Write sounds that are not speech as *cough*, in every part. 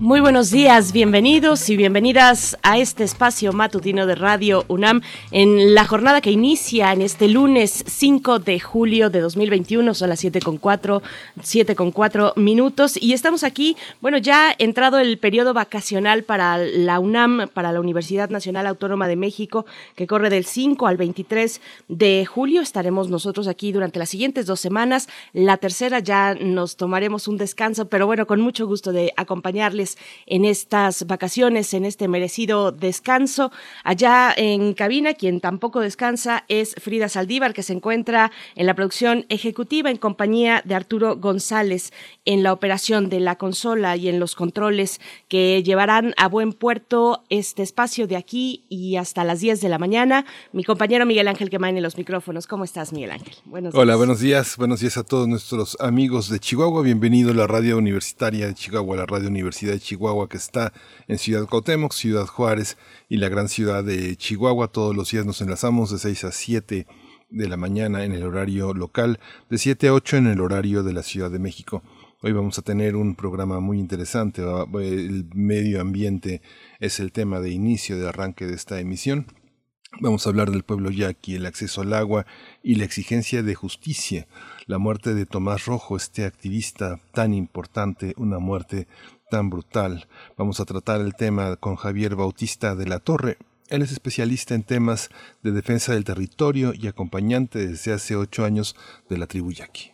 Muy buenos días, bienvenidos y bienvenidas a este espacio matutino de Radio UNAM en la jornada que inicia en este lunes 5 de julio de 2021, son las 7 con 4, 7 con 4 minutos y estamos aquí, bueno, ya entrado el periodo vacacional para la UNAM, para la Universidad Nacional Autónoma de México, que corre del 5 al 23 de julio, estaremos nosotros aquí durante las siguientes dos semanas, la tercera ya nos tomaremos un descanso, pero bueno, con mucho gusto de acompañarles en estas vacaciones, en este merecido descanso. Allá en cabina, quien tampoco descansa es Frida Saldívar, que se encuentra en la producción ejecutiva en compañía de Arturo González en la operación de la consola y en los controles que llevarán a buen puerto este espacio de aquí y hasta las 10 de la mañana. Mi compañero Miguel Ángel Quemain en los micrófonos. ¿Cómo estás, Miguel Ángel? Buenos Hola, buenos días. Buenos días a todos nuestros amigos de Chihuahua. Bienvenido a la radio universitaria de Chihuahua, la radio Universidad de Chihuahua, que está en Ciudad Cuauhtémoc, Ciudad Juárez y la gran ciudad de Chihuahua. Todos los días nos enlazamos de 6 a 7 de la mañana en el horario local, de 7 a 8 en el horario de la Ciudad de México. Hoy vamos a tener un programa muy interesante. El medio ambiente es el tema de inicio, de arranque de esta emisión. Vamos a hablar del pueblo yaqui, el acceso al agua y la exigencia de justicia. La muerte de Tomás Rojo, este activista tan importante, una muerte tan brutal. Vamos a tratar el tema con Javier Bautista de la Torre. Él es especialista en temas de defensa del territorio y acompañante desde hace ocho años de la tribu yaqui.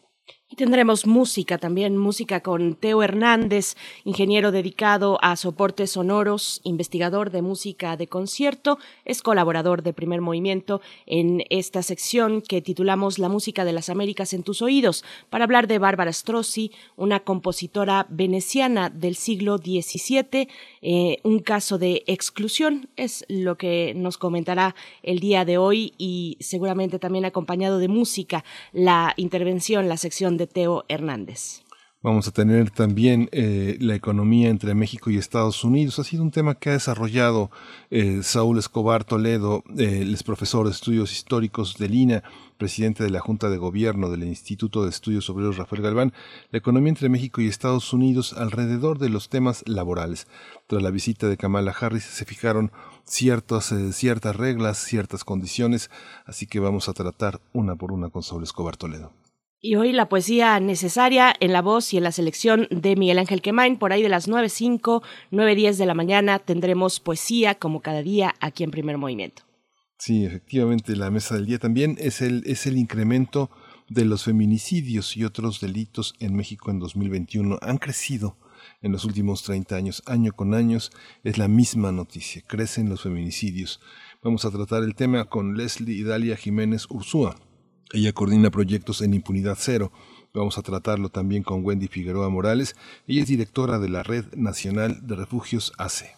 Tendremos música también, música con Teo Hernández, ingeniero dedicado a soportes sonoros, investigador de música de concierto, es colaborador de Primer Movimiento en esta sección que titulamos La música de las Américas en tus oídos, para hablar de Bárbara Strozzi, una compositora veneciana del siglo XVII, eh, un caso de exclusión, es lo que nos comentará el día de hoy y seguramente también acompañado de música, la intervención, la sección de Teo Hernández. Vamos a tener también eh, la economía entre México y Estados Unidos. Ha sido un tema que ha desarrollado eh, Saúl Escobar Toledo, eh, el es profesor de estudios históricos de Lina, presidente de la Junta de Gobierno del Instituto de Estudios Obreros Rafael Galván, la economía entre México y Estados Unidos alrededor de los temas laborales. Tras la visita de Kamala Harris se fijaron ciertas, ciertas reglas, ciertas condiciones, así que vamos a tratar una por una con Saúl Escobar Toledo. Y hoy la poesía necesaria en la voz y en la selección de Miguel Ángel Quemain, por ahí de las 9.05, 9.10 de la mañana tendremos poesía como cada día aquí en Primer Movimiento. Sí, efectivamente, la mesa del día también es el, es el incremento de los feminicidios y otros delitos en México en 2021. Han crecido en los últimos 30 años, año con año, es la misma noticia, crecen los feminicidios. Vamos a tratar el tema con Leslie Dalia Jiménez Ursúa ella coordina proyectos en impunidad cero. Vamos a tratarlo también con Wendy Figueroa Morales. Ella es directora de la Red Nacional de Refugios ACE.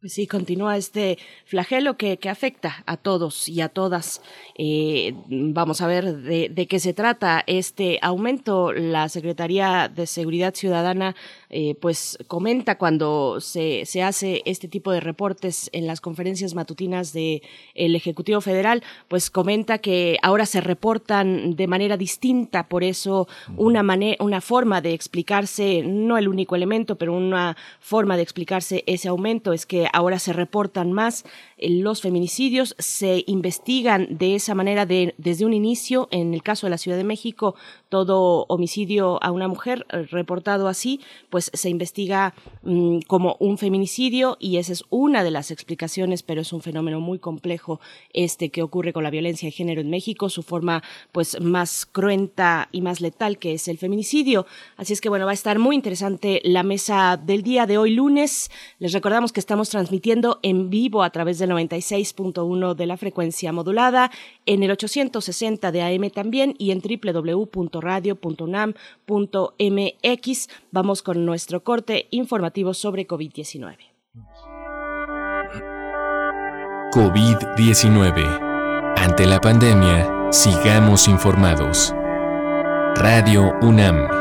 Pues sí, continúa este flagelo que, que, afecta a todos y a todas. Eh, vamos a ver de, de, qué se trata este aumento. La Secretaría de Seguridad Ciudadana eh, pues comenta cuando se, se, hace este tipo de reportes en las conferencias matutinas del el Ejecutivo Federal, pues comenta que ahora se reportan de manera distinta, por eso una, una forma de explicarse, no el único elemento, pero una forma de explicarse ese aumento es que ahora se reportan más los feminicidios, se investigan de esa manera de, desde un inicio, en el caso de la Ciudad de México, todo homicidio a una mujer eh, reportado así, pues se investiga mm, como un feminicidio y esa es una de las explicaciones, pero es un fenómeno muy complejo este que ocurre con la violencia de género en México, su forma pues más cruenta y más letal que es el feminicidio. Así es que bueno, va a estar muy interesante la mesa del día de hoy lunes. Les recordamos que estamos transmitiendo en vivo a través del 96.1 de la frecuencia modulada, en el 860 de AM también y en www.radio.unam.mx. Vamos con nuestro corte informativo sobre COVID-19. COVID-19. Ante la pandemia, sigamos informados. Radio UNAM.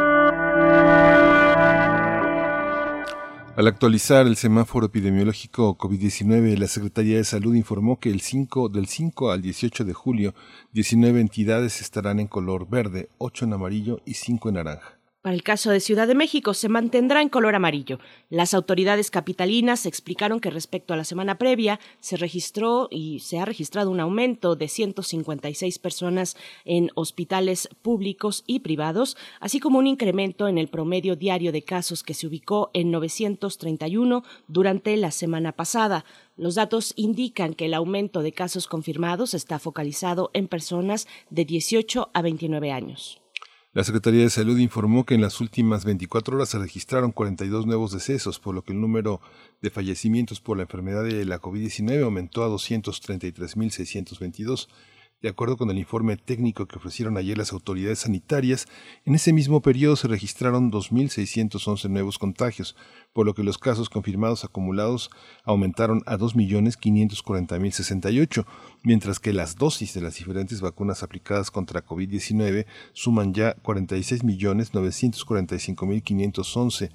Al actualizar el semáforo epidemiológico COVID-19, la Secretaría de Salud informó que el 5, del 5 al 18 de julio, 19 entidades estarán en color verde, 8 en amarillo y 5 en naranja. Para el caso de Ciudad de México, se mantendrá en color amarillo. Las autoridades capitalinas explicaron que respecto a la semana previa se registró y se ha registrado un aumento de 156 personas en hospitales públicos y privados, así como un incremento en el promedio diario de casos que se ubicó en 931 durante la semana pasada. Los datos indican que el aumento de casos confirmados está focalizado en personas de 18 a 29 años. La Secretaría de Salud informó que en las últimas 24 horas se registraron 42 nuevos decesos, por lo que el número de fallecimientos por la enfermedad de la COVID-19 aumentó a 233.622. De acuerdo con el informe técnico que ofrecieron ayer las autoridades sanitarias, en ese mismo periodo se registraron 2.611 nuevos contagios, por lo que los casos confirmados acumulados aumentaron a 2.540.068, mientras que las dosis de las diferentes vacunas aplicadas contra COVID-19 suman ya 46.945.511.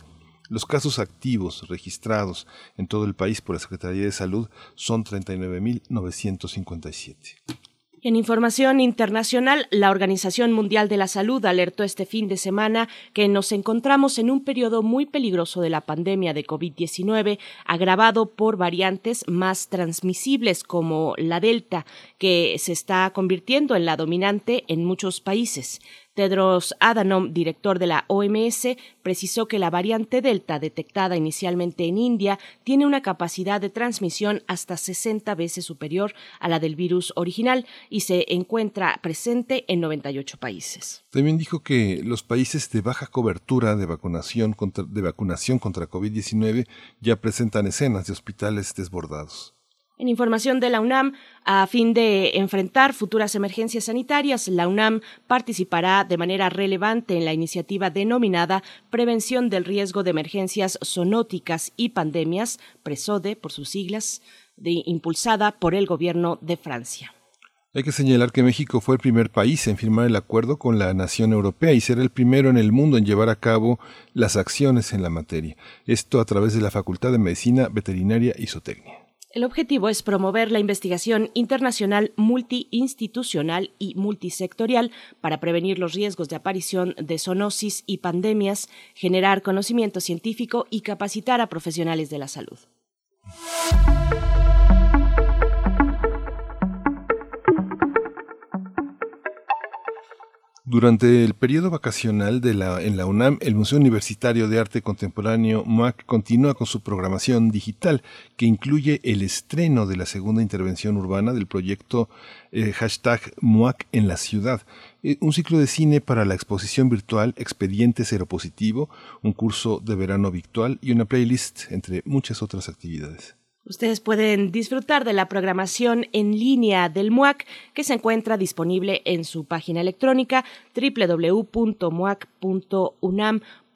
Los casos activos registrados en todo el país por la Secretaría de Salud son 39.957. En información internacional, la Organización Mundial de la Salud alertó este fin de semana que nos encontramos en un periodo muy peligroso de la pandemia de COVID-19, agravado por variantes más transmisibles como la Delta, que se está convirtiendo en la dominante en muchos países. Tedros Adhanom, director de la OMS, precisó que la variante Delta detectada inicialmente en India tiene una capacidad de transmisión hasta 60 veces superior a la del virus original y se encuentra presente en 98 países. También dijo que los países de baja cobertura de vacunación contra, de vacunación contra COVID-19 ya presentan escenas de hospitales desbordados. En información de la UNAM, a fin de enfrentar futuras emergencias sanitarias, la UNAM participará de manera relevante en la iniciativa denominada Prevención del Riesgo de Emergencias Zoonóticas y Pandemias, PRESODE por sus siglas, impulsada por el gobierno de Francia. Hay que señalar que México fue el primer país en firmar el acuerdo con la nación europea y será el primero en el mundo en llevar a cabo las acciones en la materia. Esto a través de la Facultad de Medicina, Veterinaria y Zootecnia. El objetivo es promover la investigación internacional multiinstitucional y multisectorial para prevenir los riesgos de aparición de zoonosis y pandemias, generar conocimiento científico y capacitar a profesionales de la salud. Durante el periodo vacacional de la, en la UNAM, el Museo Universitario de Arte Contemporáneo MUAC continúa con su programación digital, que incluye el estreno de la segunda intervención urbana del proyecto eh, hashtag MUAC en la ciudad, eh, un ciclo de cine para la exposición virtual Expediente Seropositivo, un curso de verano virtual y una playlist, entre muchas otras actividades. Ustedes pueden disfrutar de la programación en línea del MUAC que se encuentra disponible en su página electrónica www.muac.unam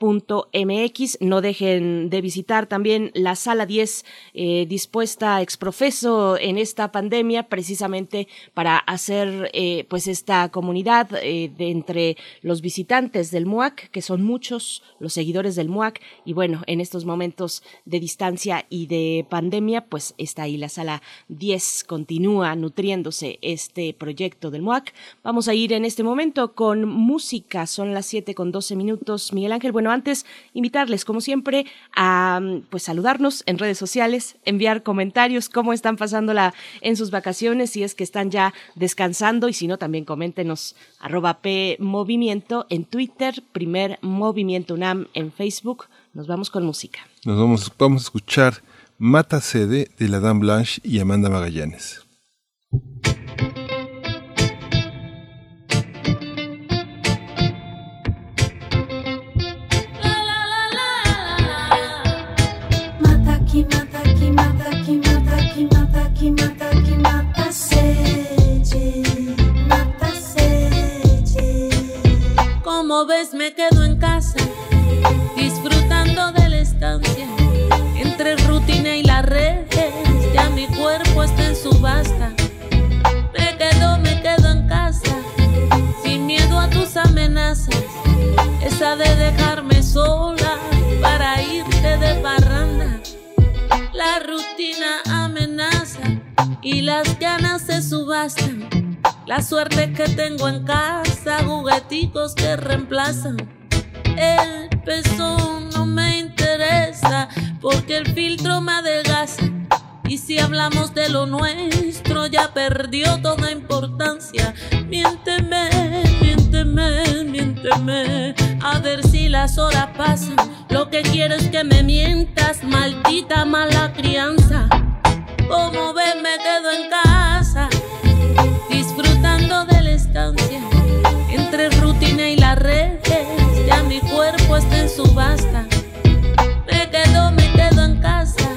mx No dejen de visitar también la sala 10 eh, dispuesta exprofeso en esta pandemia precisamente para hacer eh, pues esta comunidad eh, entre los visitantes del MUAC, que son muchos, los seguidores del MUAC, y bueno, en estos momentos de distancia y de pandemia, pues está ahí la sala 10, continúa nutriéndose este proyecto del MUAC. Vamos a ir en este momento con música, son las 7 con 12 minutos. Miguel Ángel, bueno, antes invitarles, como siempre, a pues saludarnos en redes sociales, enviar comentarios, cómo están pasándola en sus vacaciones, si es que están ya descansando y si no, también coméntenos arroba P Movimiento en Twitter, primer Movimiento UNAM en Facebook. Nos vamos con música. Nos vamos, vamos a escuchar Mata Sede de la Dame Blanche y Amanda Magallanes. Como ves me quedo en casa, disfrutando de la estancia, entre rutina y la red, ya mi cuerpo está en su base basta. Me quedo, me quedo en casa, sin miedo a tus amenazas. Esa de dejarme sola para irte de parranda. La rutina amenaza y las ganas se subastan. La suerte que tengo en casa, jugueticos que reemplazan. El peso no me interesa porque el filtro me adelgaza. Y si hablamos de lo nuestro, ya perdió toda importancia. Miénteme, miénteme, miénteme. A ver si las horas pasan. Lo que quiero es que me mientas, maldita mala crianza. Como ves, me quedo en casa, Entre rutina y las redes, ya mi cuerpo está en subasta. Me quedo, me quedo en casa,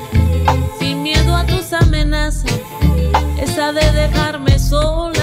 sin miedo a tus amenazas. Esa de dejarme sola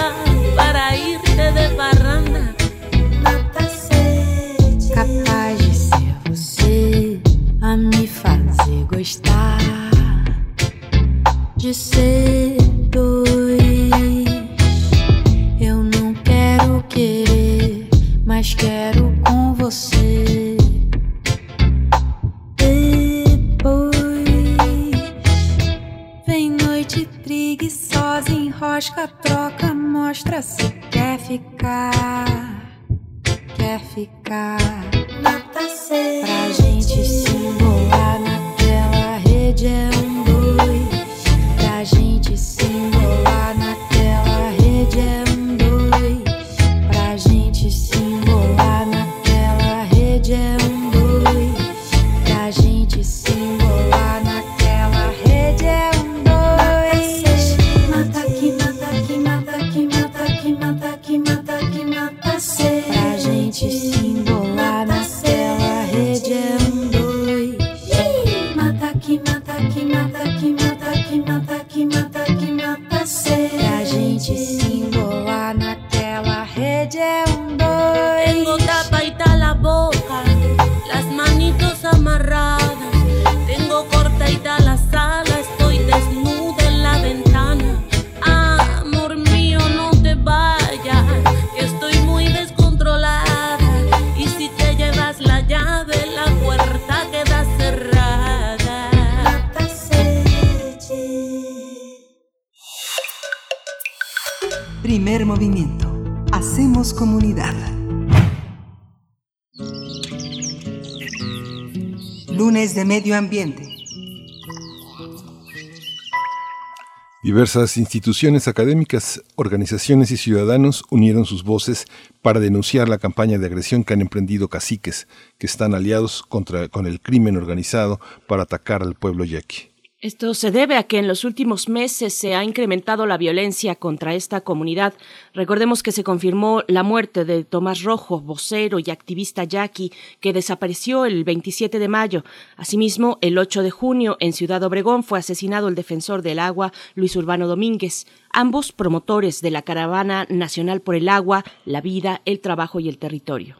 Diversas instituciones académicas, organizaciones y ciudadanos unieron sus voces para denunciar la campaña de agresión que han emprendido caciques, que están aliados contra, con el crimen organizado para atacar al pueblo yaqui. Esto se debe a que en los últimos meses se ha incrementado la violencia contra esta comunidad. Recordemos que se confirmó la muerte de Tomás Rojo, vocero y activista yaqui, que desapareció el 27 de mayo. Asimismo, el 8 de junio, en Ciudad Obregón, fue asesinado el defensor del agua, Luis Urbano Domínguez, ambos promotores de la Caravana Nacional por el Agua, la Vida, el Trabajo y el Territorio.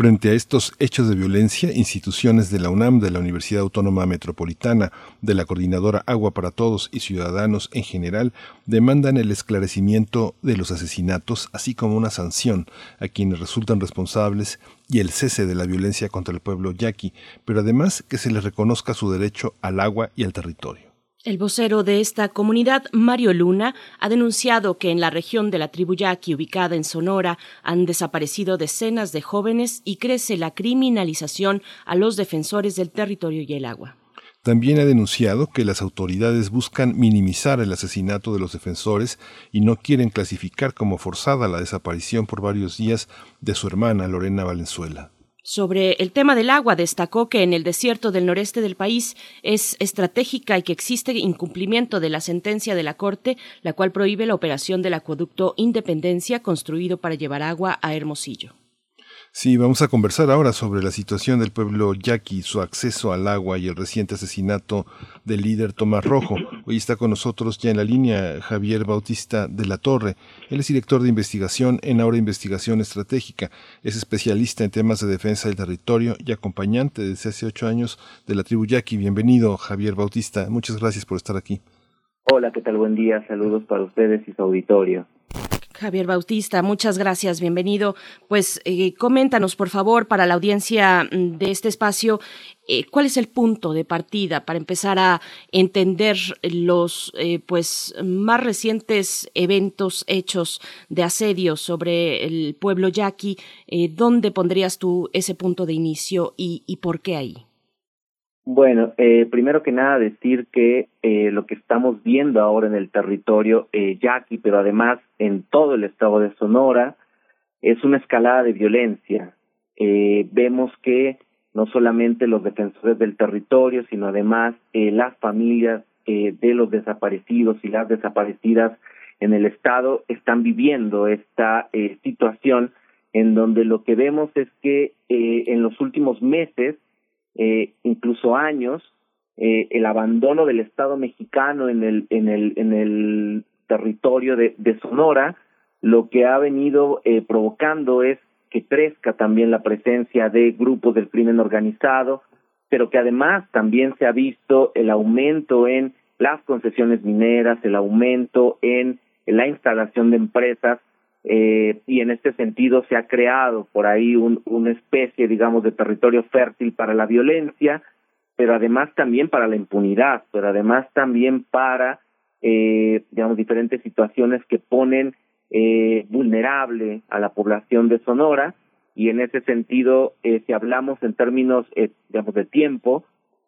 Frente a estos hechos de violencia, instituciones de la UNAM, de la Universidad Autónoma Metropolitana, de la Coordinadora Agua para Todos y ciudadanos en general demandan el esclarecimiento de los asesinatos, así como una sanción a quienes resultan responsables y el cese de la violencia contra el pueblo yaqui, pero además que se les reconozca su derecho al agua y al territorio. El vocero de esta comunidad, Mario Luna, ha denunciado que en la región de la tribu yaqui, ubicada en Sonora, han desaparecido decenas de jóvenes y crece la criminalización a los defensores del territorio y el agua. También ha denunciado que las autoridades buscan minimizar el asesinato de los defensores y no quieren clasificar como forzada la desaparición por varios días de su hermana Lorena Valenzuela. Sobre el tema del agua, destacó que en el desierto del noreste del país es estratégica y que existe incumplimiento de la sentencia de la Corte, la cual prohíbe la operación del acueducto Independencia construido para llevar agua a Hermosillo. Sí, vamos a conversar ahora sobre la situación del pueblo yaqui, su acceso al agua y el reciente asesinato del líder Tomás Rojo. Hoy está con nosotros ya en la línea Javier Bautista de la Torre. Él es director de investigación en Ahora Investigación Estratégica. Es especialista en temas de defensa del territorio y acompañante desde hace ocho años de la tribu yaqui. Bienvenido, Javier Bautista. Muchas gracias por estar aquí. Hola, ¿qué tal? Buen día. Saludos para ustedes y su auditorio. Javier Bautista, muchas gracias, bienvenido. Pues eh, coméntanos, por favor, para la audiencia mm, de este espacio, eh, cuál es el punto de partida para empezar a entender los eh, pues más recientes eventos hechos de asedio sobre el pueblo yaqui. ¿Dónde pondrías tú ese punto de inicio y, y por qué ahí? Bueno, eh, primero que nada decir que eh, lo que estamos viendo ahora en el territorio eh, yaqui, pero además en todo el estado de Sonora, es una escalada de violencia. Eh, vemos que no solamente los defensores del territorio, sino además eh, las familias eh, de los desaparecidos y las desaparecidas en el estado están viviendo esta eh, situación en donde lo que vemos es que eh, en los últimos meses eh, incluso años, eh, el abandono del Estado mexicano en el, en el, en el territorio de, de Sonora, lo que ha venido eh, provocando es que crezca también la presencia de grupos del crimen organizado, pero que además también se ha visto el aumento en las concesiones mineras, el aumento en la instalación de empresas eh, y en este sentido se ha creado por ahí un, una especie, digamos, de territorio fértil para la violencia, pero además también para la impunidad, pero además también para, eh, digamos, diferentes situaciones que ponen eh, vulnerable a la población de Sonora. Y en ese sentido, eh, si hablamos en términos, eh, digamos, de tiempo,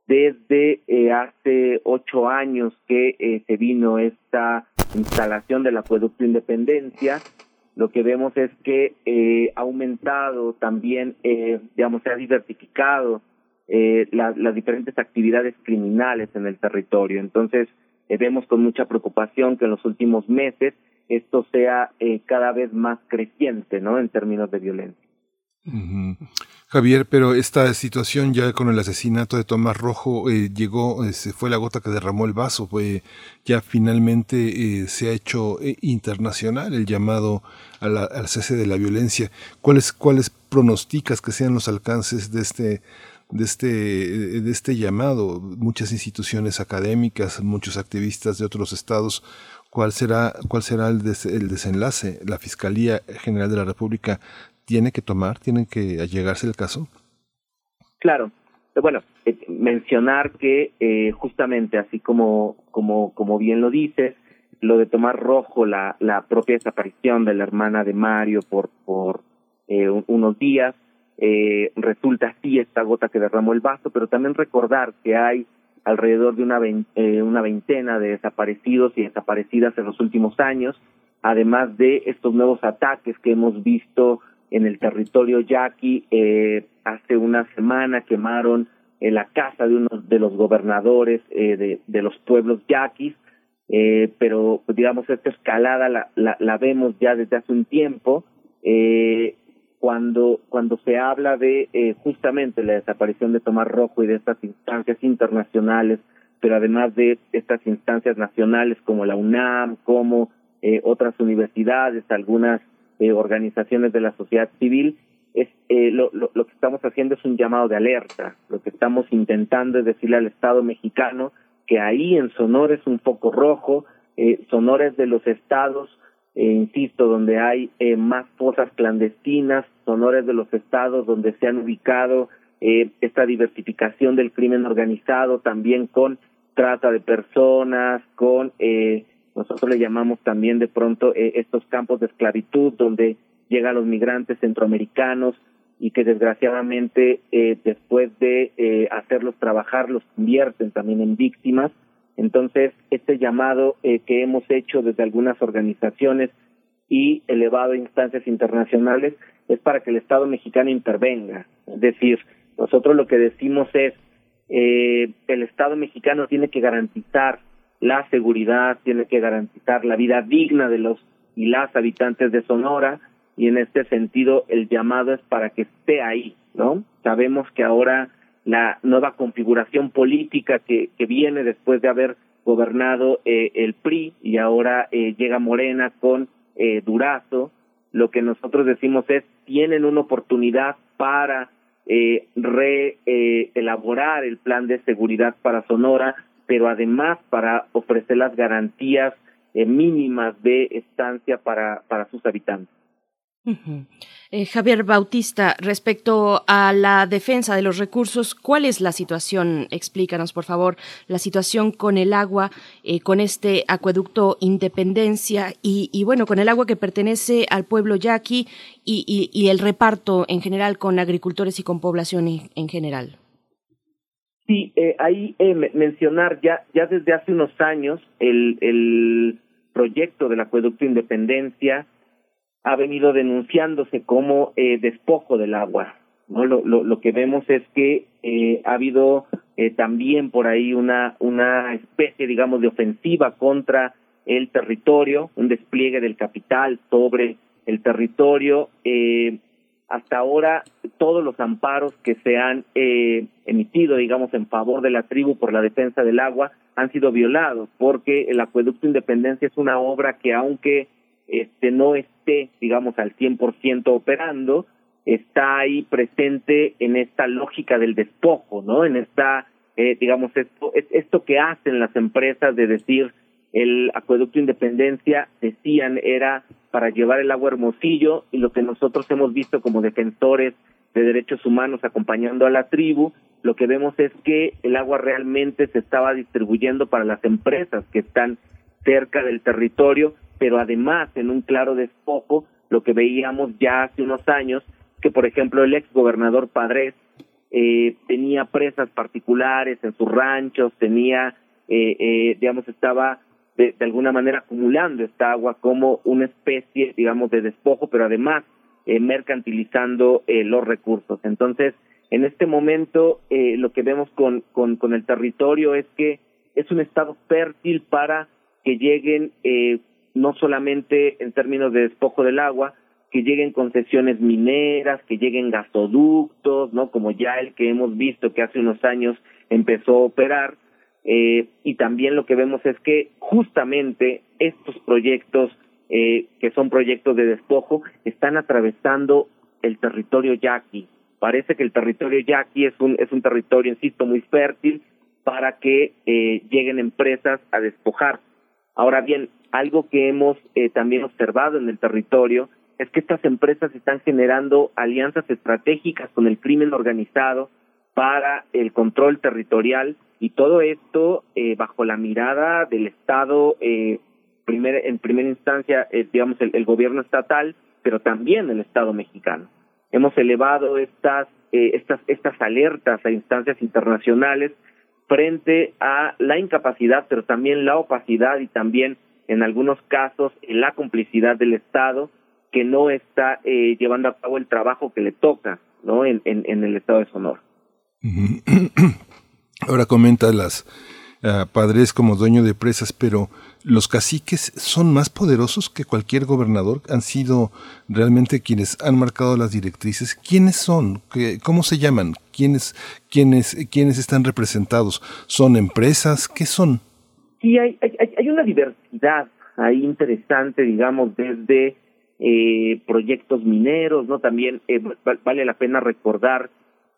desde eh, hace ocho años que eh, se vino esta instalación del acueducto Independencia, lo que vemos es que eh, ha aumentado también, eh, digamos, se ha diversificado eh, la, las diferentes actividades criminales en el territorio. Entonces, eh, vemos con mucha preocupación que en los últimos meses esto sea eh, cada vez más creciente, ¿no? En términos de violencia. Javier, pero esta situación ya con el asesinato de Tomás Rojo eh, llegó, eh, fue la gota que derramó el vaso, ya finalmente eh, se ha hecho eh, internacional el llamado a la, al cese de la violencia. ¿Cuáles cuáles pronosticas que sean los alcances de este de este de este llamado? Muchas instituciones académicas, muchos activistas de otros estados ¿Cuál será, cuál será el, el, desenlace? ¿La Fiscalía General de la República tiene que tomar, tiene que allegarse el caso? Claro. Bueno, eh, mencionar que eh, justamente así como, como, como bien lo dices, lo de tomar rojo la, la propia desaparición de la hermana de Mario por, por eh, unos días, eh, resulta así esta gota que derramó el vaso, pero también recordar que hay alrededor de una, eh, una veintena de desaparecidos y desaparecidas en los últimos años, además de estos nuevos ataques que hemos visto en el territorio yaqui. Eh, hace una semana quemaron en la casa de uno de los gobernadores eh, de, de los pueblos yaquis, eh, pero pues, digamos esta escalada la, la, la vemos ya desde hace un tiempo. Eh, cuando cuando se habla de eh, justamente la desaparición de Tomás Rojo y de estas instancias internacionales, pero además de estas instancias nacionales como la UNAM, como eh, otras universidades, algunas eh, organizaciones de la sociedad civil, es eh, lo, lo, que estamos haciendo es un llamado de alerta. Lo que estamos intentando es decirle al Estado mexicano que ahí en Sonora es un foco rojo, eh, Sonora es de los estados eh, insisto, donde hay eh, más fosas clandestinas, Sonora de los estados donde se han ubicado eh, esta diversificación del crimen organizado, también con trata de personas, con, eh, nosotros le llamamos también de pronto eh, estos campos de esclavitud, donde llegan los migrantes centroamericanos y que desgraciadamente eh, después de eh, hacerlos trabajar los convierten también en víctimas entonces, este llamado eh, que hemos hecho desde algunas organizaciones y elevado a instancias internacionales es para que el Estado mexicano intervenga. Es decir, nosotros lo que decimos es, el Estado mexicano tiene que garantizar la seguridad, tiene que garantizar la vida digna de los y las habitantes de Sonora, y en este sentido el llamado es para que esté ahí, ¿no? Sabemos que ahora la nueva configuración política que, que viene después de haber gobernado eh, el PRI y ahora eh, llega Morena con eh, Durazo, lo que nosotros decimos es tienen una oportunidad para eh, reelaborar eh, el plan de seguridad para Sonora, pero además para ofrecer las garantías eh, mínimas de estancia para, para sus habitantes. Eh, Javier Bautista, respecto a la defensa de los recursos, ¿cuál es la situación? Explícanos, por favor, la situación con el agua, eh, con este acueducto Independencia y, bueno, con el agua que pertenece al pueblo yaqui y, el reparto en general con agricultores y con población en, general. Sí, eh, ahí mencionar ya, ya desde hace unos años el, el proyecto del acueducto Independencia ha venido denunciándose como eh, despojo del agua. ¿no? Lo, lo, lo que vemos es que eh, ha habido eh, también por ahí una, una especie, digamos, de ofensiva contra el territorio, un despliegue del capital sobre el territorio. Eh, hasta ahora, todos los amparos que se han eh, emitido, digamos, en favor de la tribu por la defensa del agua han sido violados, porque el acueducto Independencia es una obra que, aunque este no esté, digamos, al 100% operando, está ahí presente en esta lógica del despojo, ¿no? En esta, eh, digamos, esto, esto que hacen las empresas de decir el acueducto Independencia, decían, era para llevar el agua Hermosillo y lo que nosotros hemos visto como defensores de derechos humanos acompañando a la tribu, lo que vemos es que el agua realmente se estaba distribuyendo para las empresas que están cerca del territorio pero además en un claro despojo lo que veíamos ya hace unos años, que por ejemplo el ex gobernador Padres eh, tenía presas particulares en sus ranchos, tenía, eh, eh, digamos, estaba de, de, alguna manera acumulando esta agua como una especie, digamos, de despojo, pero además eh, mercantilizando eh, los recursos. Entonces, en este momento, eh, lo que vemos con, con, con el territorio es que es un estado fértil para que lleguen eh, no solamente en términos de despojo del agua, que lleguen concesiones mineras, que lleguen gasoductos, ¿no? Como ya el que hemos visto que hace unos años empezó a operar, eh, y también lo que vemos es que justamente estos proyectos, eh, que son proyectos de despojo, están atravesando el territorio yaqui. Parece que el territorio yaqui es un, es un territorio, insisto, muy fértil para que eh, lleguen empresas a despojar. Ahora bien, algo que hemos eh, también observado en el territorio es que estas empresas están generando alianzas estratégicas con el crimen organizado para el control territorial y todo esto eh, bajo la mirada del Estado, eh, primer, en primera instancia, eh, digamos, el, el, gobierno estatal, pero también el Estado mexicano. Hemos elevado estas, eh, estas, estas alertas a instancias internacionales frente a la incapacidad, pero también la opacidad y también en algunos casos la complicidad del Estado que no está eh, llevando a cabo el trabajo que le toca no en, en, en el Estado de Sonora. *clears throat* Ahora comenta las uh, padres como dueño de presas, pero los caciques son más poderosos que cualquier gobernador, han sido realmente quienes han marcado las directrices. ¿Quiénes son? ¿Qué, ¿Cómo se llaman? ¿Quiénes, quiénes, ¿Quiénes están representados? ¿Son empresas? ¿Qué son? Sí, hay, hay, hay una diversidad ahí interesante, digamos, desde eh, proyectos mineros, ¿no? También eh, vale la pena recordar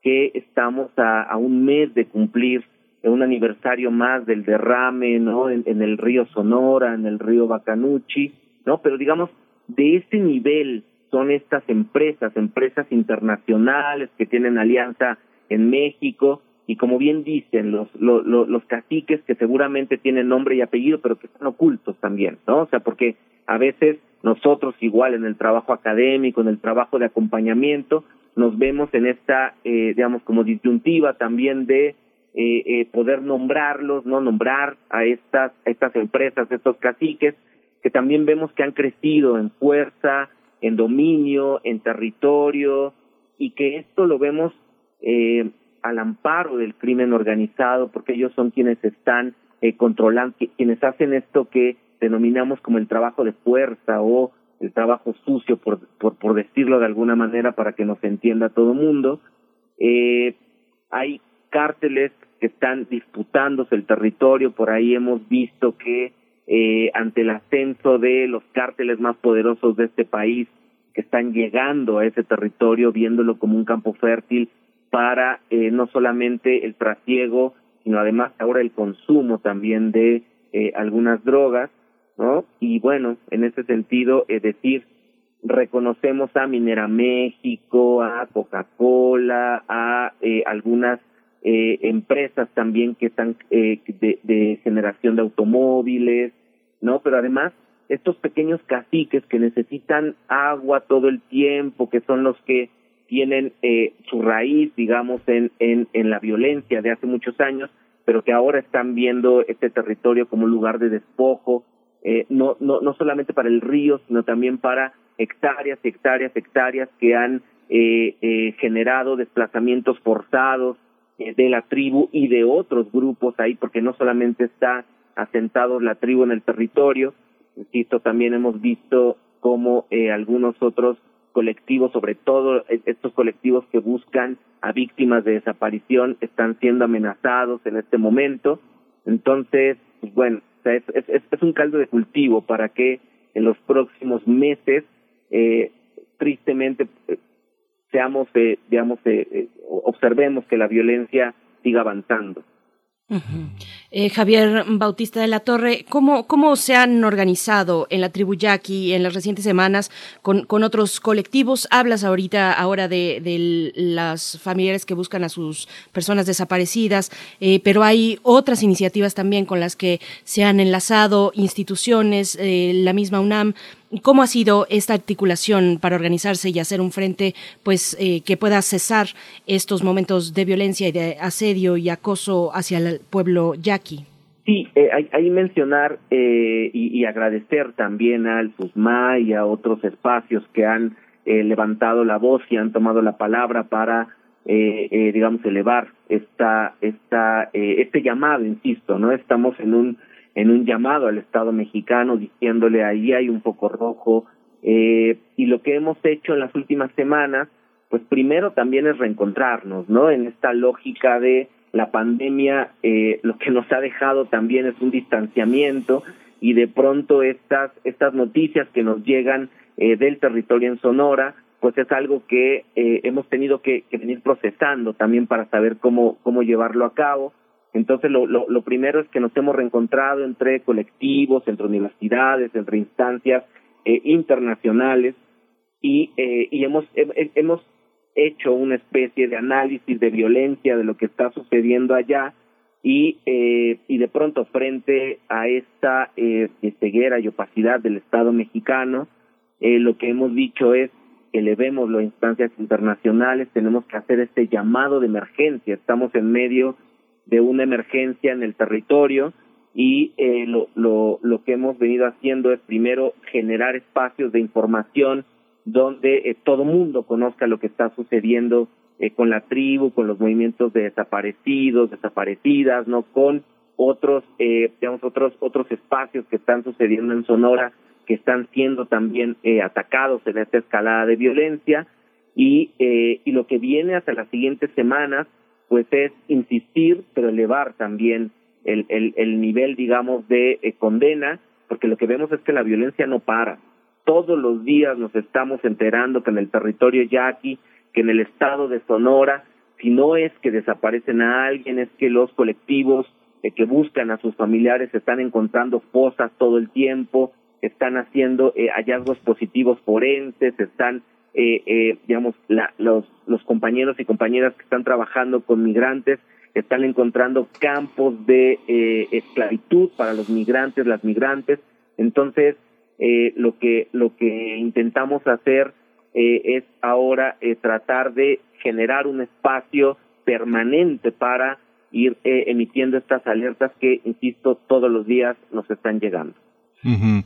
que estamos a, un mes de cumplir un aniversario más del derrame, ¿no? En, en, el río Sonora, en el río Bacanuchi, ¿no? Pero digamos, de ese nivel son estas empresas, empresas internacionales que tienen alianza en México, y como bien dicen los, los, los caciques que seguramente tienen nombre y apellido, pero que están ocultos también, ¿no? O sea, porque a veces nosotros igual en el trabajo académico, en el trabajo de acompañamiento, nos vemos en esta, eh, digamos, como disyuntiva también de eh, eh, poder nombrarlos, no nombrar a estas, a estas empresas, a estos caciques, que también vemos que han crecido en fuerza, en dominio, en territorio, y que esto lo vemos eh, al amparo del crimen organizado, porque ellos son quienes están eh, controlando, quienes hacen esto que denominamos como el trabajo de fuerza o el trabajo sucio, por, por, decirlo de alguna manera, para que nos entienda todo el mundo. Eh, hay cárteles que están disputándose el territorio, por ahí hemos visto que eh, ante el ascenso de los cárteles más poderosos de este país, que están llegando a ese territorio, viéndolo como un campo fértil, para eh, no solamente el trasiego sino además ahora el consumo también de eh, algunas drogas, ¿no? Y bueno, en ese sentido, es decir, reconocemos a Minera México, a Coca-Cola, a eh, algunas eh, empresas también que están eh, de, de generación de automóviles, ¿no? Pero además estos pequeños caciques que necesitan agua todo el tiempo, que son los que tienen eh, su raíz, digamos, en, en, en la violencia de hace muchos años, pero que ahora están viendo este territorio como un lugar de despojo, eh, no, no, no solamente para el río, sino también para hectáreas, hectáreas, hectáreas que han eh, eh, generado desplazamientos forzados eh, de la tribu y de otros grupos ahí, porque no solamente está asentado la tribu en el territorio, insisto, también hemos visto como eh, algunos otros colectivos, sobre todo eh, estos colectivos que buscan a víctimas de desaparición, están siendo amenazados en este momento. Entonces, pues bueno, sea, es, un caldo de cultivo para que en los próximos meses, eh, tristemente, eh, seamos, eh, digamos, eh, eh, observemos que la violencia siga avanzando. Uh. Eh, Javier Bautista de la Torre, ¿cómo, ¿cómo se han organizado en la tribu Yaqui en las recientes semanas con, con otros colectivos? Hablas ahorita ahora de, de, las familiares que buscan a sus personas desaparecidas, eh, pero hay otras iniciativas también con las que se han enlazado instituciones, eh, la misma UNAM. ¿Cómo ha sido esta articulación para organizarse y hacer un frente pues eh, que pueda cesar estos momentos de violencia y de asedio y acoso hacia el pueblo yaqui? Sí, eh, hay, hay, mencionar eh, y, agradecer también al SUSMA y a otros espacios que han eh, levantado la voz y han tomado la palabra para, digamos, elevar esta, esta, este llamado, insisto, ¿no? Estamos en un en un llamado al Estado mexicano diciéndole ahí hay un poco rojo eh, y lo que hemos hecho en las últimas semanas pues primero también es reencontrarnos no en esta lógica de la pandemia eh, lo que nos ha dejado también es un distanciamiento y de pronto estas estas noticias que nos llegan eh, del territorio en Sonora pues es algo que eh, hemos tenido que, que venir procesando también para saber cómo cómo llevarlo a cabo entonces, lo, lo, lo, primero es que nos hemos reencontrado entre colectivos, entre universidades, entre instancias eh, internacionales y, eh, y hemos, he, hemos hecho una especie de análisis de violencia de lo que está sucediendo allá y, eh, y de pronto frente a esta eh, ceguera y opacidad del Estado mexicano, eh, lo que hemos dicho es elevemos las instancias internacionales, tenemos que hacer este llamado de emergencia, estamos en medio de una emergencia en el territorio y eh, lo, lo, lo que hemos venido haciendo es primero generar espacios de información donde eh, todo mundo conozca lo que está sucediendo eh, con la tribu, con los movimientos de desaparecidos, desaparecidas, no con otros, eh, digamos otros otros espacios que están sucediendo en Sonora que están siendo también eh, atacados en esta escalada de violencia. Y eh, y lo que viene hasta las siguientes semanas pues es insistir, pero elevar también el, el, el nivel, digamos, de eh, condena, porque lo que vemos es que la violencia no para. Todos los días nos estamos enterando que en el territorio yaqui, que en el estado de Sonora, si no es que desaparecen a alguien, es que los colectivos eh, que buscan a sus familiares están encontrando fosas todo el tiempo, están haciendo eh, hallazgos positivos forenses, están eh, eh, digamos, la, los, los compañeros y compañeras que están trabajando con migrantes están encontrando campos de eh, esclavitud para los migrantes, las migrantes. Entonces, eh, lo que lo que intentamos hacer eh, es ahora tratar de generar un espacio permanente para ir emitiendo estas alertas que, insisto, todos los días nos están llegando. Uh -huh.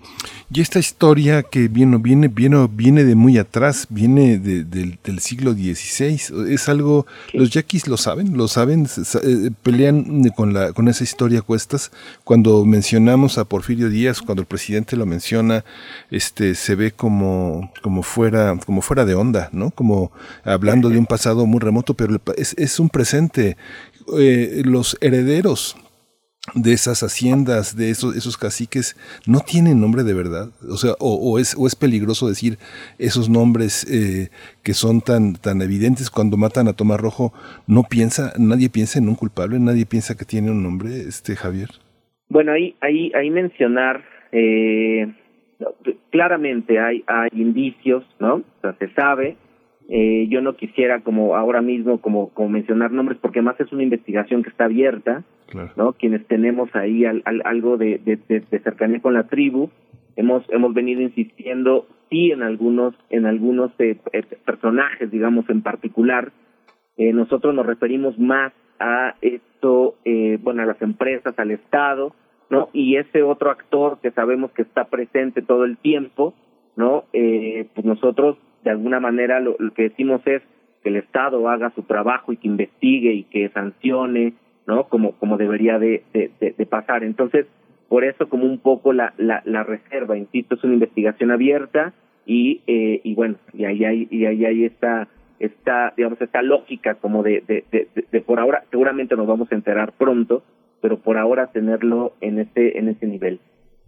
Y esta historia que viene, viene, viene, viene de muy atrás, viene de, de, del siglo XVI, es algo, los yaquis lo saben, lo saben, eh, pelean con, la, con esa historia cuestas. Cuando mencionamos a Porfirio Díaz, cuando el presidente lo menciona, este, se ve como, como, fuera, como fuera de onda, ¿no? Como hablando de un pasado muy remoto, pero es, es un presente. Eh, los herederos de esas haciendas, de esos, esos caciques, no tienen nombre de verdad. O sea, o, es, o es peligroso decir esos nombres eh, que son tan, tan evidentes cuando matan a Tomás Rojo. No piensa, nadie piensa en un culpable, nadie piensa que tiene un nombre, este Javier. Bueno, ahí, ahí, ahí mencionar, eh, claramente hay, hay indicios, ¿no? O sea, se sabe, eh, yo no quisiera como ahora mismo como, como mencionar nombres porque más es una investigación que está abierta, ¿no? Quienes tenemos ahí al, algo de, de, cercanía con la tribu, hemos hemos venido insistiendo sí en algunos en algunos eh, eh, personajes, digamos en particular. nosotros nos referimos más a esto, bueno, a las empresas, al Estado, ¿no? Y ese otro actor que sabemos que está presente todo el tiempo, ¿no? pues nosotros de alguna manera lo, que decimos es que el Estado haga su trabajo y que investigue y que sancione, ¿no? Como, como debería de, de, pasar. Entonces, por eso como un poco la, la, la reserva, insisto, es una investigación abierta y, eh, y bueno, y ahí hay, y ahí hay esta, esta, digamos, esta lógica como de, de, de, de, por ahora, seguramente nos vamos a enterar pronto, pero por ahora tenerlo en ese, en ese nivel.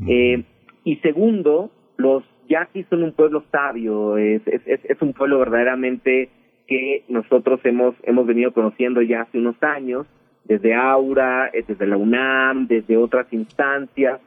Eh, y segundo, los yaquis son un pueblo sabio, es, es, es, un pueblo verdaderamente que nosotros hemos, hemos venido conociendo ya hace unos años, desde Aura, eh, desde la UNAM, desde otras instancias,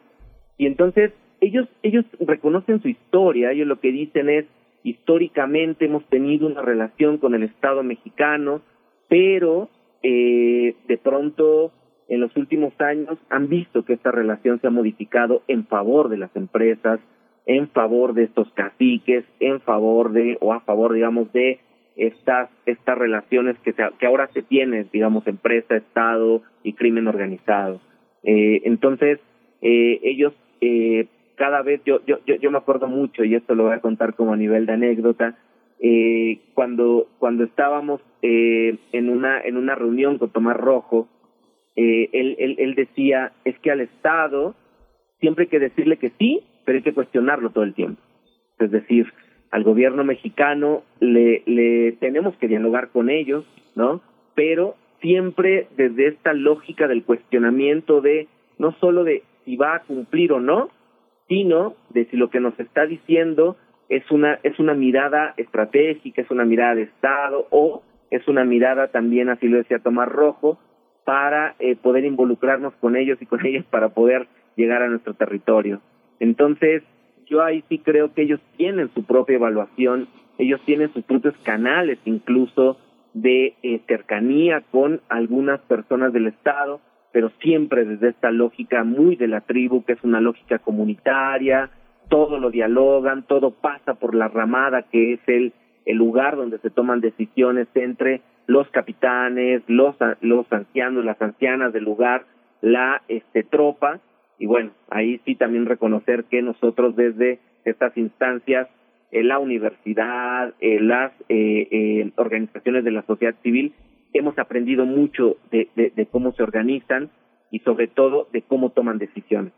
y entonces ellos, ellos reconocen su historia, ellos lo que dicen es, históricamente hemos tenido una relación con el Estado mexicano, pero eh, de pronto en los últimos años han visto que esta relación se ha modificado en favor de las empresas, en favor de estos caciques, en favor de, o a favor, digamos, de estas, estas relaciones que, que ahora se tienen, digamos, empresa, Estado y crimen organizado. Eh, entonces, eh, ellos eh, cada vez, yo, yo, yo, me acuerdo mucho, y esto lo voy a contar como a nivel de anécdota, eh, cuando, cuando estábamos eh, en, una, en una reunión con Tomás Rojo, eh, él, él, él decía, es que al Estado siempre hay que decirle que sí pero hay que cuestionarlo todo el tiempo. Es decir, al gobierno mexicano le, le tenemos que dialogar con ellos, ¿no? Pero siempre desde esta lógica del cuestionamiento de no solo de si va a cumplir o no, sino de si lo que nos está diciendo es una es una mirada estratégica, es una mirada de Estado o es una mirada también, así lo decía Tomás Rojo, para eh, poder involucrarnos con ellos y con ellas para poder llegar a nuestro territorio. Entonces, yo ahí sí creo que ellos tienen su propia evaluación, ellos tienen sus propios canales incluso de eh, cercanía con algunas personas del Estado, pero siempre desde esta lógica muy de la tribu, que es una lógica comunitaria, todo lo dialogan, todo pasa por la ramada, que es el, el lugar donde se toman decisiones entre los capitanes, los, los ancianos, las ancianas del lugar, la este, tropa, y bueno, ahí sí también reconocer que nosotros desde estas instancias, la universidad, las eh, organizaciones de la sociedad civil, hemos aprendido mucho de cómo se organizan y sobre todo de cómo toman decisiones.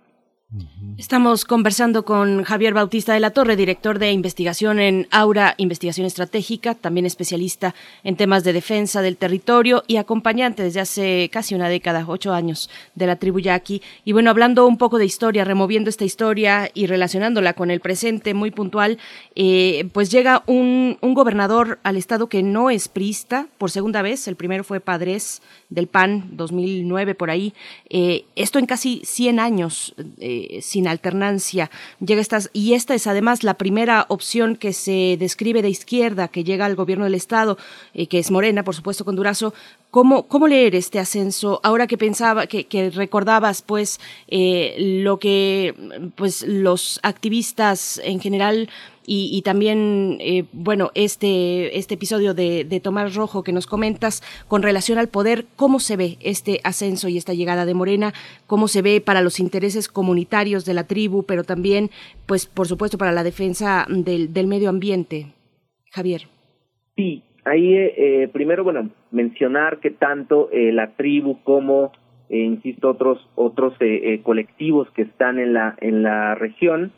Estamos conversando con Javier Bautista de la Torre, director de investigación en Aura Investigación Estratégica, también especialista en temas de defensa del territorio y acompañante desde hace casi una década, ocho años, de la tribu yaqui. Y bueno, hablando un poco de historia, removiendo esta historia y relacionándola con el presente muy puntual, eh, pues llega un, gobernador al estado que no es prista por segunda vez. El primero fue Padres del PAN, 2009 por ahí. Eh, esto en casi 100 años. Eh, sin alternancia. Llega y esta es además la primera opción que se describe de izquierda que llega al gobierno del Estado, eh, que es Morena, por supuesto, con Durazo. ¿Cómo, cómo leer este ascenso? Ahora que pensaba, que, recordabas, pues, eh, lo que pues los activistas en general y, también, eh, bueno, este, este episodio de, de, Tomás Rojo que nos comentas con relación al poder, ¿cómo se ve este ascenso y esta llegada de Morena? ¿Cómo se ve para los intereses comunitarios de la tribu, pero también, pues, por supuesto, para la defensa del, del medio ambiente? Javier. Sí, ahí eh, primero, bueno, mencionar que tanto eh, la tribu como, insisto, otros, otros colectivos que están en la, en la región,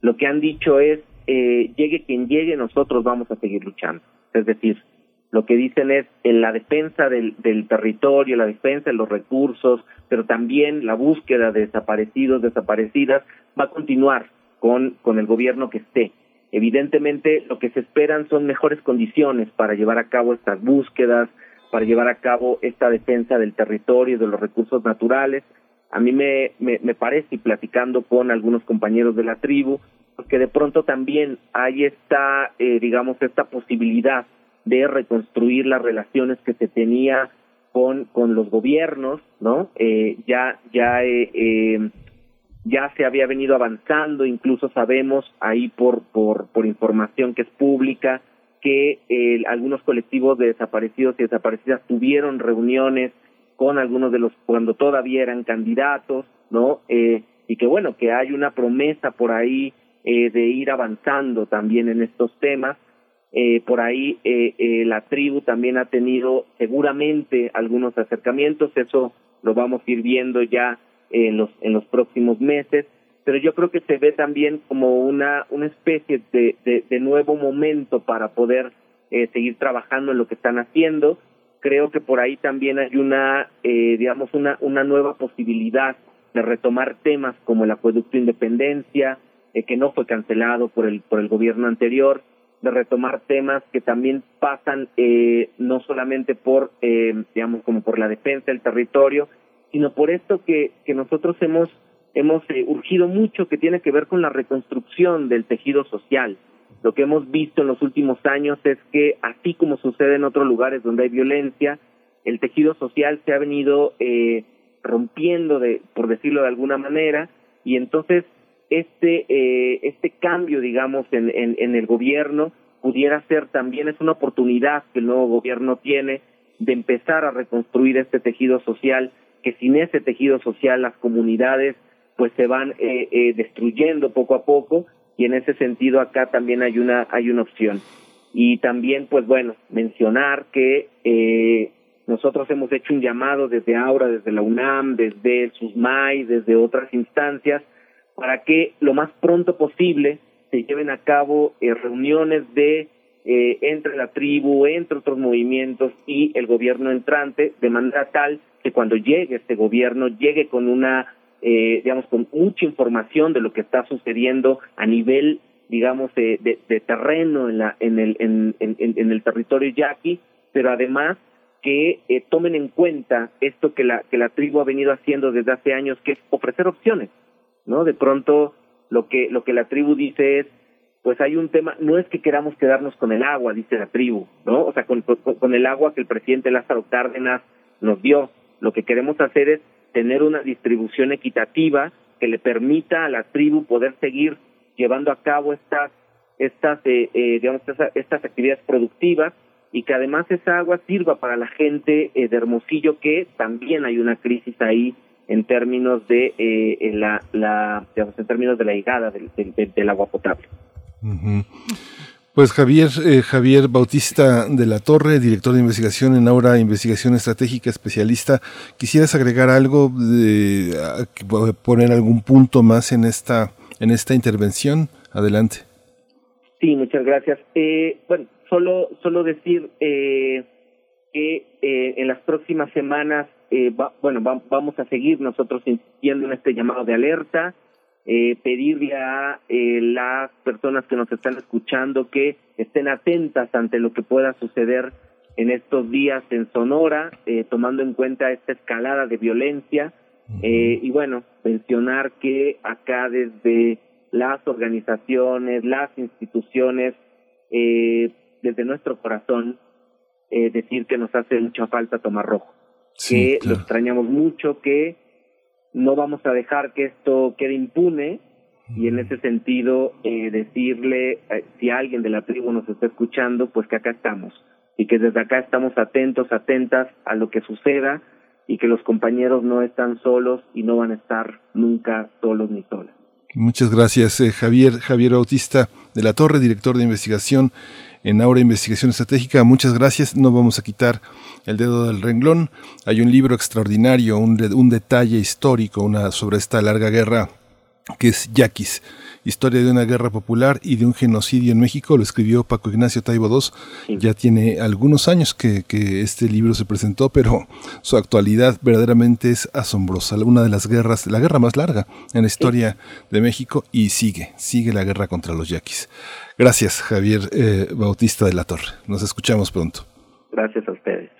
lo que han dicho es eh, llegue quien llegue, nosotros vamos a seguir luchando. Es decir, lo que dicen es en la defensa del, del territorio, la defensa de los recursos, pero también la búsqueda de desaparecidos, desaparecidas, va a continuar con, con el gobierno que esté. Evidentemente, lo que se esperan son mejores condiciones para llevar a cabo estas búsquedas, para llevar a cabo esta defensa del territorio y de los recursos naturales. A mí me, me, parece, y platicando con algunos compañeros de la tribu, que de pronto también hay esta, eh, digamos, esta posibilidad de reconstruir las relaciones que se tenía con, con los gobiernos, ¿no? Eh, ya, ya, eh, eh, ya se había venido avanzando, incluso sabemos ahí por, por, por información que es pública, que eh, algunos colectivos de desaparecidos y desaparecidas tuvieron reuniones con algunos de los cuando todavía eran candidatos, ¿no? Eh, y que bueno, que hay una promesa por ahí eh, de ir avanzando también en estos temas. Eh, por ahí eh, eh, la tribu también ha tenido seguramente algunos acercamientos, eso lo vamos a ir viendo ya en los, en los próximos meses, pero yo creo que se ve también como una, una especie de, de, nuevo momento para poder eh, seguir trabajando en lo que están haciendo. Creo que por ahí también hay una, eh, digamos, una, una nueva posibilidad de retomar temas como el acueducto Independencia, eh, que no fue cancelado por el, por el gobierno anterior, de retomar temas que también pasan eh, no solamente por, eh, digamos, como por la defensa del territorio, sino por esto que, que nosotros hemos, hemos eh, urgido mucho, que tiene que ver con la reconstrucción del tejido social. Lo que hemos visto en los últimos años es que, así como sucede en otros lugares donde hay violencia, el tejido social se ha venido eh, rompiendo, de, por decirlo de alguna manera, y entonces este eh, este cambio digamos en, en, en el gobierno pudiera ser también es una oportunidad que el nuevo gobierno tiene de empezar a reconstruir este tejido social que sin ese tejido social las comunidades pues se van eh, eh, destruyendo poco a poco y en ese sentido acá también hay una hay una opción. Y también pues bueno mencionar que eh, nosotros hemos hecho un llamado desde ahora desde la UNAM desde el SUSMAI desde otras instancias para que lo más pronto posible se lleven a cabo eh, reuniones de eh, entre la tribu, entre otros movimientos y el gobierno entrante, de manera tal que cuando llegue este gobierno llegue con una, eh, digamos, con mucha información de lo que está sucediendo a nivel, digamos, de, de, terreno en, la, en, el, en, en, en el territorio yaqui, pero además que eh, tomen en cuenta esto que la, que la tribu ha venido haciendo desde hace años, que es ofrecer opciones ¿no? De pronto lo que lo que la tribu dice es pues hay un tema, no es que queramos quedarnos con el agua, dice la tribu, ¿no? O sea, con, con, con el agua que el presidente Lázaro Cárdenas nos dio. Lo que queremos hacer es tener una distribución equitativa que le permita a la tribu poder seguir llevando a cabo estas estas eh, eh, digamos estas, estas actividades productivas y que además esa agua sirva para la gente eh, de Hermosillo que también hay una crisis ahí en términos de eh, la, la digamos, en términos de la llegada del, del, agua potable. Uh. Pues Javier, eh, Javier Bautista de la Torre, director de investigación en Aura Investigación Estratégica, especialista, ¿quisieras agregar algo, de, poner algún punto más en esta, en esta intervención? Adelante. Sí, muchas gracias. Eh, bueno, solo, solo decir eh, que eh, en las próximas semanas eh, va, bueno, va, vamos a seguir nosotros insistiendo en este llamado de alerta, eh, pedirle a eh, las personas que nos están escuchando que estén atentas ante lo que pueda suceder en estos días en Sonora, eh, tomando en cuenta esta escalada de violencia. Eh, y bueno, mencionar que acá desde las organizaciones, las instituciones, eh, desde nuestro corazón, eh, decir que nos hace mucha falta tomar rojo Sí, que claro. lo extrañamos mucho, que no vamos a dejar que esto quede impune y en ese sentido eh, decirle eh, si alguien de la tribu nos está escuchando, pues que acá estamos y que desde acá estamos atentos, atentas a lo que suceda y que los compañeros no están solos y no van a estar nunca solos ni solas. Muchas gracias, eh, Javier, Javier Bautista de la Torre, director de investigación en Aura Investigación Estratégica. Muchas gracias. No vamos a quitar el dedo del renglón. Hay un libro extraordinario, un, un detalle histórico una, sobre esta larga guerra que es Yaquis, Historia de una guerra popular y de un genocidio en México, lo escribió Paco Ignacio Taibo II. Ya tiene algunos años que, este libro se presentó, pero su actualidad verdaderamente es asombrosa. Una de las guerras, la guerra más larga en la historia de México y sigue, sigue la guerra contra los yaquis. Gracias, Javier eh, Bautista de la Torre. Nos escuchamos pronto. Gracias a ustedes.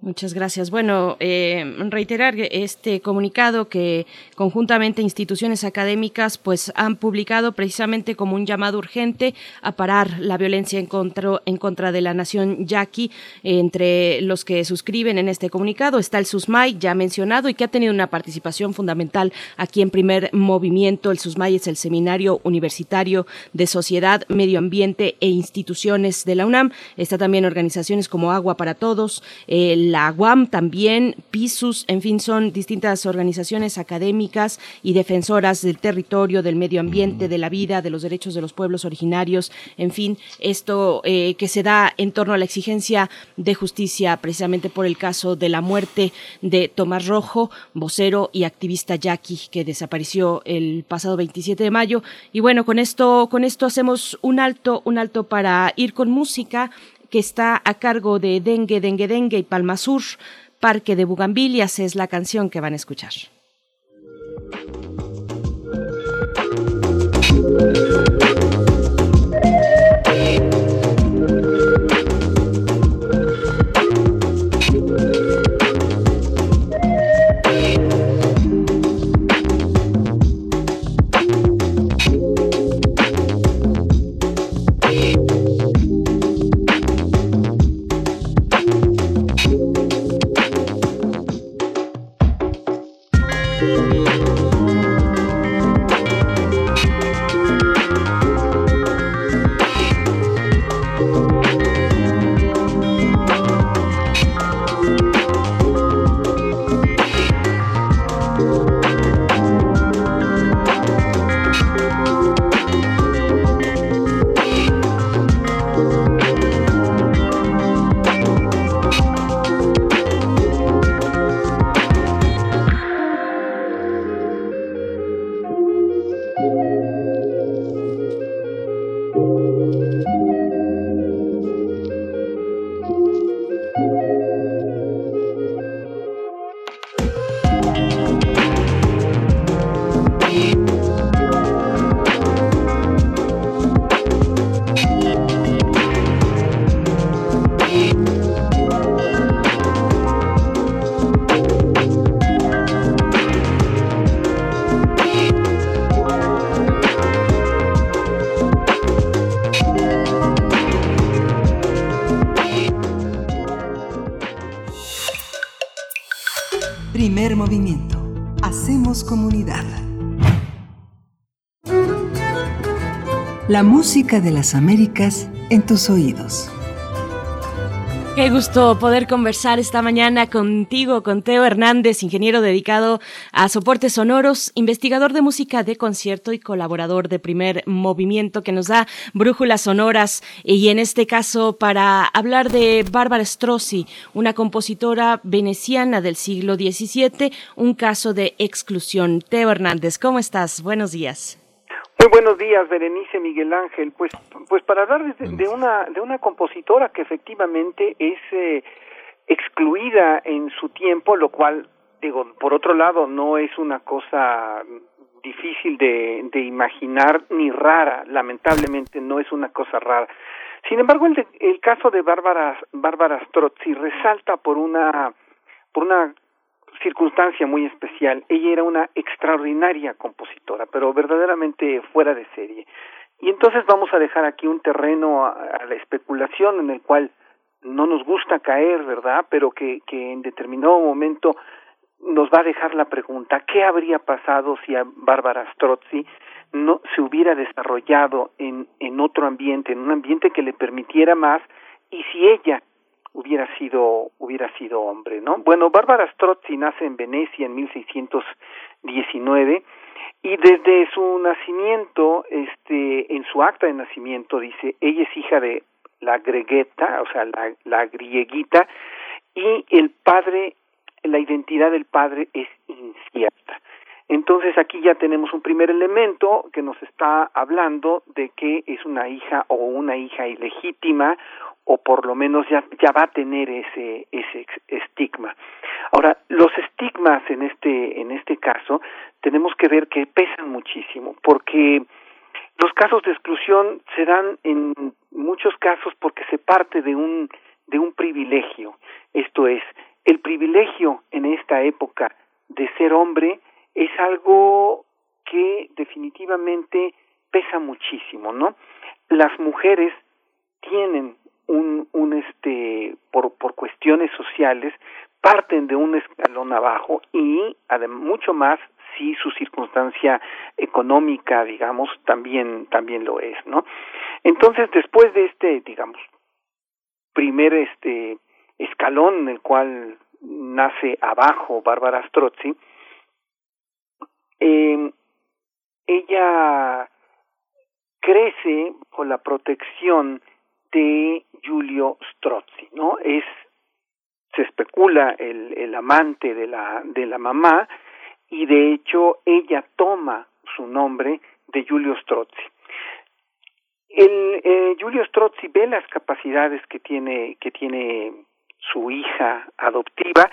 Muchas gracias. Bueno, eh, reiterar este comunicado que conjuntamente instituciones académicas pues han publicado precisamente como un llamado urgente a parar la violencia en contra, en contra de la nación yaqui. Entre los que suscriben en este comunicado está el SUSMAI, ya mencionado, y que ha tenido una participación fundamental aquí en primer movimiento. El SUSMAI es el Seminario Universitario de Sociedad, Medio Ambiente e Instituciones de la UNAM. Está también organizaciones como Agua para Todos. Eh, la UAM también, PISUS, en fin, son distintas organizaciones académicas y defensoras del territorio, del medio ambiente, de la vida, de los derechos de los pueblos originarios, en fin, esto eh, que se da en torno a la exigencia de justicia precisamente por el caso de la muerte de Tomás Rojo, vocero y activista yaqui que desapareció el pasado 27 de mayo. Y bueno, con esto, con esto hacemos un alto, un alto para ir con música que está a cargo de Dengue, Dengue, Dengue y Palma Sur. Parque de Bugambilias es la canción que van a escuchar. La música de las Américas en tus oídos. Qué gusto poder conversar esta mañana contigo, con Teo Hernández, ingeniero dedicado a soportes sonoros, investigador de música de concierto y colaborador de primer movimiento que nos da brújulas sonoras. Y en este caso, para hablar de Bárbara Strozzi, una compositora veneciana del siglo XVII, un caso de exclusión. Teo Hernández, ¿cómo estás? Buenos días. Muy buenos días, Berenice Miguel Ángel. Pues, pues para hablar de, una de una compositora que efectivamente es eh, excluida en su tiempo, lo cual digo, por otro lado, no es una cosa difícil de, de imaginar ni rara. Lamentablemente, no es una cosa rara. Sin embargo, el, el caso de Bárbara Bárbara Strozzi resalta por una por una circunstancia muy especial. Ella era una extraordinaria compositora, pero verdaderamente fuera de serie. Y entonces vamos a dejar aquí un terreno a, la especulación en el cual no nos gusta caer, ¿verdad? Pero que, en determinado momento nos va a dejar la pregunta, ¿qué habría pasado si a Bárbara Strozzi no se hubiera desarrollado en, en otro ambiente, en un ambiente que le permitiera más, y si ella hubiera sido hubiera sido hombre, ¿no? Bueno, Bárbara Strozzi nace en Venecia en 1619 y desde su nacimiento, este, en su acta de nacimiento dice, ella es hija de la gregueta, o sea, la, la grieguita, y el padre, la identidad del padre es incierta. Entonces aquí ya tenemos un primer elemento que nos está hablando de que es una hija o una hija ilegítima o por lo menos ya, ya va a tener ese, ese estigma. Ahora, los estigmas en este, en este caso tenemos que ver que pesan muchísimo, porque los casos de exclusión se dan en muchos casos porque se parte de un, de un privilegio. Esto es, el privilegio en esta época de ser hombre es algo que definitivamente pesa muchísimo, ¿no? Las mujeres tienen un, un este, por, por cuestiones sociales, parten de un escalón abajo y mucho más si su circunstancia económica, digamos, también, también lo es, ¿no? Entonces, después de este, digamos, primer este escalón en el cual nace abajo Bárbara Strozzi, eh, ella crece con la protección de Giulio Strozzi, ¿no? Es se especula el, el amante de la de la mamá y de hecho ella toma su nombre de Giulio Strozzi. El eh, Giulio Strozzi ve las capacidades que tiene que tiene su hija adoptiva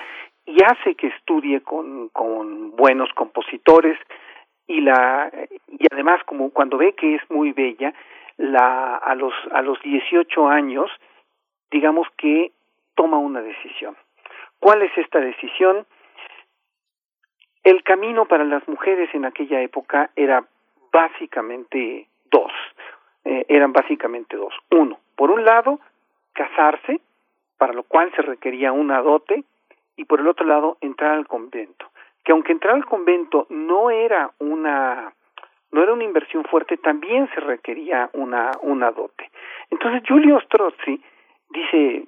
y hace que estudie con, con buenos compositores y la y además como cuando ve que es muy bella la a los a los 18 años digamos que toma una decisión. ¿Cuál es esta decisión? El camino para las mujeres en aquella época era básicamente dos, eh, eran básicamente dos. Uno, por un lado, casarse, para lo cual se requería una dote, y por el otro lado, entrar al convento. Que aunque entrar al convento no era una no era una inversión fuerte, también se requería una, una dote. Entonces Giulio Strozzi dice,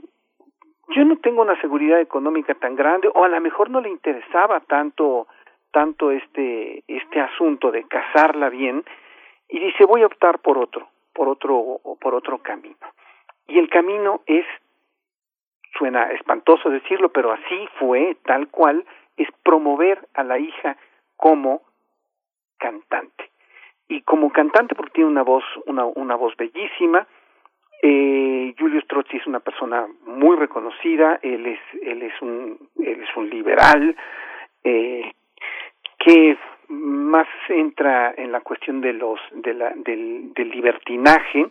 yo no tengo una seguridad económica tan grande, o a lo mejor no le interesaba tanto tanto este este asunto de casarla bien y dice voy a optar por otro por otro por otro camino y el camino es suena espantoso decirlo pero así fue tal cual es promover a la hija como cantante y como cantante porque tiene una voz una una voz bellísima eh, Julio Strozzi es una persona muy reconocida él es él es un él es un liberal eh, que más entra en la cuestión de los de la, del, del libertinaje.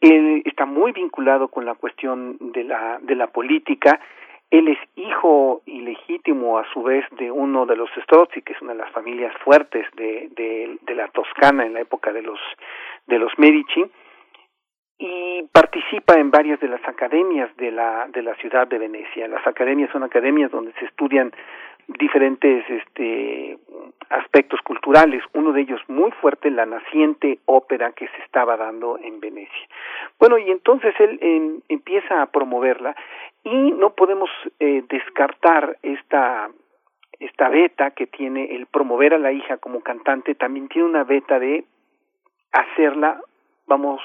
Él está muy vinculado con la cuestión de la de la política él es hijo ilegítimo a su vez de uno de los Strozzi que es una de las familias fuertes de, de, la Toscana en la época de los de los Medici y participa en varias de las academias de la de la ciudad de Venecia. Las academias son academias donde se estudian diferentes este aspectos culturales, uno de ellos muy fuerte la naciente ópera que se estaba dando en Venecia. Bueno, y entonces él em, empieza a promoverla y no podemos eh, descartar esta esta beta que tiene el promover a la hija como cantante, también tiene una beta de hacerla, vamos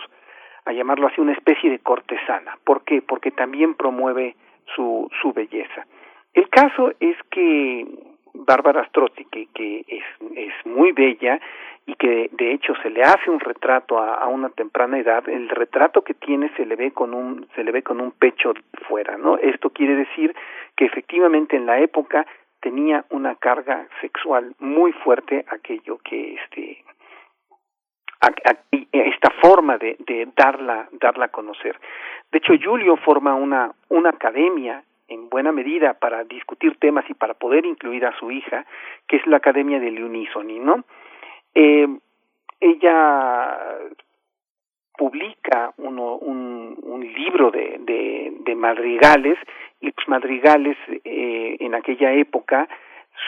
a llamarlo así, una especie de cortesana. ¿Por qué? Porque también promueve su, su belleza. El caso es que Bárbara Strozzi, que, que es, es muy bella y que de hecho se le hace un retrato a, a, una temprana edad, el retrato que tiene se le ve con un se le ve con un pecho fuera, ¿no? Esto quiere decir que efectivamente en la época tenía una carga sexual muy fuerte aquello que este esta forma de, de darla darla a conocer. De hecho, Julio forma una una academia en buena medida para discutir temas y para poder incluir a su hija, que es la Academia del Unisoni, ¿no? Eh, ella publica uno, un, libro de, de, de, madrigales y los madrigales eh, en aquella época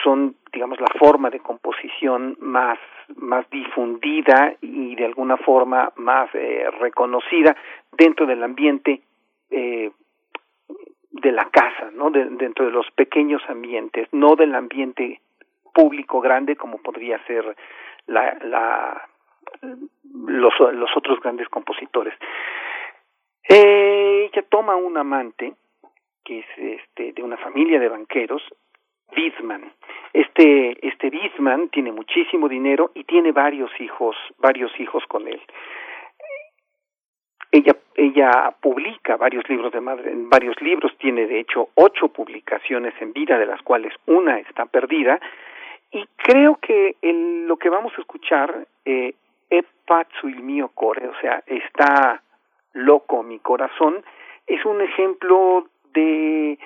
son digamos la forma de composición más más difundida y de alguna forma más eh, reconocida dentro del ambiente eh, de la casa, ¿no? De, dentro de los pequeños ambientes, no del ambiente público grande como podría ser la, la los, los otros grandes compositores. Eh, ella toma un amante que es este de una familia de banqueros, Wiesmann. Este, este Bisman tiene muchísimo dinero y tiene varios hijos, varios hijos con él. Ella, ella publica varios libros de madre, varios libros, tiene de hecho ocho publicaciones en vida, de las cuales una está perdida, y creo que el, lo que vamos a escuchar, eh, il mio core, o sea, está loco mi corazón, es un ejemplo de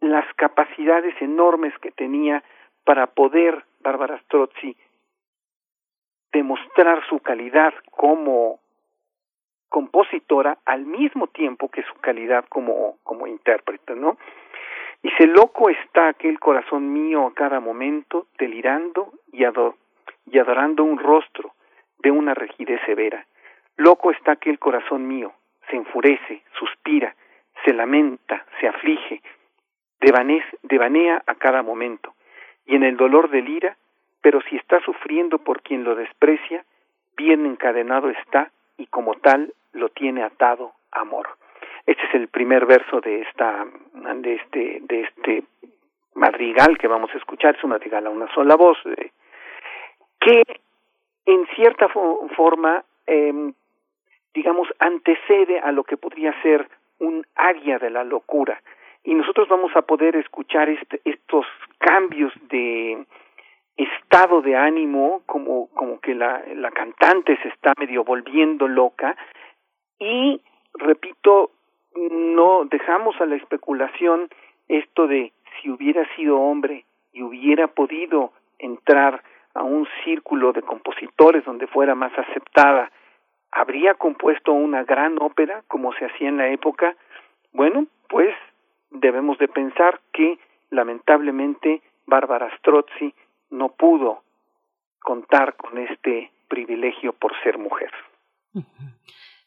las capacidades enormes que tenía para poder Bárbara Strozzi demostrar su calidad como compositora al mismo tiempo que su calidad como, como intérprete, ¿no? Dice, loco está aquel corazón mío a cada momento, delirando y, adorando un rostro de una rigidez severa. Loco está aquel corazón mío, se enfurece, suspira, se lamenta, se aflige, devanea a cada momento, y en el dolor delira, pero si está sufriendo por quien lo desprecia, bien encadenado está y como tal lo tiene atado amor. Este es el primer verso de esta de este de este madrigal que vamos a escuchar, es un madrigal a una sola voz, eh, que en cierta forma eh, digamos, antecede a lo que podría ser un área de la locura. Y nosotros vamos a poder escuchar este, estos cambios de estado de ánimo, como, como que la, la cantante se está medio volviendo loca, y, repito, no dejamos a la especulación esto de si hubiera sido hombre y hubiera podido entrar a un círculo de compositores donde fuera más aceptada habría compuesto una gran ópera como se hacía en la época, bueno, pues debemos de pensar que lamentablemente Bárbara Strozzi no pudo contar con este privilegio por ser mujer.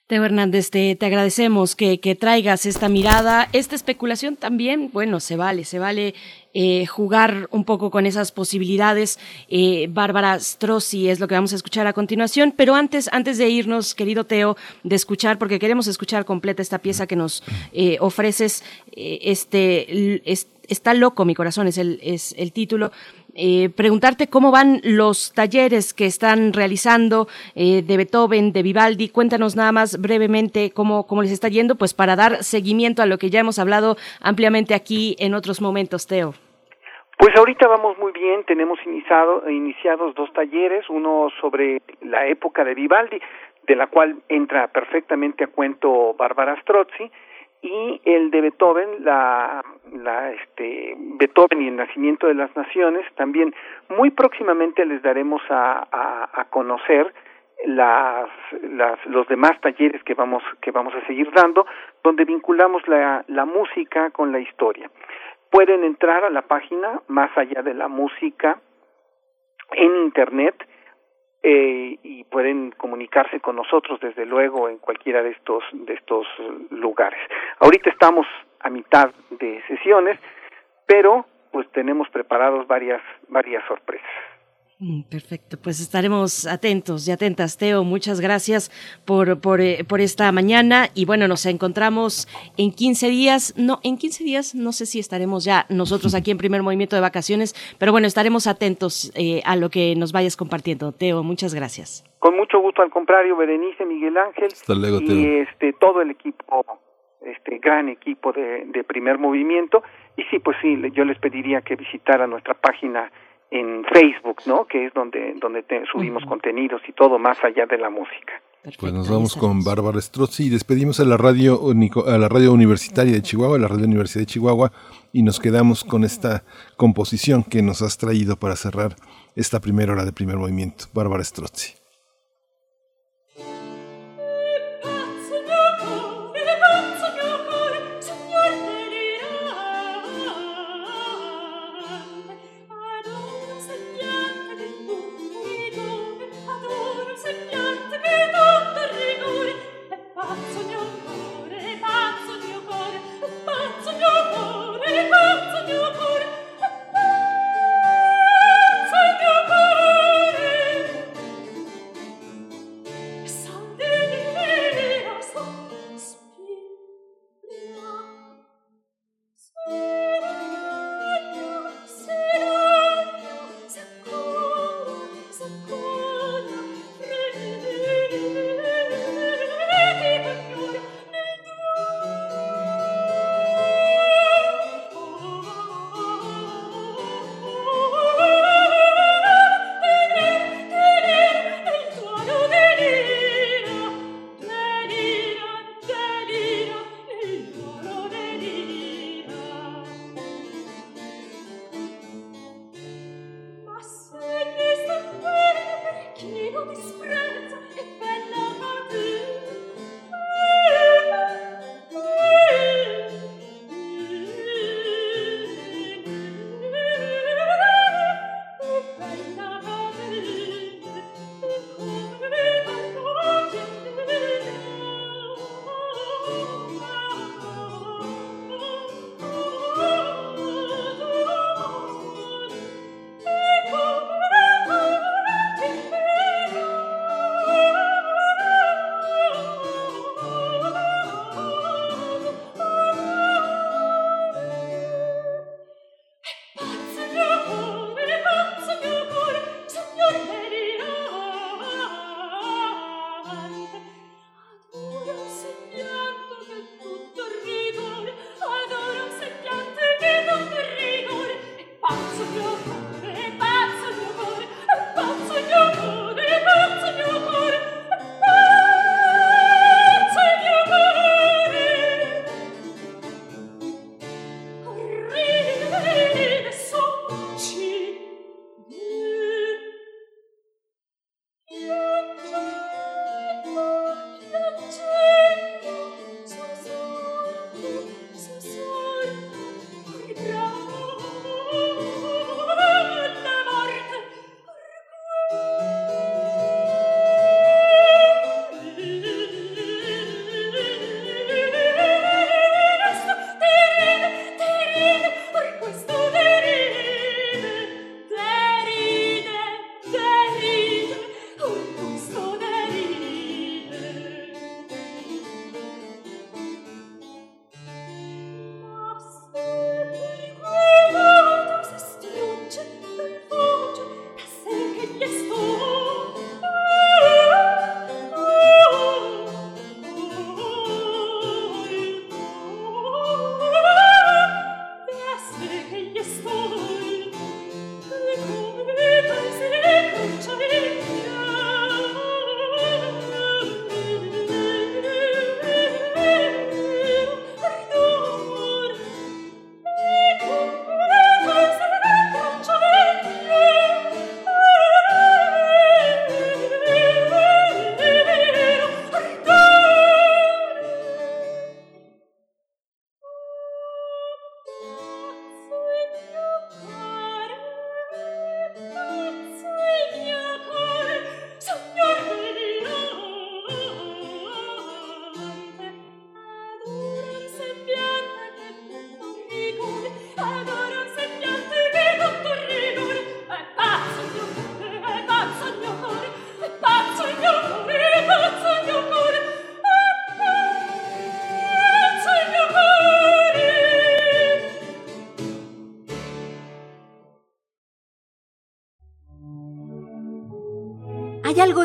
Teo Hernández, te, agradecemos que, traigas esta mirada, esta especulación también, bueno, se vale, se vale eh, jugar un poco con esas posibilidades. Eh, Bárbara Strozzi es lo que vamos a escuchar a continuación, pero antes, antes de irnos, querido Teo, de escuchar, porque queremos escuchar completa esta pieza que nos eh, ofreces, este, está loco mi corazón, es el, es el título. Eh, preguntarte cómo van los talleres que están realizando eh, de Beethoven, de Vivaldi. Cuéntanos nada más brevemente cómo, cómo les está yendo, pues para dar seguimiento a lo que ya hemos hablado ampliamente aquí en otros momentos, Teo. Pues ahorita vamos muy bien, tenemos iniciado, iniciados dos talleres, uno sobre la época de Vivaldi, de la cual entra perfectamente a cuento Bárbara Strozzi, y el de Beethoven, la, la, este, Beethoven y el nacimiento de las naciones, también muy próximamente les daremos a, conocer las, las, los demás talleres que vamos, que vamos a seguir dando, donde vinculamos la, la música con la historia. Pueden entrar a la página Más allá de la música en Internet, eh, y pueden comunicarse con nosotros desde luego en cualquiera de estos de estos lugares. Ahorita estamos a mitad de sesiones, pero pues tenemos preparados varias varias sorpresas. Mm, perfecto, pues estaremos atentos y atentas, Teo. Muchas gracias por, por, eh, por, esta mañana. Y bueno, nos encontramos en 15 días. No, en 15 días no sé si estaremos ya nosotros aquí en primer movimiento de vacaciones, pero bueno, estaremos atentos eh, a lo que nos vayas compartiendo. Teo, muchas gracias. Con mucho gusto, al contrario, Berenice, Miguel Ángel y este todo el equipo, este gran equipo de, de primer movimiento. Y sí, pues sí, yo les pediría que visitaran nuestra página en Facebook, ¿no? Que es donde donde subimos contenidos y todo más allá de la música. pues nos vamos con Bárbara Strozzi y despedimos a la radio a la radio universitaria de Chihuahua, a la radio Universidad de Chihuahua y nos quedamos con esta composición que nos has traído para cerrar esta primera hora de primer movimiento. Bárbara Strozzi.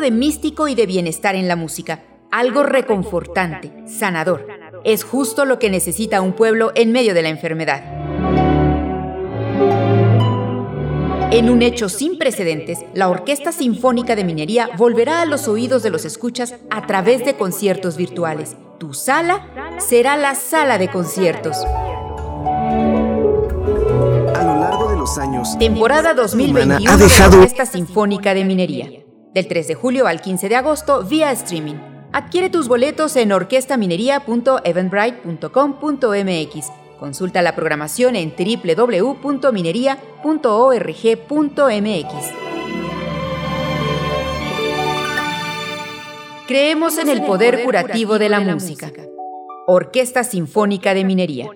De místico y de bienestar en la música, algo reconfortante, sanador. Es justo lo que necesita un pueblo en medio de la enfermedad. En un hecho sin precedentes, la Orquesta Sinfónica de Minería volverá a los oídos de los escuchas a través de conciertos virtuales. Tu sala será la sala de conciertos. A lo largo de los años, Temporada 2021 ha dejado- de la Orquesta Sinfónica de Minería. Del 3 de julio al 15 de agosto vía streaming. Adquiere tus boletos en orquestaminería.eventbrite.com.mx. Consulta la programación en www.minería.org.mx. Creemos en el poder curativo de la música. Orquesta Sinfónica de Minería.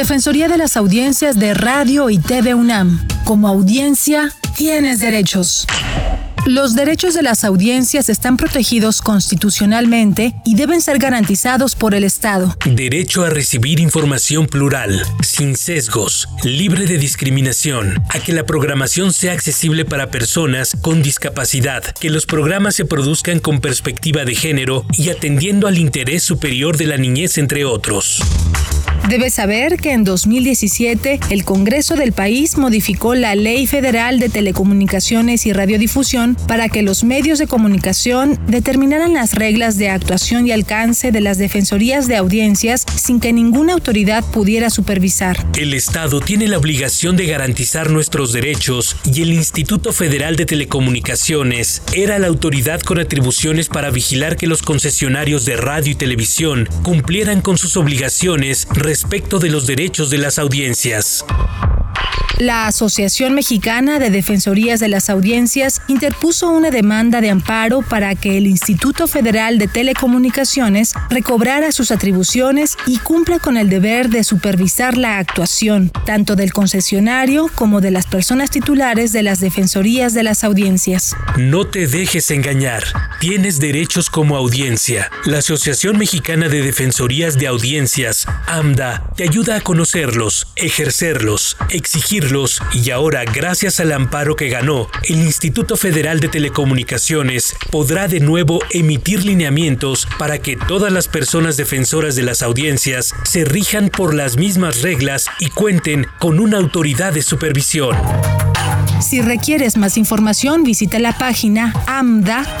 Defensoría de las Audiencias de Radio y TV UNAM. Como audiencia, tienes derechos. Los derechos de las audiencias están protegidos constitucionalmente y deben ser garantizados por el Estado. Derecho a recibir información plural, sin sesgos, libre de discriminación, a que la programación sea accesible para personas con discapacidad, que los programas se produzcan con perspectiva de género y atendiendo al interés superior de la niñez, entre otros. Debes saber que en 2017 el Congreso del país modificó la Ley Federal de Telecomunicaciones y Radiodifusión para que los medios de comunicación determinaran las reglas de actuación y alcance de las defensorías de audiencias sin que ninguna autoridad pudiera supervisar. El Estado tiene la obligación de garantizar nuestros derechos y el Instituto Federal de Telecomunicaciones era la autoridad con atribuciones para vigilar que los concesionarios de radio y televisión cumplieran con sus obligaciones respecto de los derechos de las audiencias. La Asociación Mexicana de Defensorías de las Audiencias interpuso una demanda de amparo para que el Instituto Federal de Telecomunicaciones recobrara sus atribuciones y cumpla con el deber de supervisar la actuación, tanto del concesionario como de las personas titulares de las Defensorías de las Audiencias. No te dejes engañar. Tienes derechos como audiencia. La Asociación Mexicana de Defensorías de Audiencias, AMDA, te ayuda a conocerlos, ejercerlos, y ahora, gracias al amparo que ganó, el Instituto Federal de Telecomunicaciones podrá de nuevo emitir lineamientos para que todas las personas defensoras de las audiencias se rijan por las mismas reglas y cuenten con una autoridad de supervisión. Si requieres más información, visita la página amda.unam.mx.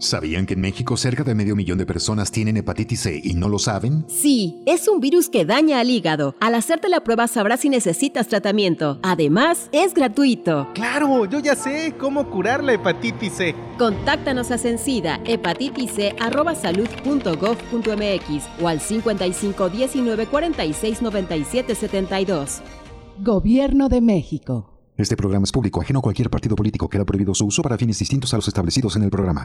¿Sabían que en México cerca de medio millón de personas tienen hepatitis C y no lo saben? Sí, es un virus que daña al hígado. Al hacerte la prueba sabrás si necesitas tratamiento. Además, es gratuito. Claro, yo ya sé cómo curar la hepatitis C. Contáctanos a Sencida, hepatitis.salud.gov.mx o al 55 19 46 97 72. Gobierno de México. Este programa es público, ajeno a cualquier partido político. Queda prohibido su uso para fines distintos a los establecidos en el programa.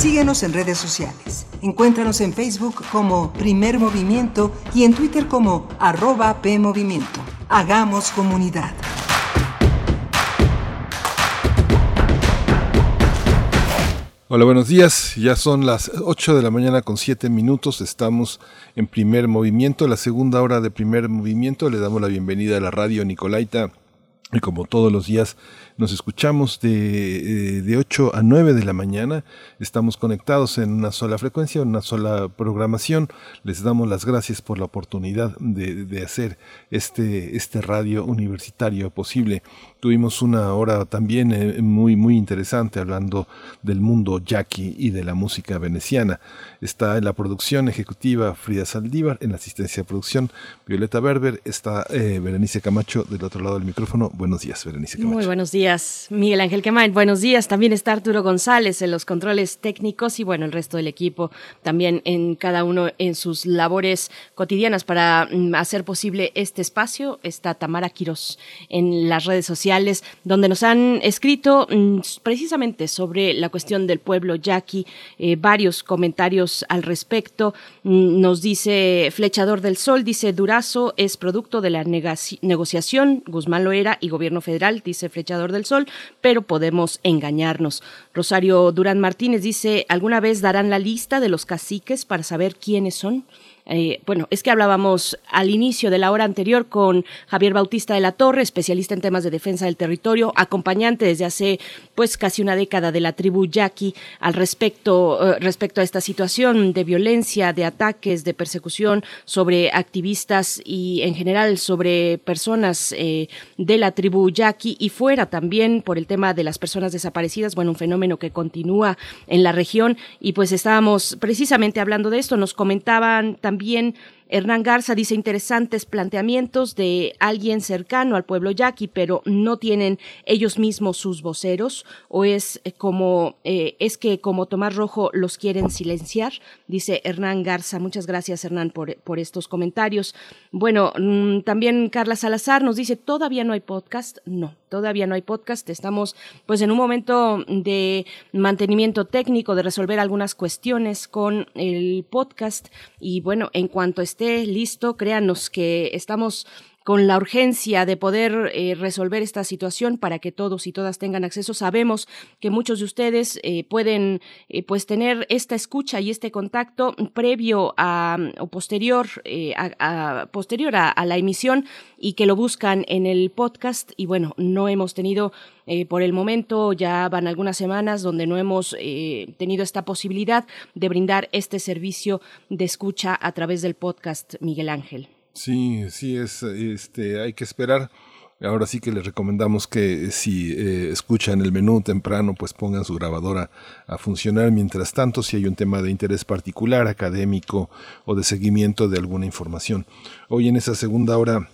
Síguenos en redes sociales. Encuéntranos en Facebook como Primer Movimiento y en Twitter como arroba PMovimiento. Hagamos comunidad. Hola, buenos días. Ya son las 8 de la mañana con 7 minutos. Estamos en primer movimiento, la segunda hora de primer movimiento. Le damos la bienvenida a la radio Nicolaita Y como todos los días nos escuchamos de, eh, de 8 a 9 de la mañana, estamos conectados en una sola frecuencia, en una sola programación. Les damos las gracias por la oportunidad de, de hacer este, este radio universitario posible. Tuvimos una hora también eh, muy, muy interesante hablando del mundo yaqui y de la música veneciana. Está en la producción ejecutiva Frida Saldívar, en la asistencia de producción Violeta Berber, está eh, Berenice Camacho del otro lado del micrófono. Buenos días, Berenice Camacho. Muy buenos días, Miguel Ángel Quemain. Buenos días. También está Arturo González en los controles técnicos y bueno, el resto del equipo también en cada uno en sus labores cotidianas para mm, hacer posible este espacio. Está Tamara Quiros en las redes sociales, donde nos han escrito mm, precisamente sobre la cuestión del pueblo yaqui, eh, varios comentarios al respecto. Mm, Nos dice Flechador del Sol, dice Durazo es producto de la negociación, Guzmán lo era y gobierno federal, dice Flechador del Sol, pero podemos engañarnos. Rosario Durán Martínez dice, ¿alguna vez darán la lista de los caciques para saber quiénes son? Eh, bueno, es que hablábamos al inicio de la hora anterior con Javier Bautista de la Torre, especialista en temas de defensa del territorio, acompañante desde hace pues casi una década de la tribu yaqui al respecto eh, respecto a esta situación de violencia, de ataques, de persecución sobre activistas y en general sobre personas eh, de la tribu yaqui y fuera también por el tema de las personas desaparecidas, bueno, un fenómeno que continúa en la región. Y pues estábamos precisamente hablando de esto, nos comentaban también también Hernán Garza dice interesantes planteamientos de alguien cercano al pueblo yaqui, pero no tienen ellos mismos sus voceros, o es eh, como eh, es que como Tomás Rojo los quieren silenciar, dice Hernán Garza. Muchas gracias Hernán por, por estos comentarios. Bueno, mm, también Carla Salazar nos dice todavía no hay podcast, no, todavía no hay podcast. Estamos pues en un momento de mantenimiento técnico, de resolver algunas cuestiones con el podcast. Y bueno, en cuanto esté listo, créanos que estamos con la urgencia de poder eh, resolver esta situación para que todos y todas tengan acceso. Sabemos que muchos de ustedes eh, pueden eh, pues tener esta escucha y este contacto previo a o posterior a, posterior a, la emisión y que lo buscan en el podcast y bueno no hemos tenido por el momento ya van algunas semanas donde no hemos tenido esta posibilidad de brindar este servicio de escucha a través del podcast Miguel Ángel. Sí, sí, es, este, hay que esperar. Ahora sí que les recomendamos que si eh, escuchan el menú temprano, pues pongan su grabadora a funcionar. Mientras tanto, si hay un tema de interés particular, académico o de seguimiento de alguna información. Hoy en esa segunda hora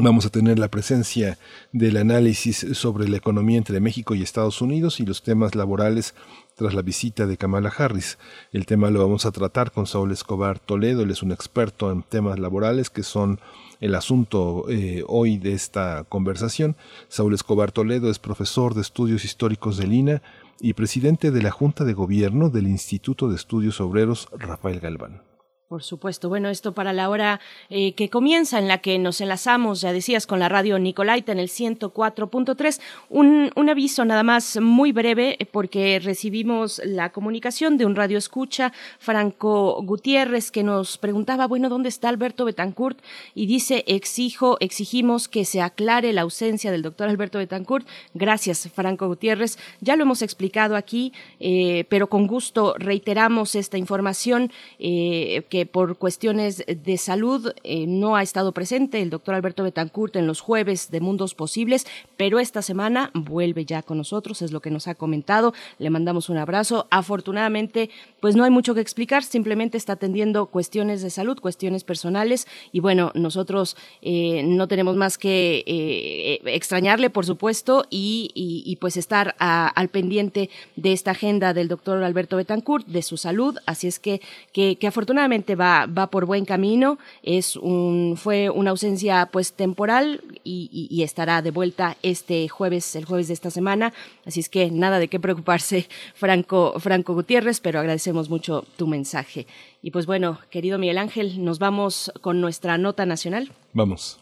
Vamos a tener la presencia del análisis sobre la economía entre México y Estados Unidos y los temas laborales tras la visita de Kamala Harris. El tema lo vamos a tratar con Saúl Escobar Toledo, él es un experto en temas laborales que son el asunto eh, hoy de esta conversación. Saúl Escobar Toledo es profesor de estudios históricos del INA y presidente de la Junta de Gobierno del Instituto de Estudios Obreros Rafael Galván. Por supuesto. Bueno, esto para la hora eh, que comienza, en la que nos enlazamos, ya decías, con la radio Nicolaita en el 104.3. Un, un aviso nada más muy breve, eh, porque recibimos la comunicación de un radio escucha, Franco Gutiérrez, que nos preguntaba, bueno, ¿dónde está Alberto Betancourt? Y dice, exijo, exigimos que se aclare la ausencia del doctor Alberto Betancourt. Gracias, Franco Gutiérrez. Ya lo hemos explicado aquí, eh, pero con gusto reiteramos esta información eh, que por cuestiones de salud eh, no ha estado presente el doctor Alberto Betancourt en los jueves de Mundos Posibles, pero esta semana vuelve ya con nosotros, es lo que nos ha comentado. Le mandamos un abrazo. Afortunadamente, pues no hay mucho que explicar, simplemente está atendiendo cuestiones de salud, cuestiones personales y bueno, nosotros eh, no tenemos más que eh, extrañarle, por supuesto, y, pues estar al pendiente de esta agenda del doctor Alberto Betancourt, de su salud, así es que, que afortunadamente va, va por buen camino, es un, fue una ausencia pues temporal y, y- y estará de vuelta este jueves, el jueves de esta semana, así es que nada de qué preocuparse, Franco, Franco Gutiérrez, pero agradecemos mucho tu mensaje. Y pues bueno, querido Miguel Ángel, nos vamos con nuestra nota nacional. Vamos.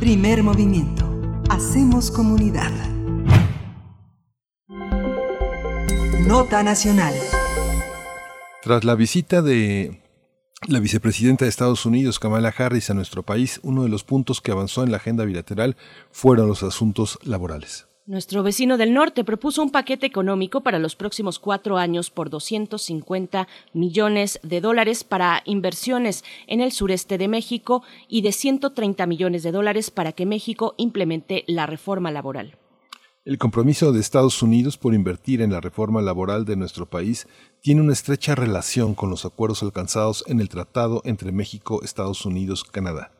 Primer movimiento. Hacemos comunidad. Nota nacional. Tras la visita de la vicepresidenta de Estados Unidos, Kamala Harris, a nuestro país, uno de los puntos que avanzó en la agenda bilateral fueron los asuntos laborales. Nuestro vecino del norte propuso un paquete económico para los próximos cuatro años por 250 millones de dólares para inversiones en el sureste de México y de 130 millones de dólares para que México implemente la reforma laboral. El compromiso de Estados Unidos por invertir en la reforma laboral de nuestro país tiene una estrecha relación con los acuerdos alcanzados en el tratado entre México, Estados Unidos, Canadá.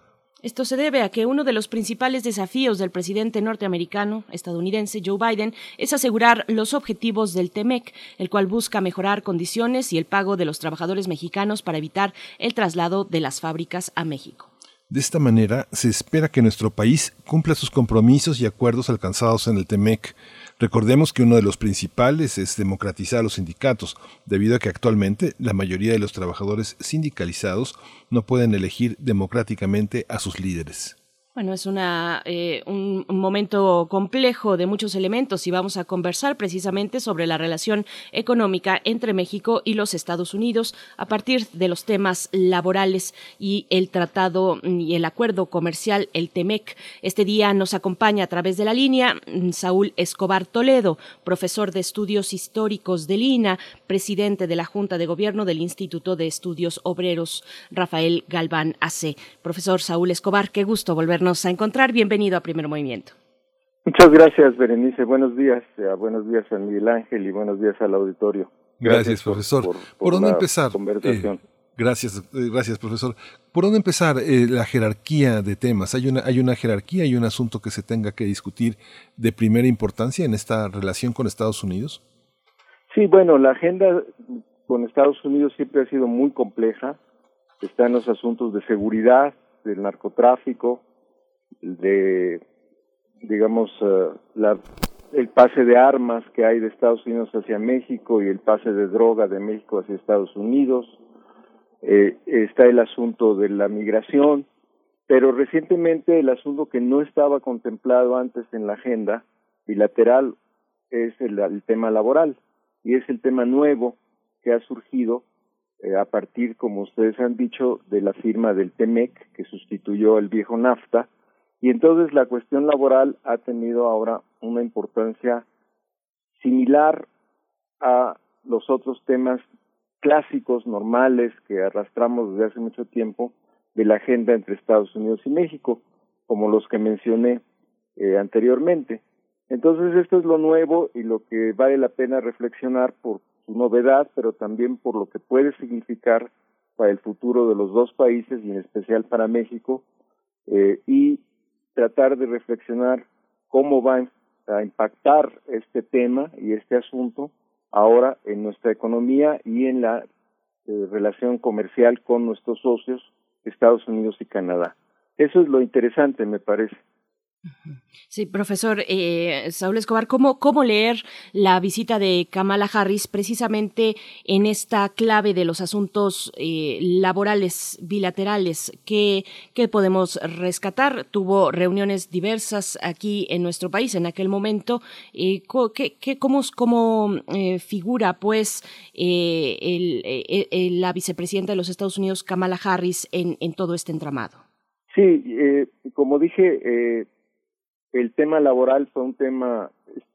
Esto se debe a que uno de los principales desafíos del presidente norteamericano, estadounidense Joe Biden, es asegurar los objetivos del TEMEC, el cual busca mejorar condiciones y el pago de los trabajadores mexicanos para evitar el traslado de las fábricas a México. De esta manera, se espera que nuestro país cumpla sus compromisos y acuerdos alcanzados en el TEMEC, Recordemos que uno de los principales es democratizar los sindicatos, debido a que actualmente la mayoría de los trabajadores sindicalizados no pueden elegir democráticamente a sus líderes. Bueno, es una, eh, un, momento complejo de muchos elementos y vamos a conversar precisamente sobre la relación económica entre México y los Estados Unidos a partir de los temas laborales y el tratado y el acuerdo comercial, el TEMEC. Este día nos acompaña a través de la línea mm, Saúl Escobar Toledo, profesor de estudios históricos del INA, presidente de la Junta de Gobierno del Instituto de Estudios Obreros, Rafael Galván AC. Profesor Saúl Escobar, qué gusto volver a encontrar. Bienvenido a Primer Movimiento. Muchas gracias, Berenice. Buenos días. Eh, buenos días a Miguel Ángel y buenos días al auditorio. Gracias, profesor. Por, dónde empezar? Eh, gracias, eh, gracias, profesor. ¿Por dónde empezar la jerarquía de temas? ¿Hay una, ¿Hay una jerarquía, y un asunto que se tenga que discutir de primera importancia en esta relación con Estados Unidos? Sí, bueno, la agenda con Estados Unidos siempre ha sido muy compleja. Están los asuntos de seguridad, del narcotráfico, de, digamos, eh, la, el pase de armas que hay de Estados Unidos hacia México y el pase de droga de México hacia Estados Unidos. Eh, está el asunto de la migración, pero recientemente el asunto que no estaba contemplado antes en la agenda bilateral es el, tema laboral y es el tema nuevo que ha surgido eh, a partir, como ustedes han dicho, de la firma del TEMEC que sustituyó el viejo NAFTA y entonces la cuestión laboral ha tenido ahora una importancia similar a los otros temas clásicos, normales, que arrastramos desde hace mucho tiempo de la agenda entre Estados Unidos y México, como los que mencioné eh, anteriormente. Entonces esto es lo nuevo y lo que vale la pena reflexionar por su novedad, pero también por lo que puede significar para el futuro de los dos países y en especial para México eh, y tratar de reflexionar cómo va a impactar este tema y este asunto ahora en nuestra economía y en la eh, relación comercial con nuestros socios, Estados Unidos y Canadá. Eso es lo interesante, me parece. Sí, profesor eh, Saúl Escobar, ¿cómo, ¿cómo leer la visita de Kamala Harris precisamente en esta clave de los asuntos eh, laborales bilaterales? ¿Qué, ¿Qué, podemos rescatar? Tuvo reuniones diversas aquí en nuestro país en aquel momento. Eh, ¿qué, ¿Cómo, cómo eh, figura, pues, la vicepresidenta de los Estados Unidos, Kamala Harris, en, en todo este entramado? Sí, como dije, el tema laboral fue un tema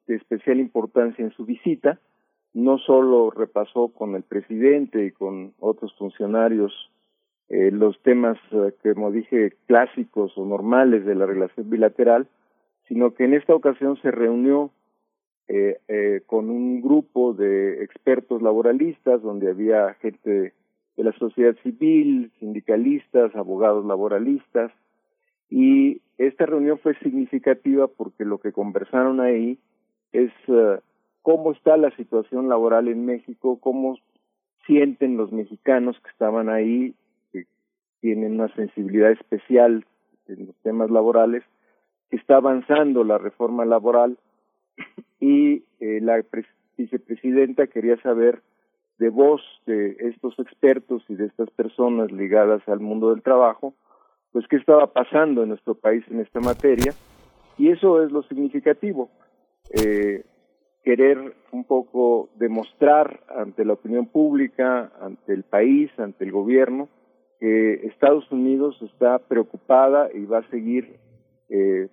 de especial importancia en su visita. No solo repasó con el presidente y con otros funcionarios eh, los temas, eh, como dije, clásicos o normales de la relación bilateral, sino que en esta ocasión se reunió eh, eh, con un grupo de expertos laboralistas, donde había gente de la sociedad civil, sindicalistas, abogados laboralistas, y esta reunión fue significativa porque lo que conversaron ahí es eh, cómo está la situación laboral en México, cómo sienten los mexicanos que estaban ahí, que tienen una sensibilidad especial en los temas laborales, que está avanzando la reforma laboral. Y eh, la vicepresidenta quería saber de voz de estos expertos y de estas personas ligadas al mundo del trabajo, pues qué estaba pasando en nuestro país en esta materia y eso es lo significativo eh, querer un poco demostrar ante la opinión pública ante el país ante el gobierno que Estados Unidos está preocupada y va a seguir eh,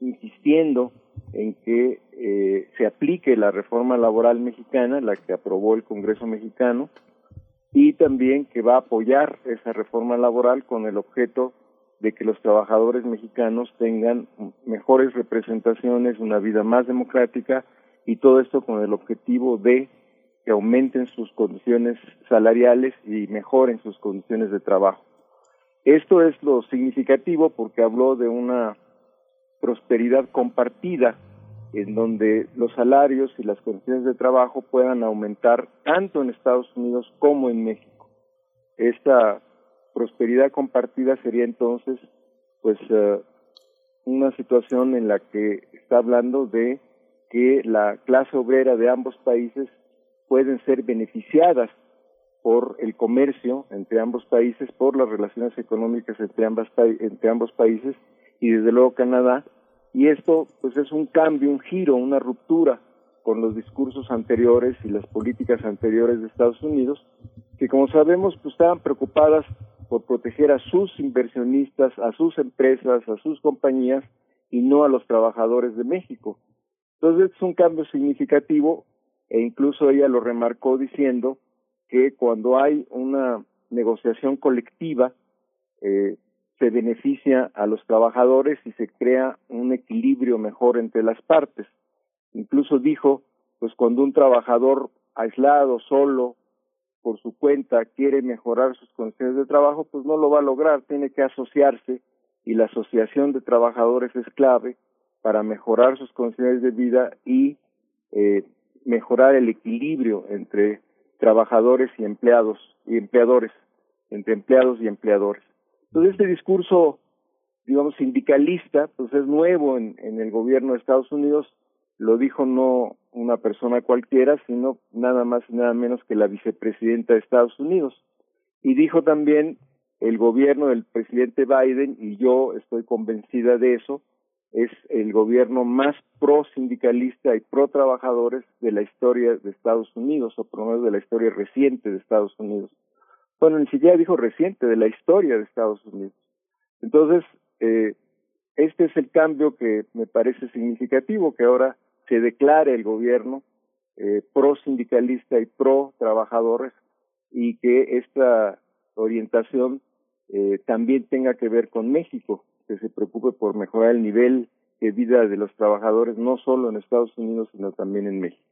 insistiendo en que eh, se aplique la reforma laboral mexicana, la que aprobó el Congreso mexicano, y también que va a apoyar esa reforma laboral con el objeto de que los trabajadores mexicanos tengan mejores representaciones, una vida más democrática y todo esto con el objetivo de que aumenten sus condiciones salariales y mejoren sus condiciones de trabajo. Esto es lo significativo porque habló de una prosperidad compartida en donde los salarios y las condiciones de trabajo puedan aumentar tanto en Estados Unidos como en México. Esta prosperidad compartida sería entonces pues eh, una situación en la que está hablando de que la clase obrera de ambos países pueden ser beneficiadas por el comercio entre ambos países, por las relaciones económicas entre, ambas, entre ambos países y desde luego Canadá. Y esto pues es un cambio, un giro, una ruptura con los discursos anteriores y las políticas anteriores de Estados Unidos, que como sabemos pues estaban preocupadas por proteger a sus inversionistas, a sus empresas, a sus compañías y no a los trabajadores de México. Entonces es un cambio significativo e incluso ella lo remarcó diciendo que cuando hay una negociación colectiva eh, se beneficia a los trabajadores y se crea un equilibrio mejor entre las partes. Incluso dijo, pues cuando un trabajador aislado, solo, por su cuenta, quiere mejorar sus condiciones de trabajo, pues no lo va a lograr, tiene que asociarse y la asociación de trabajadores es clave para mejorar sus condiciones de vida y eh, mejorar el equilibrio entre trabajadores y empleados y empleadores, entre empleados y empleadores. Entonces este discurso, digamos, sindicalista, pues es nuevo en, el gobierno de Estados Unidos, lo dijo no una persona cualquiera, sino nada más y nada menos que la vicepresidenta de Estados Unidos. Y dijo también el gobierno del presidente Biden, y yo estoy convencida de eso, es el gobierno más pro sindicalista y pro trabajadores de la historia de Estados Unidos, o por lo menos de la historia reciente de Estados Unidos. Bueno, ni siquiera dijo reciente, de la historia de Estados Unidos. Entonces, eh, este es el cambio que me parece significativo, que ahora se declare el gobierno eh, pro sindicalista y pro trabajadores y que esta orientación eh, también tenga que ver con México, que se preocupe por mejorar el nivel de vida de los trabajadores no solo en Estados Unidos sino también en México.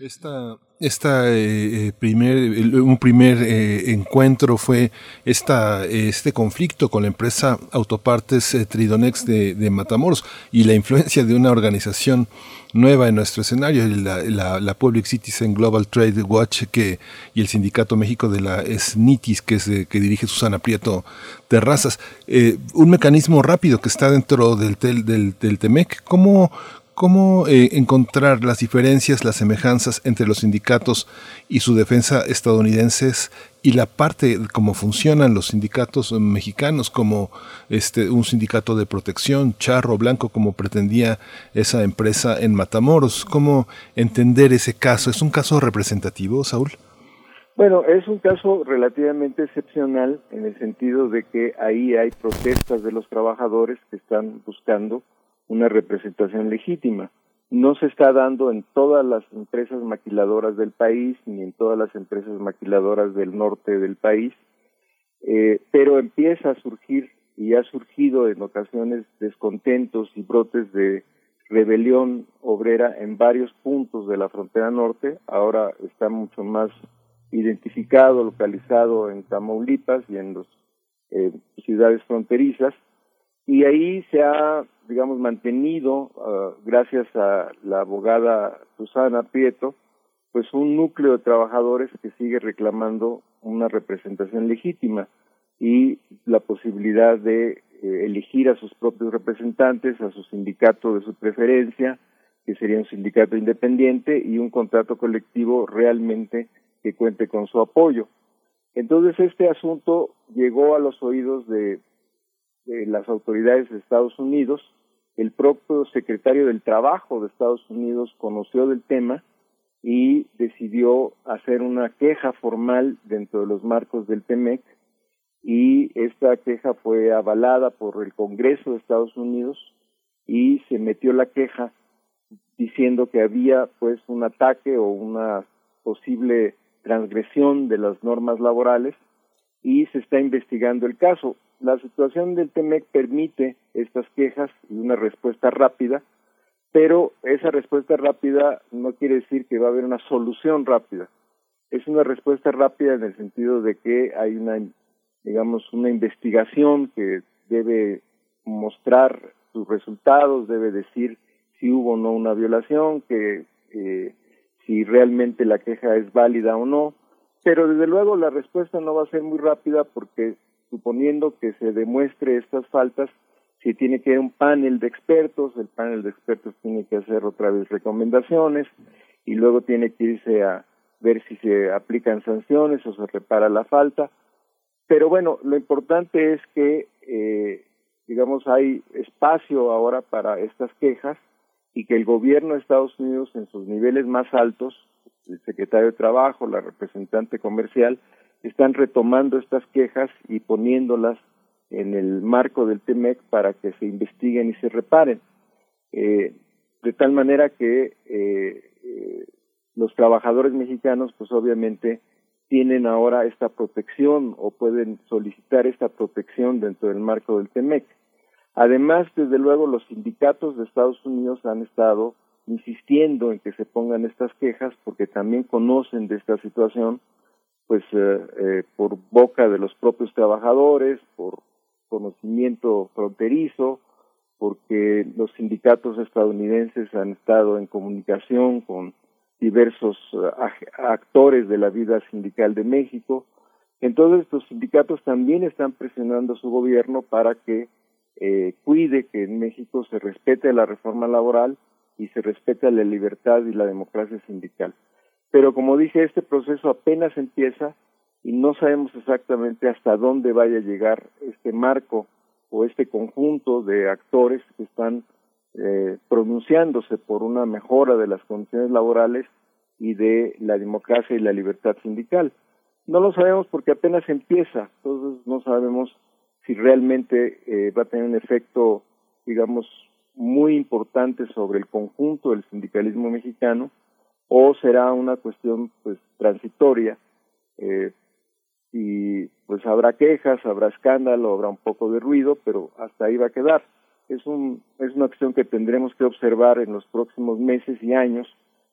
Esta, esta eh, eh, primer, un primer eh, encuentro fue esta, este conflicto con la empresa Autopartes Tridonex de, de, Matamoros y la influencia de una organización nueva en nuestro escenario, la, la, Public Citizen Global Trade Watch que, y el Sindicato México de la SNITIS que, es, que dirige Susana Prieto Terrazas. un mecanismo rápido que está dentro del, del, del TEMEC. ¿Cómo, ¿Cómo eh, encontrar las diferencias, las semejanzas entre los sindicatos y su defensa estadounidenses y la parte cómo funcionan los sindicatos mexicanos como este un sindicato de protección charro blanco como pretendía esa empresa en Matamoros? ¿Cómo entender ese caso? ¿Es un caso representativo, Saúl? Bueno, es un caso relativamente excepcional en el sentido de que ahí hay protestas de los trabajadores que están buscando una representación legítima. No se está dando en todas las empresas maquiladoras del país ni en todas las empresas maquiladoras del norte del país, eh, pero empieza a surgir y ha surgido en ocasiones descontentos y brotes de rebelión obrera en varios puntos de la frontera norte. Ahora está mucho más identificado, localizado en Tamaulipas y en las eh, ciudades fronterizas. Y ahí se ha digamos, mantenido, ah, gracias a la abogada Susana Prieto, pues un núcleo de trabajadores que sigue reclamando una representación legítima y la posibilidad de eh, elegir a sus propios representantes, a su sindicato de su preferencia, que sería un sindicato independiente y un contrato colectivo realmente que cuente con su apoyo. Entonces este asunto llegó a los oídos de las autoridades de Estados Unidos. El propio secretario del Trabajo de Estados Unidos conoció del tema y decidió hacer una queja formal dentro de los marcos del TEMEC y esta queja fue avalada por el Congreso de Estados Unidos y se metió la queja diciendo que había pues un ataque o una posible transgresión de las normas laborales y se está investigando el caso. La situación del TEMEC permite estas quejas y una respuesta rápida, pero esa respuesta rápida no quiere decir que va a haber una solución rápida. Es una respuesta rápida en el sentido de que hay una, digamos, una investigación que debe mostrar sus resultados, debe decir si hubo o no una violación, que eh, si realmente la queja es válida o no, pero desde luego la respuesta no va a ser muy rápida porque suponiendo que se demuestre estas faltas, si tiene que ir un panel de expertos, el panel de expertos tiene que hacer otra vez recomendaciones y luego tiene que irse a ver si se aplican sanciones o se repara la falta. Pero bueno, lo importante es que, eh, digamos, hay espacio ahora para estas quejas y que el gobierno de Estados Unidos en sus niveles más altos el secretario de Trabajo, la representante comercial, están retomando estas quejas y poniéndolas en el marco del TEMEC para que se investiguen y se reparen. Eh, de tal manera que eh, eh, los trabajadores mexicanos, pues obviamente, tienen ahora esta protección o pueden solicitar esta protección dentro del marco del TEMEC. Además, desde luego, los sindicatos de Estados Unidos han estado insistiendo en que se pongan estas quejas porque también conocen de esta situación pues eh, eh, por boca de los propios trabajadores, por conocimiento fronterizo, porque los sindicatos estadounidenses han estado en comunicación con diversos eh, actores de la vida sindical de México. Entonces, los sindicatos también están presionando a su gobierno para que cuide que en México se respete la reforma laboral y se respeta la libertad y la democracia sindical. Pero como dije, este proceso apenas empieza y no sabemos exactamente hasta dónde vaya a llegar este marco o este conjunto de actores que están eh, pronunciándose por una mejora de las condiciones laborales y de la democracia y la libertad sindical. No lo sabemos porque apenas empieza, entonces no sabemos si realmente eh, va a tener un efecto, digamos, muy importante sobre el conjunto del sindicalismo mexicano o será una cuestión pues transitoria eh, y pues habrá quejas, habrá escándalo, habrá un poco de ruido, pero hasta ahí va a quedar. Es, un, es una cuestión que tendremos que observar en los próximos meses y años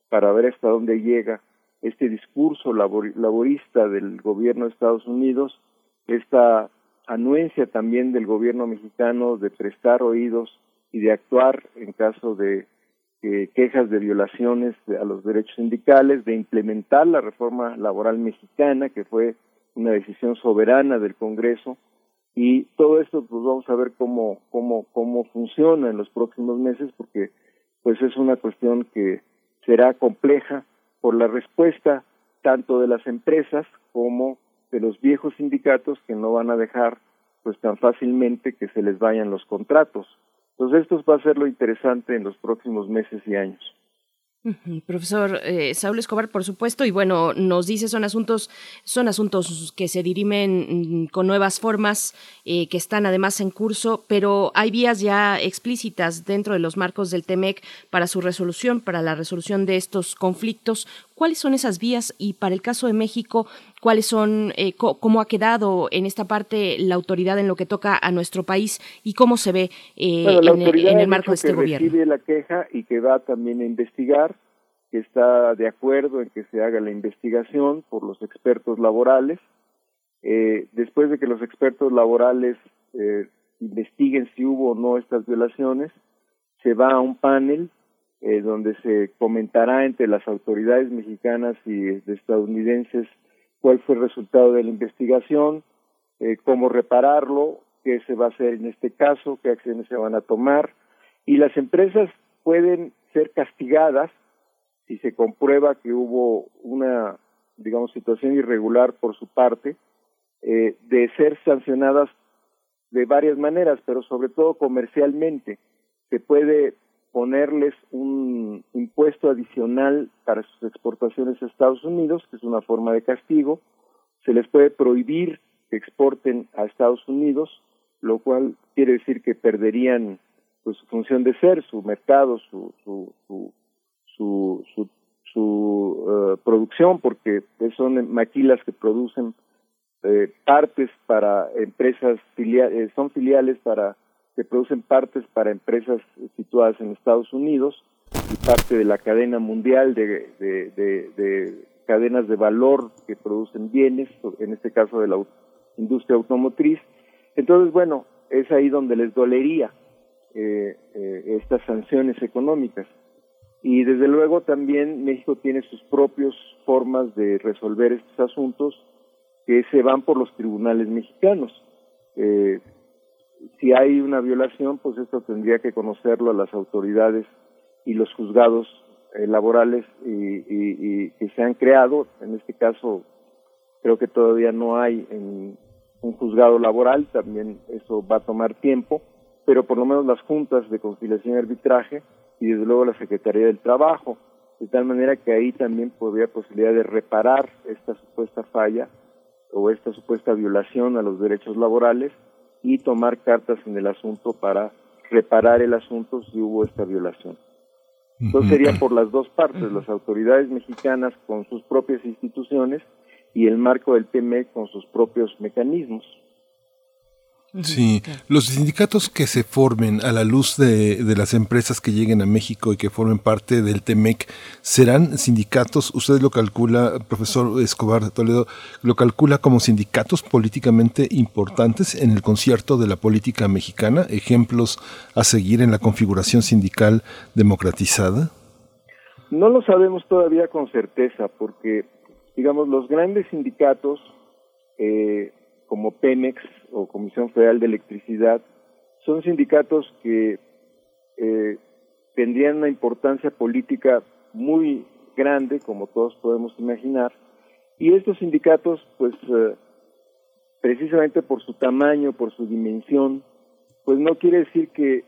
para ver hasta dónde llega este discurso laborista del gobierno de Estados Unidos, esta anuencia también del gobierno mexicano de prestar oídos y de actuar en caso de eh, quejas de violaciones a los derechos sindicales, de implementar la reforma laboral mexicana, que fue una decisión soberana del Congreso, y todo esto pues vamos a ver cómo, cómo, cómo funciona en los próximos meses, porque pues es una cuestión que será compleja por la respuesta tanto de las empresas como de los viejos sindicatos que no van a dejar pues tan fácilmente que se les vayan los contratos. Entonces esto va a ser lo interesante en los próximos meses y años. Profesor eh, Escobar, por supuesto, y bueno, nos dice son asuntos, son asuntos que se dirimen mm, con nuevas formas, eh, que están además en curso, pero hay vías ya explícitas dentro de los marcos del TEMEC para su resolución, para la resolución de estos conflictos. ¿Cuáles son esas vías? Y para el caso de México, ¿cuáles son, eh, cómo ha quedado en esta parte la autoridad en lo que toca a nuestro país y cómo se ve en, el, marco de este que gobierno? Recibe la queja y que va también a investigar que está de acuerdo en que se haga la investigación por los expertos laborales. Eh, después de que los expertos laborales eh, investiguen si hubo o no estas violaciones, se va a un panel eh, donde se comentará entre las autoridades mexicanas y estadounidenses cuál fue el resultado de la investigación, eh, cómo repararlo, qué se va a hacer en este caso, qué acciones se van a tomar. Y las empresas pueden ser castigadas si se comprueba que hubo una, digamos, situación irregular por su parte, eh, de ser sancionadas de varias maneras, pero sobre todo comercialmente. Se puede ponerles un impuesto adicional para sus exportaciones a Estados Unidos, que es una forma de castigo. Se les puede prohibir que exporten a Estados Unidos, lo cual quiere decir que perderían pues, su función de ser, su mercado, su, su, su, su, su, eh, producción, porque son maquilas que producen eh, partes para empresas filiales, eh, son filiales para que producen partes para empresas situadas en Estados Unidos y parte de la cadena mundial de, de, cadenas de valor que producen bienes, en este caso de la industria automotriz. Entonces, bueno, es ahí donde les dolería eh, eh, estas sanciones económicas. Y desde luego también México tiene sus propias formas de resolver estos asuntos que se van por los tribunales mexicanos. Eh, si hay una violación, pues esto tendría que conocerlo a las autoridades y los juzgados eh, laborales y, que se han creado. En este caso, creo que todavía no hay un juzgado laboral, también eso va a tomar tiempo, pero por lo menos las juntas de conciliación y arbitraje y desde luego la Secretaría del Trabajo, de tal manera que ahí también podría posibilidad de reparar esta supuesta falla o esta supuesta violación a los derechos laborales y tomar cartas en el asunto para reparar el asunto si hubo esta violación. Entonces sería por las dos partes, las autoridades mexicanas con sus propias instituciones y el marco del TME con sus propios mecanismos. Sí, los sindicatos que se formen a la luz de, las empresas que lleguen a México y que formen parte del TEMEC, ¿serán sindicatos, usted lo calcula, profesor Escobar de Toledo, lo calcula como sindicatos políticamente importantes en el concierto de la política mexicana, ejemplos a seguir en la configuración sindical democratizada? No lo sabemos todavía con certeza, porque, digamos, los grandes sindicatos eh, como Pemex, o Comisión Federal de Electricidad, son sindicatos que eh, tendrían una importancia política muy grande, como todos podemos imaginar, y estos sindicatos, pues, eh, precisamente por su tamaño, por su dimensión, pues no quiere decir que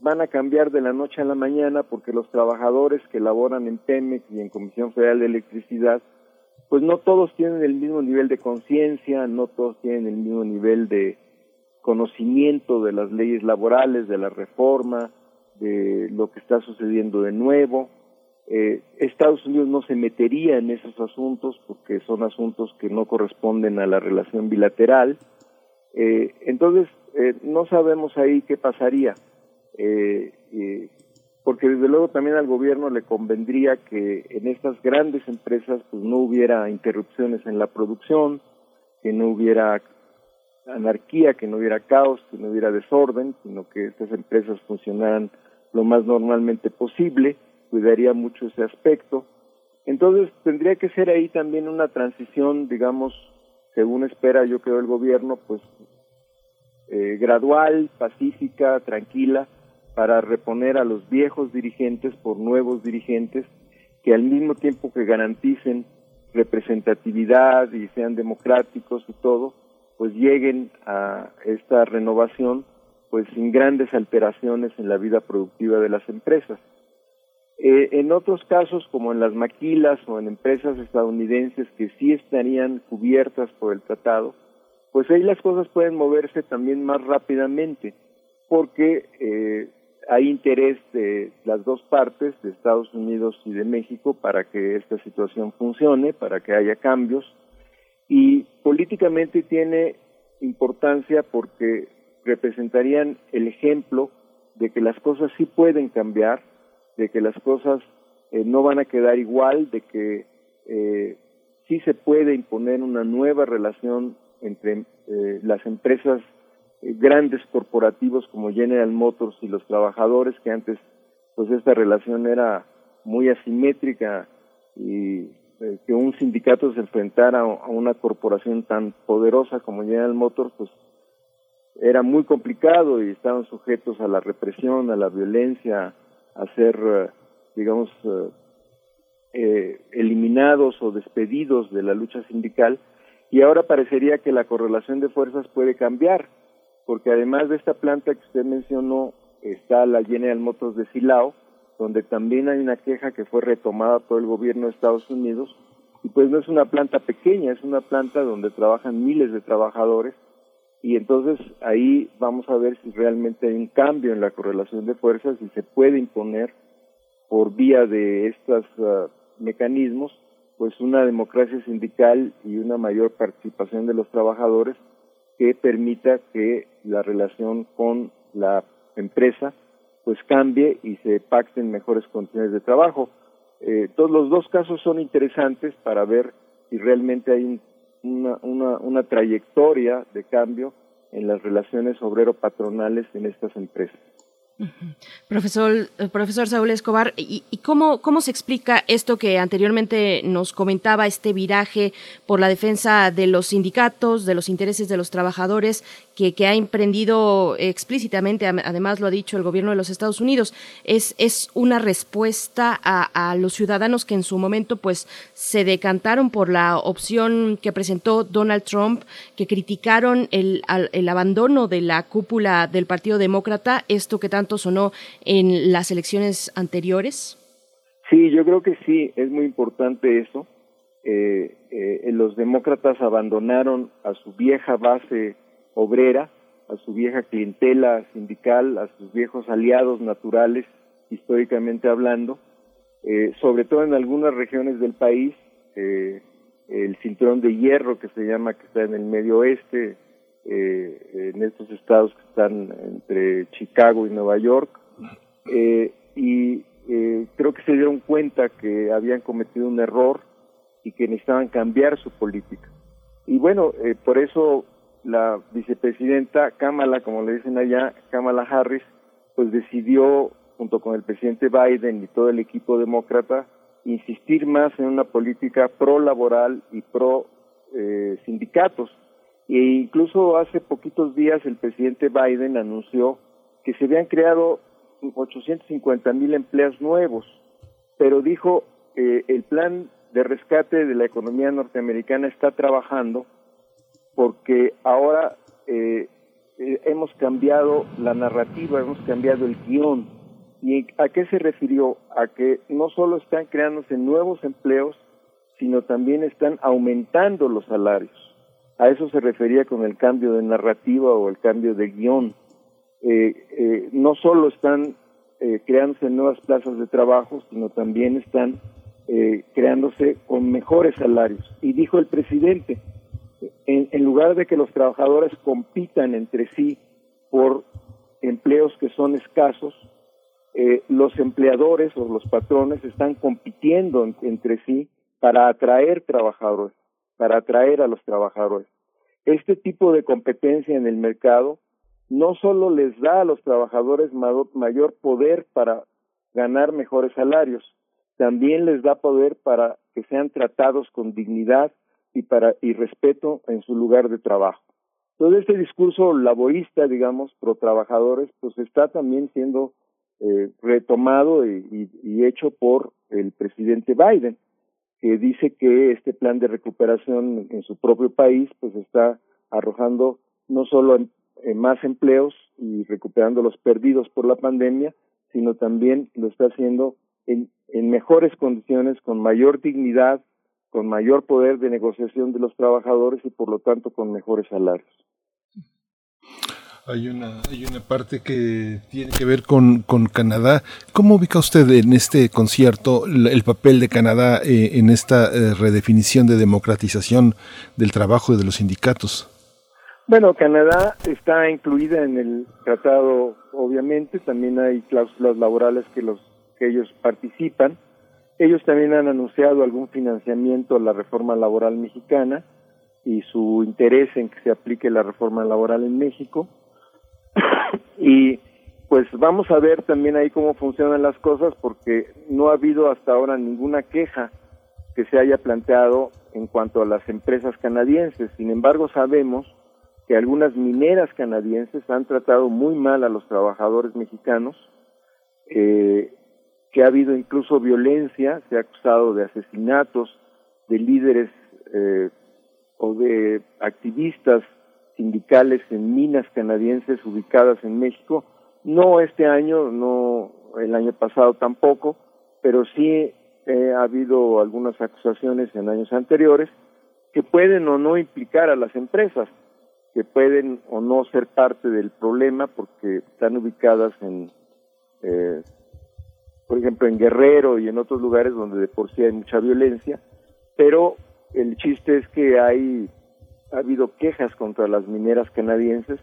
van a cambiar de la noche a la mañana, porque los trabajadores que laboran en Pemex y en Comisión Federal de Electricidad pues no todos tienen el mismo nivel de conciencia, no todos tienen el mismo nivel de conocimiento de las leyes laborales, de la reforma, de lo que está sucediendo de nuevo. Eh, Estados Unidos no se metería en esos asuntos porque son asuntos que no corresponden a la relación bilateral. Eh, entonces, eh, no sabemos ahí qué pasaría. Eh, porque desde luego también al gobierno le convendría que en estas grandes empresas pues no hubiera interrupciones en la producción, que no hubiera anarquía, que no hubiera caos, que no hubiera desorden, sino que estas empresas funcionaran lo más normalmente posible, cuidaría mucho ese aspecto. Entonces tendría que ser ahí también una transición, digamos, según espera yo creo el gobierno, pues eh, gradual, pacífica, tranquila, para reponer a los viejos dirigentes por nuevos dirigentes que al mismo tiempo que garanticen representatividad y sean democráticos y todo, pues lleguen a esta renovación pues sin grandes alteraciones en la vida productiva de las empresas. Eh, en otros casos, como en las maquilas o en empresas estadounidenses que sí estarían cubiertas por el tratado, pues ahí las cosas pueden moverse también más rápidamente, porque eh, hay interés de las dos partes, de Estados Unidos y de México, para que esta situación funcione, para que haya cambios. Y políticamente tiene importancia porque representarían el ejemplo de que las cosas sí pueden cambiar, de que las cosas eh, no van a quedar igual, de que eh, sí se puede imponer una nueva relación entre eh, las empresas grandes corporativos como General Motors y los trabajadores, que antes pues esta relación era muy asimétrica y eh, que un sindicato se enfrentara a una corporación tan poderosa como General Motors, pues era muy complicado y estaban sujetos a la represión, a la violencia, a ser, eh, digamos, eliminados o despedidos de la lucha sindical. Y ahora parecería que la correlación de fuerzas puede cambiar porque además de esta planta que usted mencionó, está la General Motors de Silao, donde también hay una queja que fue retomada por el gobierno de Estados Unidos, y pues no es una planta pequeña, es una planta donde trabajan miles de trabajadores, y entonces ahí vamos a ver si realmente hay un cambio en la correlación de fuerzas y se puede imponer por vía de estos ah, mecanismos pues una democracia sindical y una mayor participación de los trabajadores que permita que la relación con la empresa pues cambie y se pacten mejores condiciones de trabajo. Eh, todos los dos casos son interesantes para ver si realmente hay una, una, trayectoria de cambio en las relaciones obrero-patronales en estas empresas. Profesor, eh, profesor Saúl Escobar, ¿y, cómo, cómo, se explica esto que anteriormente nos comentaba, este viraje por la defensa de los sindicatos, de los intereses de los trabajadores, que, que ha emprendido explícitamente, además lo ha dicho el gobierno de los Estados Unidos? ¿Es, es una respuesta a, a los ciudadanos que en su momento pues, se decantaron por la opción que presentó Donald Trump, que criticaron el, el abandono de la cúpula del Partido Demócrata, esto que tanto o no en las elecciones anteriores? Sí, yo creo que sí, es muy importante eso. Eh, eh, los demócratas abandonaron a su vieja base obrera, a su vieja clientela sindical, a sus viejos aliados naturales, históricamente hablando, eh, sobre todo en algunas regiones del país, el cinturón de hierro que se llama, que está en el medio oeste, eh, en estos estados que están entre Chicago y Nueva York. Eh, y eh, creo que se dieron cuenta que habían cometido un error y que necesitaban cambiar su política. Y bueno, eh, por eso la vicepresidenta Kamala, como le dicen allá, Kamala Harris, pues decidió, junto con el presidente Biden y todo el equipo demócrata, insistir más en una política pro laboral y pro eh, sindicatos e incluso hace poquitos días el presidente Biden anunció que se habían creado 850 mil empleos nuevos, pero dijo eh, el plan de rescate de la economía norteamericana está trabajando porque ahora eh, eh, hemos cambiado la narrativa, hemos cambiado el guion. ¿Y a qué se refirió? A que no solo están creándose nuevos empleos, sino también están aumentando los salarios. A eso se refería con el cambio de narrativa o el cambio de guion. Eh, eh, no solo están eh, creándose nuevas plazas de trabajo, sino también están creándose con mejores salarios. Y dijo el presidente, en, en lugar de que los trabajadores compitan entre sí por empleos que son escasos, los empleadores o los patrones están compitiendo entre sí para atraer trabajadores para atraer a los trabajadores. Este tipo de competencia en el mercado no solo les da a los trabajadores mayor poder para ganar mejores salarios, también les da poder para que sean tratados con dignidad y para y respeto en su lugar de trabajo. Todo este discurso laborista, digamos, pro trabajadores, pues está también siendo eh, retomado y hecho por el presidente Biden que dice que este plan de recuperación en su propio país pues está arrojando no solo en, más empleos y recuperando los perdidos por la pandemia, sino también lo está haciendo en, en mejores condiciones, con mayor dignidad, con mayor poder de negociación de los trabajadores y por lo tanto con mejores salarios. Hay una, hay una parte que tiene que ver con, con Canadá. ¿Cómo ubica usted en este concierto el papel de Canadá eh, en esta eh, redefinición de democratización del trabajo y de los sindicatos? Bueno, Canadá está incluida en el tratado, obviamente, también hay cláusulas laborales que los que ellos participan. Ellos también han anunciado algún financiamiento a la reforma laboral mexicana y su interés en que se aplique la reforma laboral en México y pues vamos a ver también ahí cómo funcionan las cosas porque no ha habido hasta ahora ninguna queja que se haya planteado en cuanto a las empresas canadienses. Sin embargo, sabemos que algunas mineras canadienses han tratado muy mal a los trabajadores mexicanos, eh, que ha habido incluso violencia, se ha acusado de asesinatos de líderes eh, o de activistas sindicales en minas canadienses ubicadas en México. No este año, no el año pasado tampoco, pero sí eh, ha habido algunas acusaciones en años anteriores que pueden o no implicar a las empresas, que pueden o no ser parte del problema porque están ubicadas en, eh, por ejemplo, en Guerrero y en otros lugares donde de por sí hay mucha violencia, pero el chiste es que hay ha habido quejas contra las mineras canadienses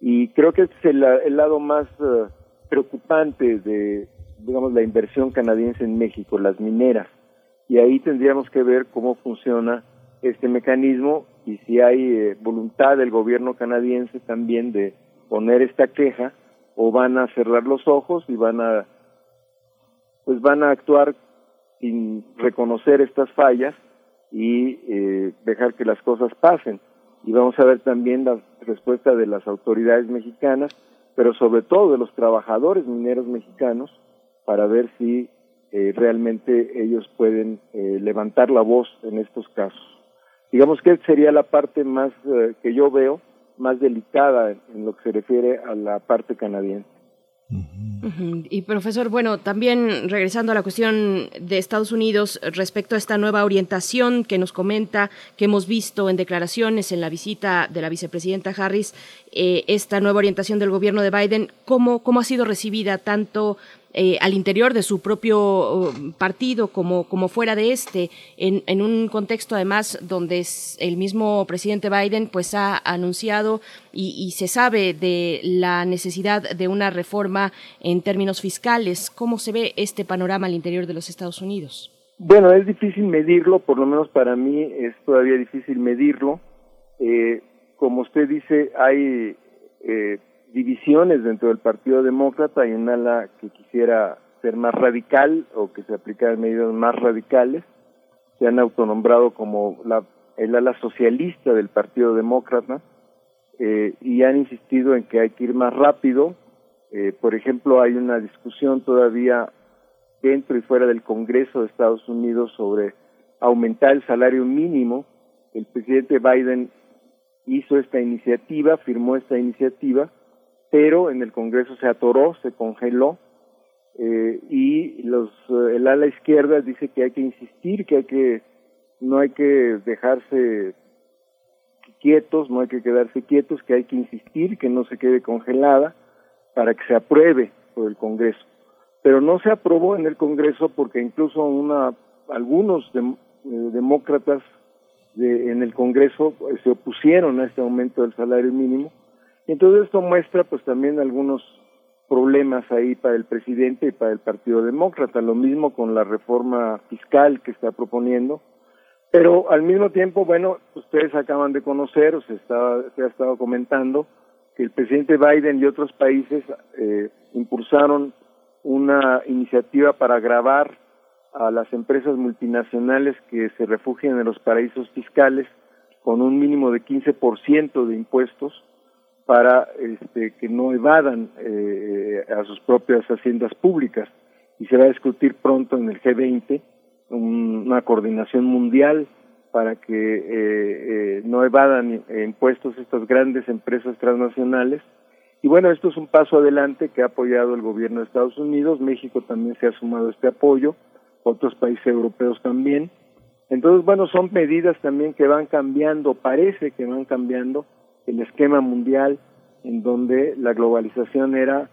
y creo que es el, lado más eh, preocupante de, digamos, la inversión canadiense en México, las mineras. Y ahí tendríamos que ver cómo funciona este mecanismo y si hay eh, voluntad del gobierno canadiense también de poner esta queja o van a cerrar los ojos y van a pues van a actuar sin reconocer estas fallas y eh, dejar que las cosas pasen. Y vamos a ver también la respuesta de las autoridades mexicanas, pero sobre todo de los trabajadores mineros mexicanos, para ver si eh, realmente ellos pueden eh, levantar la voz en estos casos. Digamos que sería la parte más que yo veo más delicada en lo que se refiere a la parte canadiense. Y profesor, bueno, también regresando a la cuestión de Estados Unidos respecto a esta nueva orientación que nos comenta, que hemos visto en declaraciones en la visita de la vicepresidenta Harris, eh, esta nueva orientación del gobierno de Biden, ¿cómo, cómo ha sido recibida tanto eh, al interior de su propio uh, partido como, como fuera de este, en, en un contexto además donde el mismo presidente Biden pues ha anunciado y, y, se sabe de la necesidad de una reforma en términos fiscales. ¿Cómo se ve este panorama al interior de los Estados Unidos? Bueno, es difícil medirlo, por lo menos para mí es todavía difícil medirlo. Eh, como usted dice, hay eh, divisiones dentro del Partido Demócrata, hay un ala que quisiera ser más radical o que se aplicaran medidas más radicales, se han autonombrado como la, el ala socialista del Partido Demócrata eh, y han insistido en que hay que ir más rápido. Eh, por ejemplo, hay una discusión todavía dentro y fuera del Congreso de Estados Unidos sobre aumentar el salario mínimo. El presidente Biden hizo esta iniciativa, firmó esta iniciativa, pero en el Congreso se atoró, se congeló eh, y los eh, el ala izquierda dice que hay que insistir, que hay que no hay que dejarse quietos, no hay que quedarse quietos, que hay que insistir, que no se quede congelada para que se apruebe por el Congreso. Pero no se aprobó en el Congreso porque incluso una algunos eh, demócratas de, en el Congreso se opusieron a este aumento del salario mínimo entonces esto muestra pues también algunos problemas ahí para el presidente y para el Partido Demócrata, lo mismo con la reforma fiscal que está proponiendo, pero al mismo tiempo, bueno, ustedes acaban de conocer, o se, estaba, se ha estado comentando, que el presidente Biden y otros países eh, impulsaron una iniciativa para grabar a las empresas multinacionales que se refugian en los paraísos fiscales con un mínimo de 15% de impuestos para este, que no evadan eh, a sus propias haciendas públicas. Y se va a discutir pronto en el G20 una coordinación mundial para que eh, eh, no evadan impuestos estas grandes empresas transnacionales. Y bueno, esto es un paso adelante que ha apoyado el gobierno de Estados Unidos. México también se ha sumado a este apoyo, otros países europeos también. Entonces, bueno, son medidas también que van cambiando, parece que van cambiando el esquema mundial en donde la globalización era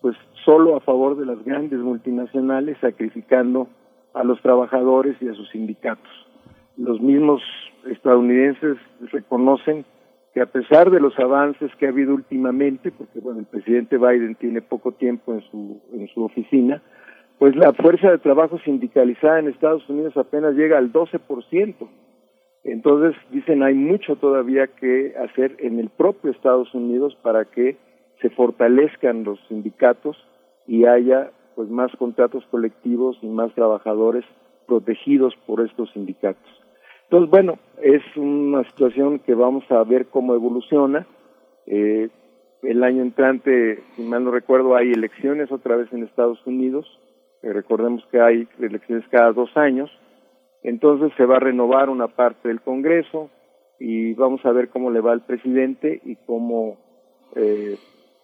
pues solo a favor de las grandes multinacionales sacrificando a los trabajadores y a sus sindicatos. Los mismos estadounidenses reconocen que a pesar de los avances que ha habido últimamente, porque bueno, el presidente Biden tiene poco tiempo en su en su oficina, pues la fuerza de trabajo sindicalizada en Estados Unidos apenas llega al 12%. Entonces, dicen, hay mucho todavía que hacer en el propio Estados Unidos para que se fortalezcan los sindicatos y haya pues más contratos colectivos y más trabajadores protegidos por estos sindicatos. Entonces, bueno, es una situación que vamos a ver cómo evoluciona. Eh, el año entrante, si mal no recuerdo, hay elecciones otra vez en Estados Unidos. Eh, recordemos que hay elecciones cada dos años. Entonces se va a renovar una parte del Congreso y vamos a ver cómo le va al presidente y cómo eh,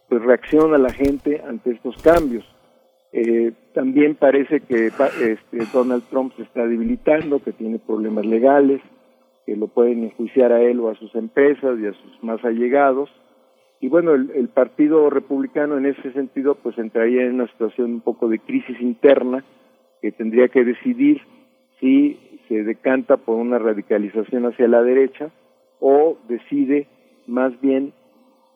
pues reacciona la gente ante estos cambios. Eh, también parece que este, Donald Trump se está debilitando, que tiene problemas legales, que lo pueden enjuiciar a él o a sus empresas y a sus más allegados. Y bueno, el, el Partido Republicano en ese sentido pues entraría en una situación un poco de crisis interna que tendría que decidir si se decanta por una radicalización hacia la derecha o decide más bien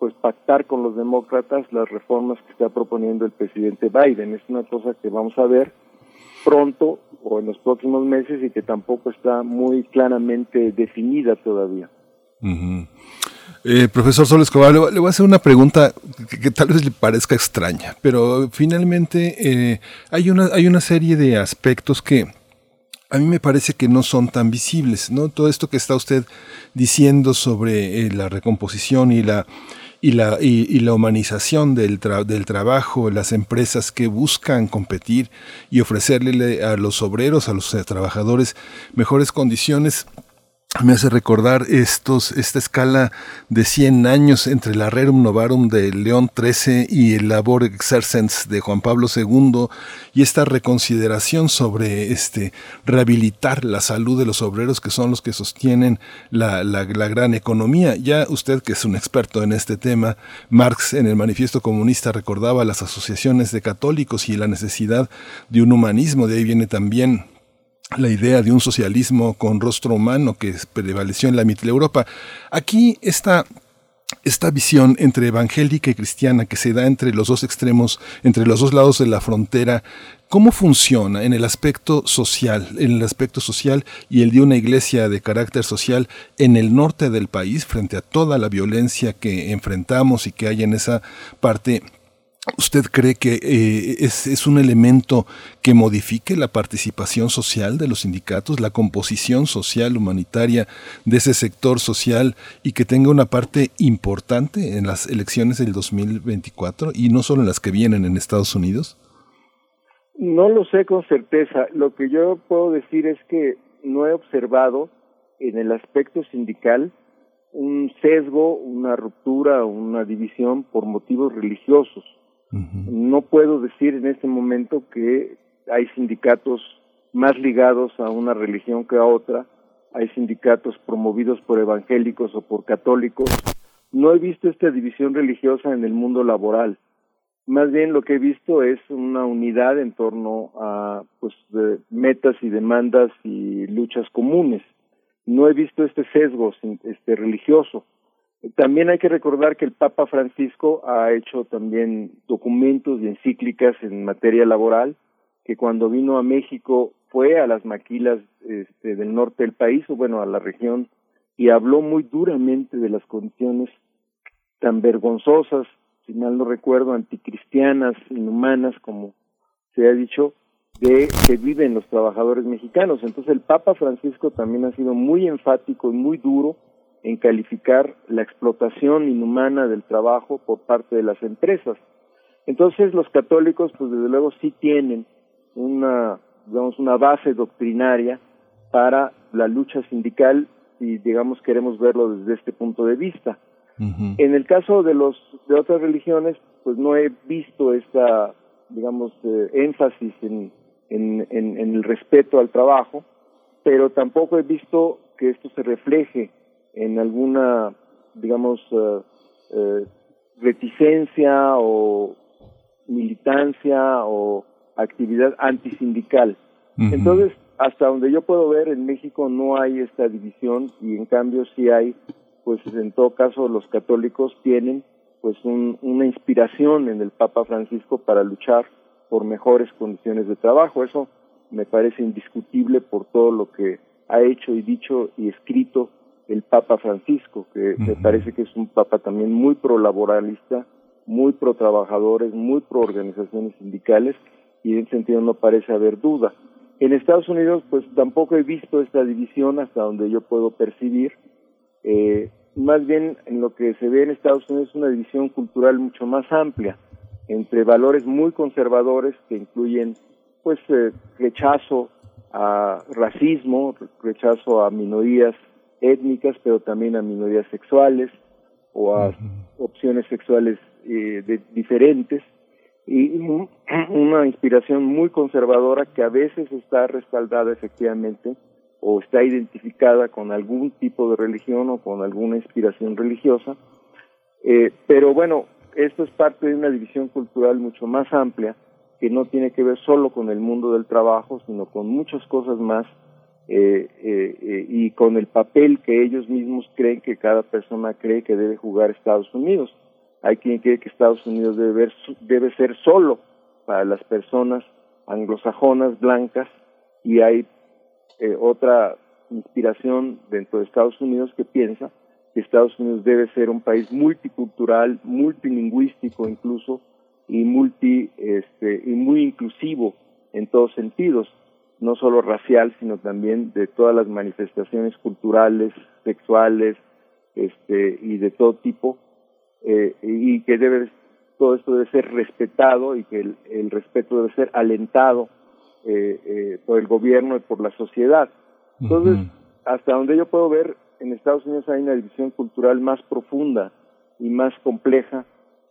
pues pactar con los demócratas las reformas que está proponiendo el presidente Biden. Es una cosa que vamos a ver pronto o en los próximos meses y que tampoco está muy claramente definida todavía. Eh, profesor Sol Escobar, le, voy a hacer una pregunta que, tal vez le parezca extraña, pero finalmente eh, hay, una, hay una serie de aspectos que a mí me parece que no son tan visibles, ¿no? Todo esto que está usted diciendo sobre eh, la recomposición y la y la, y, la humanización del, del trabajo, las empresas que buscan competir y ofrecerle a los obreros, a los trabajadores mejores condiciones me hace recordar estos, esta escala de 100 años entre la Rerum Novarum de León XIII y el Labor Exercens de Juan Pablo II y esta reconsideración sobre este, rehabilitar la salud de los obreros que son los que sostienen la, la, la gran economía. Ya usted que es un experto en este tema, Marx en el Manifiesto Comunista recordaba las asociaciones de católicos y la necesidad de un humanismo, de ahí viene también la idea de un socialismo con rostro humano que prevaleció en la Europa. Aquí está esta visión entre evangélica y cristiana que se da entre los dos extremos, entre los dos lados de la frontera, ¿cómo funciona en el aspecto social, en el aspecto social y el de una iglesia de carácter social en el norte del país frente a toda la violencia que enfrentamos y que hay en esa parte ¿Usted cree que eh, es, un elemento que modifique la participación social de los sindicatos, la composición social humanitaria de ese sector social y que tenga una parte importante en las elecciones del 2024 y no solo en las que vienen en Estados Unidos? No lo sé con certeza. Lo que yo puedo decir es que no he observado en el aspecto sindical un sesgo, una ruptura, una división por motivos religiosos no puedo decir en este momento que hay sindicatos más ligados a una religión que a otra, hay sindicatos promovidos por evangélicos o por católicos. No he visto esta división religiosa en el mundo laboral. Más bien lo que he visto es una unidad en torno a pues metas y demandas y luchas comunes. No he visto este sesgo este religioso. También hay que recordar que el Papa Francisco ha hecho también documentos y encíclicas en materia laboral, que cuando vino a México fue a las maquilas este, del norte del país, o bueno, a la región, y habló muy duramente de las condiciones tan vergonzosas, si mal no recuerdo, anticristianas, inhumanas, como se ha dicho, de que viven los trabajadores mexicanos. Entonces el Papa Francisco también ha sido muy enfático y muy duro en calificar la explotación inhumana del trabajo por parte de las empresas. Entonces los católicos, pues desde luego sí tienen una, digamos, una base doctrinaria para la lucha sindical y digamos queremos verlo desde este punto de vista. En el caso de los de otras religiones, pues no he visto esta, digamos, eh, énfasis en, en, en el respeto al trabajo, pero tampoco he visto que esto se refleje en alguna, digamos, eh, eh, reticencia o militancia o actividad antisindical. Entonces, hasta donde yo puedo ver, en México no hay esta división y en cambio sí hay, pues en todo caso los católicos tienen pues una inspiración en el Papa Francisco para luchar por mejores condiciones de trabajo. Eso me parece indiscutible por todo lo que ha hecho y dicho y escrito el Papa Francisco, que me parece que es un Papa también muy pro-laboralista, muy pro-trabajadores, muy pro-organizaciones sindicales, y en ese sentido no parece haber duda. En Estados Unidos, pues tampoco he visto esta división hasta donde yo puedo percibir. Eh, más bien, en lo que se ve en Estados Unidos es una división cultural mucho más amplia, entre valores muy conservadores que incluyen, pues, eh, rechazo a racismo, rechazo a minorías étnicas, pero también a minorías sexuales o a opciones sexuales eh, diferentes, y *clears throat* una inspiración muy conservadora que a veces está respaldada efectivamente o está identificada con algún tipo de religión o con alguna inspiración religiosa. Eh, pero bueno, esto es parte de una división cultural mucho más amplia que no tiene que ver solo con el mundo del trabajo, sino con muchas cosas más eh, eh, y con el papel que ellos mismos creen que cada persona cree que debe jugar Estados Unidos. Hay quien cree que Estados Unidos debe, debe ser solo para las personas anglosajonas blancas y hay eh, otra inspiración dentro de Estados Unidos que piensa que Estados Unidos debe ser un país multicultural, multilingüístico incluso y multi este y muy inclusivo en todos sentidos, no solo racial, sino también de todas las manifestaciones culturales, sexuales, este y de todo tipo eh, y que debe todo esto debe ser respetado y que el, respeto debe ser alentado eh, eh, por el gobierno y por la sociedad. Entonces, hasta donde yo puedo ver, en Estados Unidos hay una división cultural más profunda y más compleja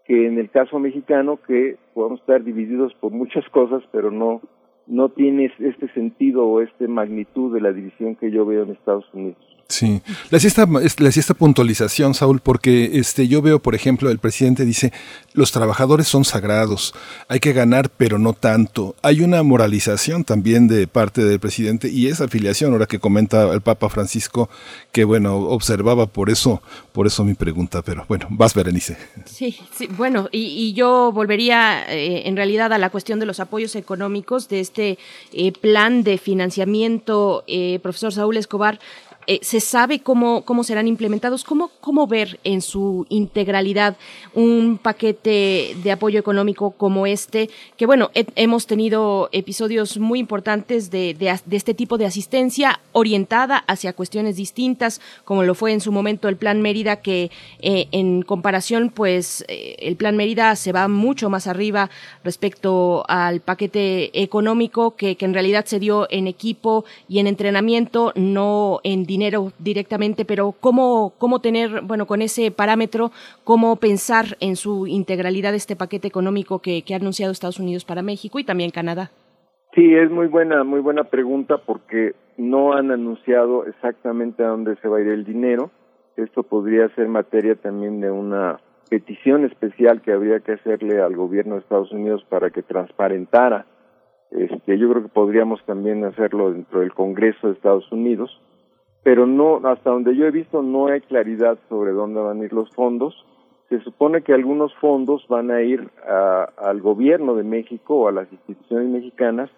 que en el caso mexicano, que podemos estar divididos por muchas cosas, pero no no tiene este sentido o esta magnitud de la división que yo veo en Estados Unidos. Sí, le hacía, esta, puntualización, Saúl, porque este, yo veo, por ejemplo, el presidente dice, los trabajadores son sagrados, hay que ganar, pero no tanto. Hay una moralización también de parte del presidente y esa afiliación, ahora que comenta el Papa Francisco, que bueno, observaba por eso, por eso mi pregunta, pero bueno, vas, Berenice. Sí, sí bueno, y, yo volvería eh, en realidad a la cuestión de los apoyos económicos de este eh, plan de financiamiento, eh, profesor Saúl Escobar, eh, se sabe cómo, cómo serán implementados, cómo, cómo ver en su integralidad un paquete de apoyo económico como este, que bueno, hemos tenido episodios muy importantes de, de, este tipo de asistencia orientada hacia cuestiones distintas, como lo fue en su momento el Plan Mérida, que eh, en comparación, pues eh, el Plan Mérida se va mucho más arriba respecto al paquete económico que, que en realidad se dio en equipo y en entrenamiento, no en dinero directamente, pero cómo, cómo tener, bueno, con ese parámetro, cómo pensar en su integralidad este paquete económico que, ha anunciado Estados Unidos para México y también Canadá. Sí, es muy buena, muy buena pregunta porque no han anunciado exactamente a dónde se va a ir el dinero. Esto podría ser materia también de una petición especial que habría que hacerle al gobierno de Estados Unidos para que transparentara. Este, yo creo que podríamos también hacerlo dentro del Congreso de Estados Unidos pero no, hasta donde yo he visto no hay claridad sobre dónde van a ir los fondos. Se supone que algunos fondos van a ir al gobierno de México o a las instituciones mexicanas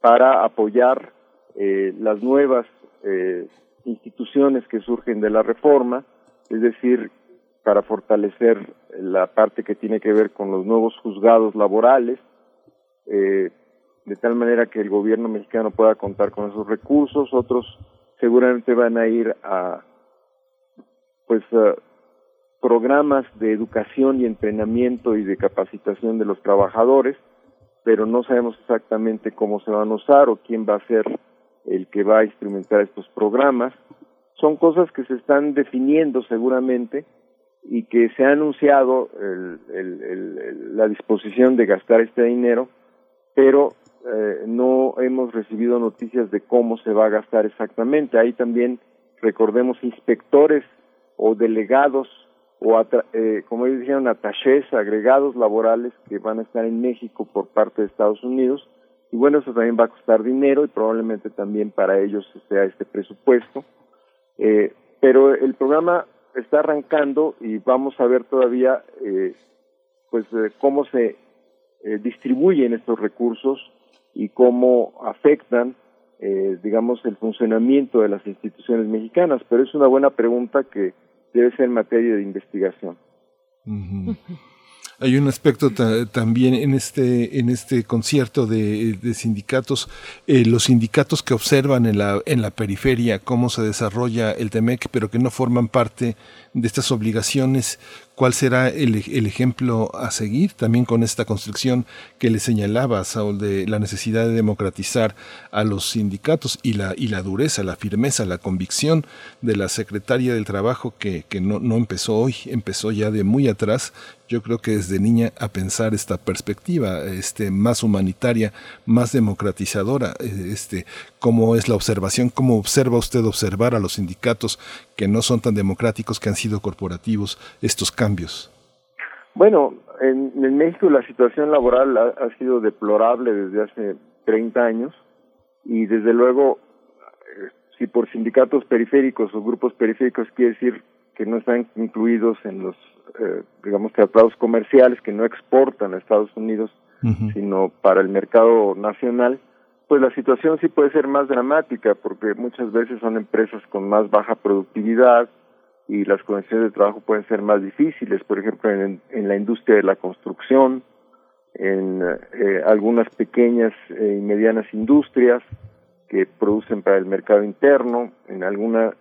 para apoyar eh, las nuevas eh, instituciones que surgen de la reforma, es decir, para fortalecer la parte que tiene que ver con los nuevos juzgados laborales, eh, de tal manera que el gobierno mexicano pueda contar con esos recursos, otros seguramente van a ir a pues programas de educación y entrenamiento y de capacitación de los trabajadores, pero no sabemos exactamente cómo se van a usar o quién va a ser el que va a instrumentar estos programas. Son cosas que se están definiendo seguramente y que se ha anunciado la disposición de gastar este dinero, pero eh, no hemos recibido noticias de cómo se va a gastar exactamente. Hay también, recordemos, inspectores o delegados o, eh, como ellos dijeron, attachés, agregados laborales que van a estar en México por parte de Estados Unidos. Y bueno, eso también va a costar dinero y probablemente también para ellos sea este presupuesto. Eh, pero el programa está arrancando y vamos a ver todavía eh, pues cómo se eh, distribuyen estos recursos y cómo afectan, eh, digamos, el funcionamiento de las instituciones mexicanas. Pero es una buena pregunta que debe ser materia de investigación. Hay un aspecto también en este, en este concierto de, sindicatos, eh, los sindicatos que observan en la, en la periferia cómo se desarrolla el TEMEC, pero que no forman parte de estas obligaciones ¿Cuál será el, ejemplo a seguir también con esta construcción que le señalaba Saúl de la necesidad de democratizar a los sindicatos y la, dureza, la firmeza, la convicción de la secretaria del Trabajo que, que no, no empezó hoy, empezó ya de muy atrás. Yo creo que desde niña a pensar esta perspectiva este, más humanitaria, más democratizadora, eh, este, cómo es la observación, cómo observa usted observar a los sindicatos que no son tan democráticos, que han sido corporativos, estos cambios. Bueno, en, México la situación laboral ha, ha, sido deplorable desde hace 30 años y desde luego, eh, si por sindicatos periféricos o grupos periféricos quiere decir que no están incluidos en los eh, digamos, tratados comerciales que no exportan a Estados Unidos, sino para el mercado nacional, pues la situación sí puede ser más dramática porque muchas veces son empresas con más baja productividad y las condiciones de trabajo pueden ser más difíciles, por ejemplo, en, la industria de la construcción, en eh, algunas pequeñas eh, y medianas industrias que producen para el mercado interno, en algunos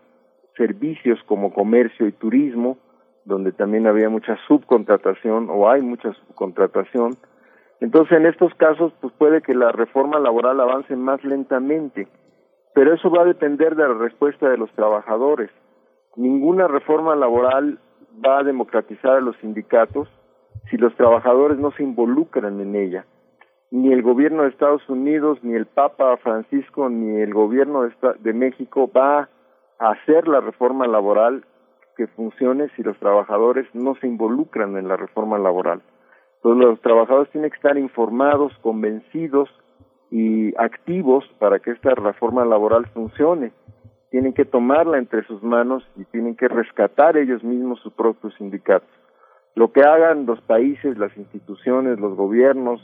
servicios como comercio y turismo, donde también había mucha subcontratación o hay mucha subcontratación. Entonces, en estos casos, pues puede que la reforma laboral avance más lentamente, pero eso va a depender de la respuesta de los trabajadores. Ninguna reforma laboral va a democratizar a los sindicatos si los trabajadores no se involucran en ella. Ni el gobierno de Estados Unidos, ni el Papa Francisco, ni el gobierno de, México va a hacer la reforma laboral que funcione si los trabajadores no se involucran en la reforma laboral. Entonces los trabajadores tienen que estar informados, convencidos y activos para que esta reforma laboral funcione. Tienen que tomarla entre sus manos y tienen que rescatar ellos mismos sus propios sindicatos. Lo que hagan los países, las instituciones, los gobiernos,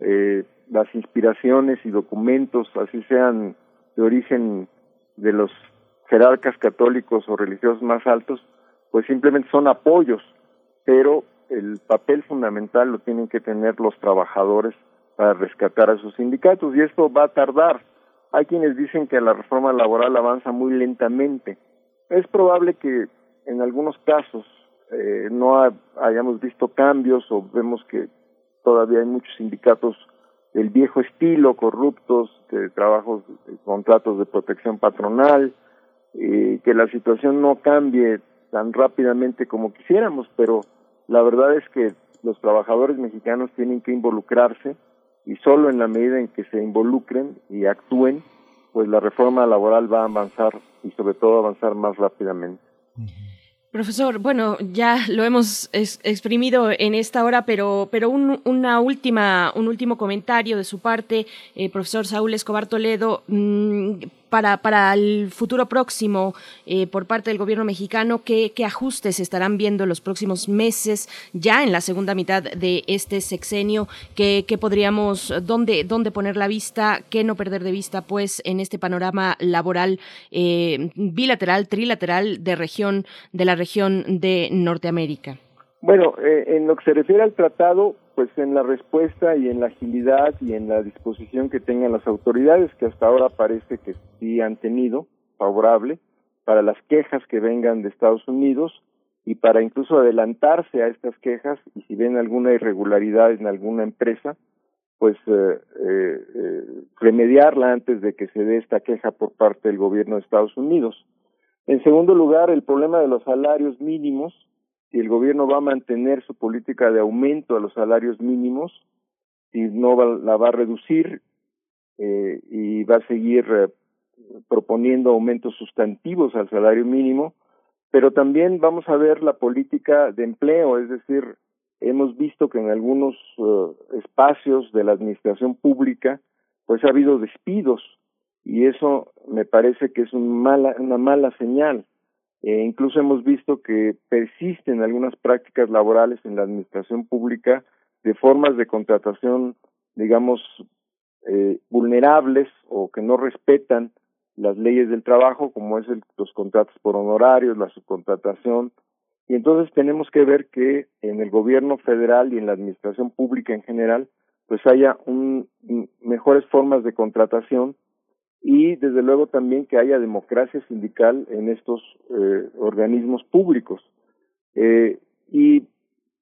eh, las inspiraciones y documentos, así sean de origen de los jerarcas católicos o religiosos más altos, pues simplemente son apoyos, pero el papel fundamental lo tienen que tener los trabajadores para rescatar a sus sindicatos y esto va a tardar. Hay quienes dicen que la reforma laboral avanza muy lentamente. Es probable que en algunos casos eh, no hayamos visto cambios o vemos que todavía hay muchos sindicatos del viejo estilo, corruptos, de trabajos, contratos de protección patronal, que la situación no cambie tan rápidamente como quisiéramos, pero la verdad es que los trabajadores mexicanos tienen que involucrarse y solo en la medida en que se involucren y actúen, pues la reforma laboral va a avanzar y sobre todo avanzar más rápidamente. Profesor, bueno, ya lo hemos exprimido en esta hora, pero, pero un, una última, un último comentario de su parte, eh, profesor Saúl Escobar Toledo. Mm, para, para el futuro próximo eh, por parte del gobierno mexicano? ¿qué, ¿Qué ajustes estarán viendo en los próximos meses, ya en la segunda mitad de este sexenio? ¿Qué, qué podríamos, dónde, dónde poner la vista? ¿Qué no perder de vista, pues, en este panorama laboral eh, bilateral, trilateral de región, de la región de Norteamérica? Bueno, eh, en lo que se refiere al tratado, pues en la respuesta y en la agilidad y en la disposición que tengan las autoridades, que hasta ahora parece que sí han tenido favorable para las quejas que vengan de Estados Unidos y para incluso adelantarse a estas quejas y si ven alguna irregularidad en alguna empresa, pues eh, eh, eh remediarla antes de que se dé esta queja por parte del gobierno de Estados Unidos. En segundo lugar, el problema de los salarios mínimos, si el gobierno va a mantener su política de aumento a los salarios mínimos, si no la va a reducir eh, y va a seguir eh, proponiendo aumentos sustantivos al salario mínimo, pero también vamos a ver la política de empleo, es decir, hemos visto que en algunos eh, espacios de la administración pública pues ha habido despidos y eso me parece que es un mala, una mala señal. Eh, incluso hemos visto que persisten algunas prácticas laborales en la administración pública de formas de contratación, digamos, eh, vulnerables o que no respetan las leyes del trabajo, como es el, los contratos por honorarios, la subcontratación. Y entonces tenemos que ver que en el gobierno federal y en la administración pública en general, pues haya un, mejores formas de contratación y desde luego también que haya democracia sindical en estos eh, organismos públicos. Eh, y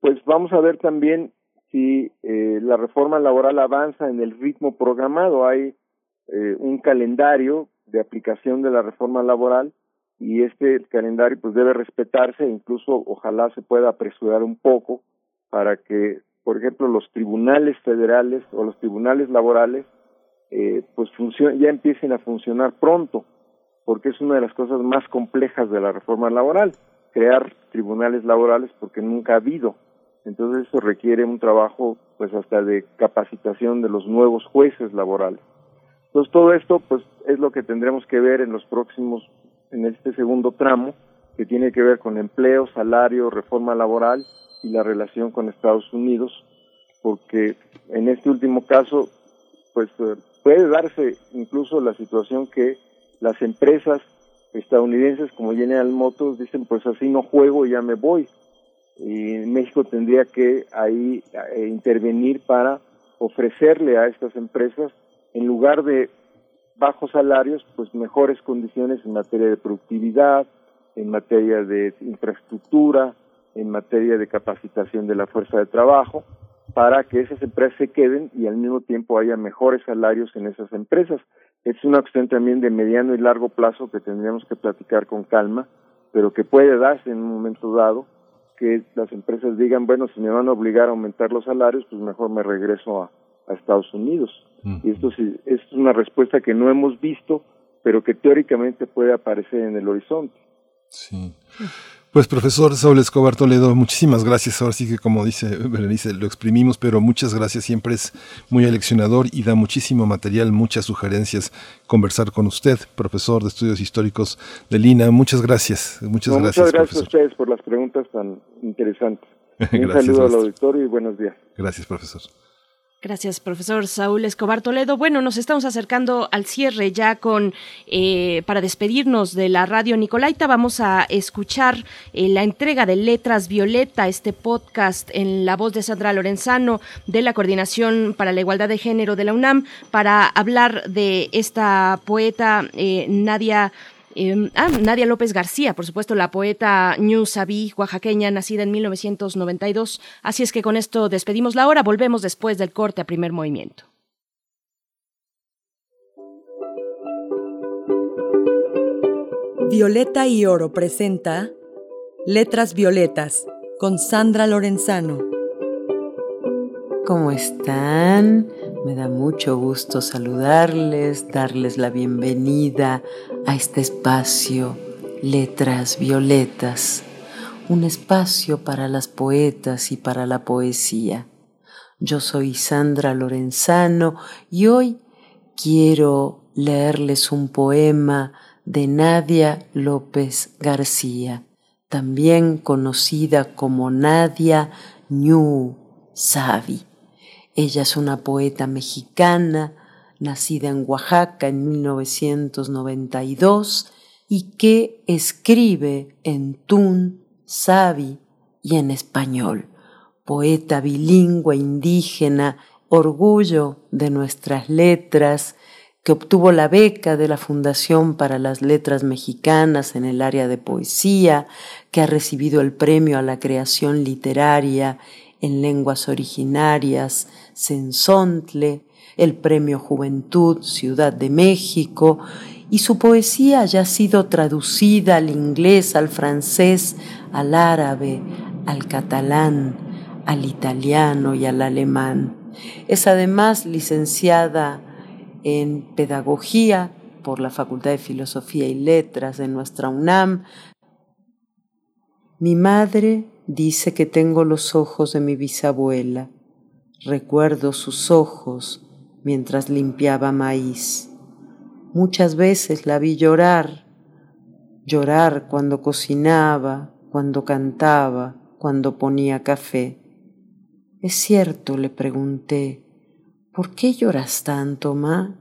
pues vamos a ver también si eh, la reforma laboral avanza en el ritmo programado. Hay eh, un calendario de aplicación de la reforma laboral y este calendario pues debe respetarse incluso ojalá se pueda apresurar un poco para que por ejemplo los tribunales federales o los tribunales laborales eh, pues ya empiecen a funcionar pronto porque es una de las cosas más complejas de la reforma laboral crear tribunales laborales porque nunca ha habido. Entonces eso requiere un trabajo pues hasta de capacitación de los nuevos jueces laborales. Entonces todo esto pues es lo que tendremos que ver en los próximos en este segundo tramo que tiene que ver con empleo, salario, reforma laboral y la relación con Estados Unidos, porque en este último caso, pues eh, puede darse incluso la situación que las empresas estadounidenses como General Motors dicen, pues así no juego, ya me voy. Y México tendría que ahí eh, intervenir para ofrecerle a estas empresas, en lugar de bajos salarios, pues mejores condiciones en materia de productividad, en materia de infraestructura, en materia de capacitación de la fuerza de trabajo, para que esas empresas se queden y al mismo tiempo haya mejores salarios en esas empresas. Es una cuestión también de mediano y largo plazo que tendríamos que platicar con calma, pero que puede darse en un momento dado que las empresas digan, bueno, si me van a obligar a aumentar los salarios, pues mejor me regreso a, a Estados Unidos. Y esto sí, es una respuesta que no hemos visto, pero que teóricamente puede aparecer en el horizonte. Sí. Pues profesor Saúl Escobar Toledo, muchísimas gracias. Ahora sí que como dice Berenice, lo exprimimos, pero muchas gracias. Siempre es muy aleccionador y da muchísimo material, muchas sugerencias conversar con usted, profesor de estudios históricos de Lina. Muchas gracias. Muchas gracias. Muchas gracias a ustedes por las preguntas tan interesantes. *laughs* Un saludo al auditorio y buenos días. Gracias, profesor. Gracias, profesor Saúl Escobar Toledo. Bueno, nos estamos acercando al cierre ya con, eh, para despedirnos de la radio Nicolaita, vamos a escuchar eh, la entrega de Letras Violeta, este podcast en la voz de Sandra Lorenzano de la Coordinación para la Igualdad de Género de la UNAM, para hablar de esta poeta eh, Nadia Em, ah, Nadia López García, por supuesto, la poeta Ñu Sabí, oaxaqueña, nacida en 1992. Así es que con esto despedimos la hora, volvemos después del corte a primer movimiento. Violeta y Oro presenta Letras Violetas con Sandra Lorenzano. ¿Cómo están? Me da mucho gusto saludarles, darles la bienvenida a este espacio Letras Violetas, un espacio para las poetas y para la poesía. Yo soy Sandra Lorenzano y hoy quiero leerles un poema de Nadia López García, también conocida como Nadia Ñu Savi. Ella es una poeta mexicana, nacida en Oaxaca en 1992 y que escribe en tun, sabi y en español. Poeta bilingüe indígena, orgullo de nuestras letras, que obtuvo la beca de la Fundación para las Letras Mexicanas en el área de poesía, que ha recibido el premio a la creación literaria en lenguas originarias, Sensontle, el Premio Juventud Ciudad de México, y su poesía haya sido traducida al inglés, al francés, al árabe, al catalán, al italiano y al alemán. Es además licenciada en Pedagogía por la Facultad de Filosofía y Letras de nuestra UNAM. Mi madre Dice que tengo los ojos de mi bisabuela. Recuerdo sus ojos mientras limpiaba maíz. Muchas veces la vi llorar, llorar cuando cocinaba, cuando cantaba, cuando ponía café. ¿Es cierto? le pregunté. ¿Por qué lloras tanto, ma?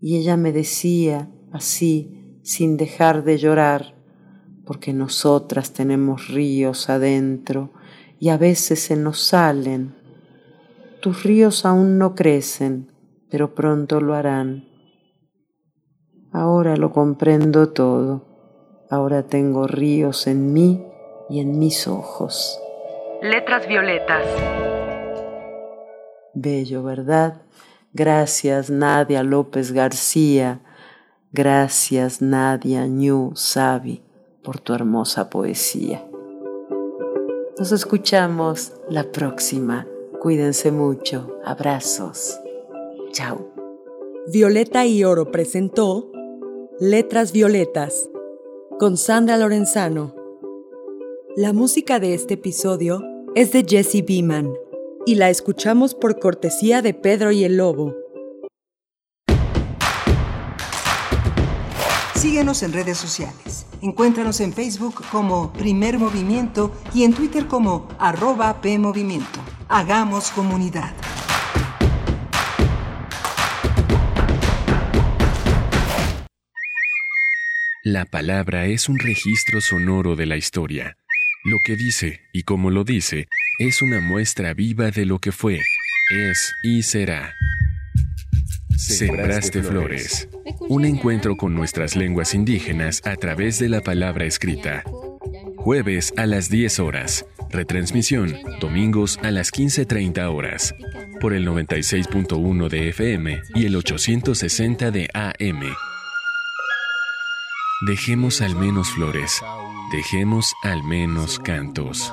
Y ella me decía, así, sin dejar de llorar, porque nosotras tenemos ríos adentro y a veces se nos salen. Tus ríos aún no crecen, pero pronto lo harán. Ahora lo comprendo todo. Ahora tengo ríos en mí y en mis ojos. Letras Violetas. Bello, ¿verdad? Gracias Nadia López García. Gracias Nadia Ñu Sabi por tu hermosa poesía. Nos escuchamos la próxima. Cuídense mucho. Abrazos. Chao. Violeta y Oro presentó Letras Violetas con Sandra Lorenzano. La música de este episodio es de Jesse Beeman y la escuchamos por cortesía de Pedro y el Lobo. Síguenos en redes sociales. Encuéntranos en Facebook como Primer Movimiento y en Twitter como arroba PMovimiento. Hagamos comunidad. La palabra es un registro sonoro de la historia. Lo que dice y como lo dice es una muestra viva de lo que fue, es y será. Sembraste Flores. Un encuentro con nuestras lenguas indígenas a través de la palabra escrita. Jueves a las 10 horas. Retransmisión domingos a las 15.30 horas. Por el 96.1 de FM y el 860 de AM. Dejemos al menos flores. Dejemos al menos cantos.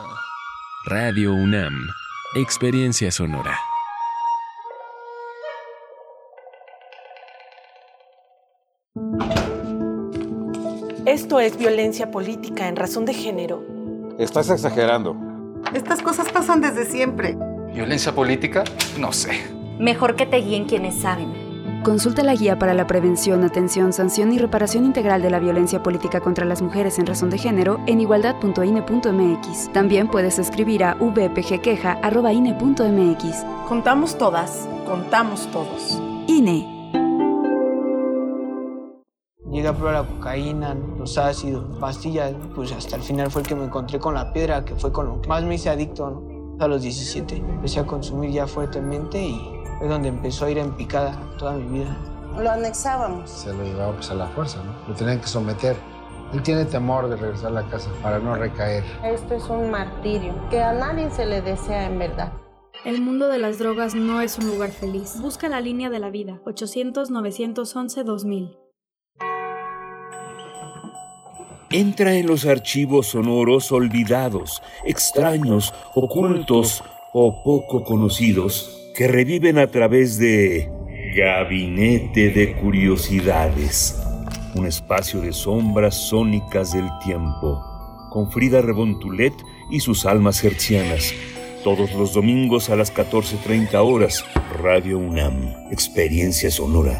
Radio UNAM. Experiencia sonora. Esto es violencia política en razón de género. Estás exagerando. Estas cosas pasan desde siempre. ¿Violencia política? No sé. Mejor que te guíen quienes saben. Consulta la guía para la prevención, atención, sanción y reparación integral de la violencia política contra las mujeres en razón de género en igualdad.ine.mx. También puedes escribir a vpgqueja.ine.mx. Contamos todas, contamos todos. INE. Llegué a probar la cocaína, los ácidos, pastillas, pues hasta el final fue el que me encontré con la piedra, que fue con lo que más me hice adicto, ¿no? A los 17 empecé a consumir ya fuertemente y es donde empezó a ir en picada toda mi vida. Lo anexábamos. Se lo llevaba pues a la fuerza, ¿no? Lo tenían que someter. Él tiene temor de regresar a la casa para no recaer. Esto es un martirio que a nadie se le desea en verdad. El mundo de las drogas no es un lugar feliz. Busca la línea de la vida. 800-911-2000. Entra en los archivos sonoros olvidados, extraños, ocultos o poco conocidos que reviven a través de Gabinete de Curiosidades, un espacio de sombras sónicas del tiempo, con Frida Rebontulet y sus almas hercianas, todos los domingos a las 14.30 horas, Radio UNAM, Experiencia Sonora.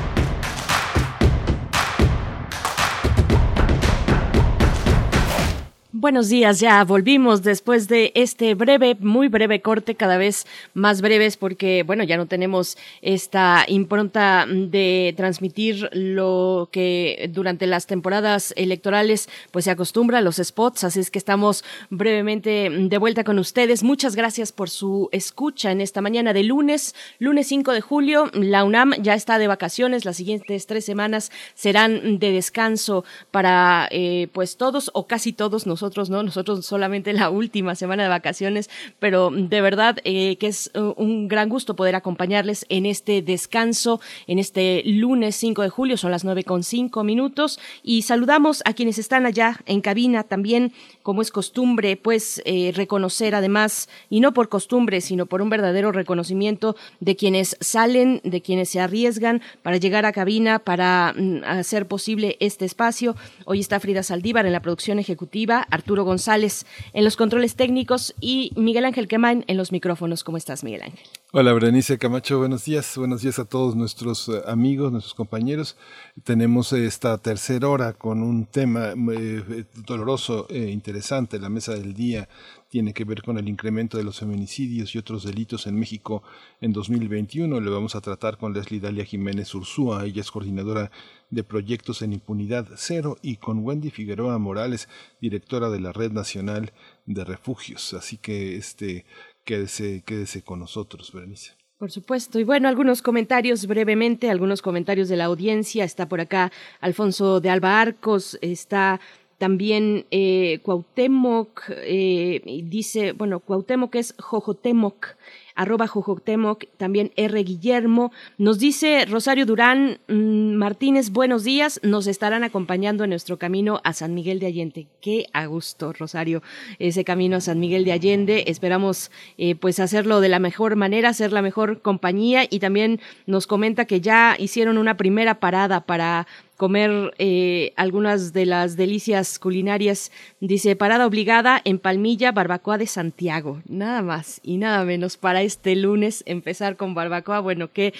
Buenos días, ya volvimos después de este breve, muy breve corte, cada vez más breves porque, bueno, ya no tenemos esta impronta de transmitir lo que durante las temporadas electorales pues se acostumbra los spots, así es que estamos brevemente de vuelta con ustedes. Muchas gracias por su escucha en esta mañana de lunes, lunes 5 de julio. La UNAM ya está de vacaciones, las siguientes tres semanas serán de descanso para eh, pues todos o casi todos nosotros ¿no? Nosotros solamente la última semana de vacaciones, pero de verdad eh, que es uh, un gran gusto poder acompañarles en este descanso, en este lunes 5 de julio, son las nueve con cinco minutos, y saludamos a quienes están allá en cabina también, como es costumbre, pues eh, reconocer además, y no por costumbre, sino por un verdadero reconocimiento de quienes salen, de quienes se arriesgan para llegar a cabina, para mm, hacer posible este espacio. Hoy está Frida Saldívar en la producción ejecutiva, Arturo González en los controles técnicos y Miguel Ángel Quemain en los micrófonos. ¿Cómo estás, Miguel Ángel? Hola, Berenice Camacho, buenos días. Buenos días a todos nuestros eh, amigos, nuestros compañeros. Tenemos esta tercera hora con un tema eh, doloroso e interesante, la mesa del día tiene que ver con el incremento de los feminicidios y otros delitos en México en 2021. Lo vamos a tratar con Leslie Dalia Jiménez Ursúa, ella es coordinadora de proyectos en impunidad cero, y con Wendy Figueroa Morales, directora de la Red Nacional de Refugios. Así que este quédese, quédese con nosotros, Berenice. Por supuesto. Y bueno, algunos comentarios brevemente, algunos comentarios de la audiencia. Está por acá Alfonso de Alba Arcos, está también eh, Cuauhtémoc, eh, dice, bueno, Cuauhtémoc es Jojotemoc, arroba Jojotemoc, también R. Guillermo. Nos dice Rosario Durán mm, Martínez, buenos días, nos estarán acompañando en nuestro camino a San Miguel de Allende. Qué a gusto, Rosario, ese camino a San Miguel de Allende. Esperamos eh, pues hacerlo de la mejor manera, ser la mejor compañía y también nos comenta que ya hicieron una primera parada para comer eh, algunas de las delicias culinarias. Dice, parada obligada en Palmilla, Barbacoa de Santiago. Nada más y nada menos para este lunes empezar con barbacoa. Bueno, qué,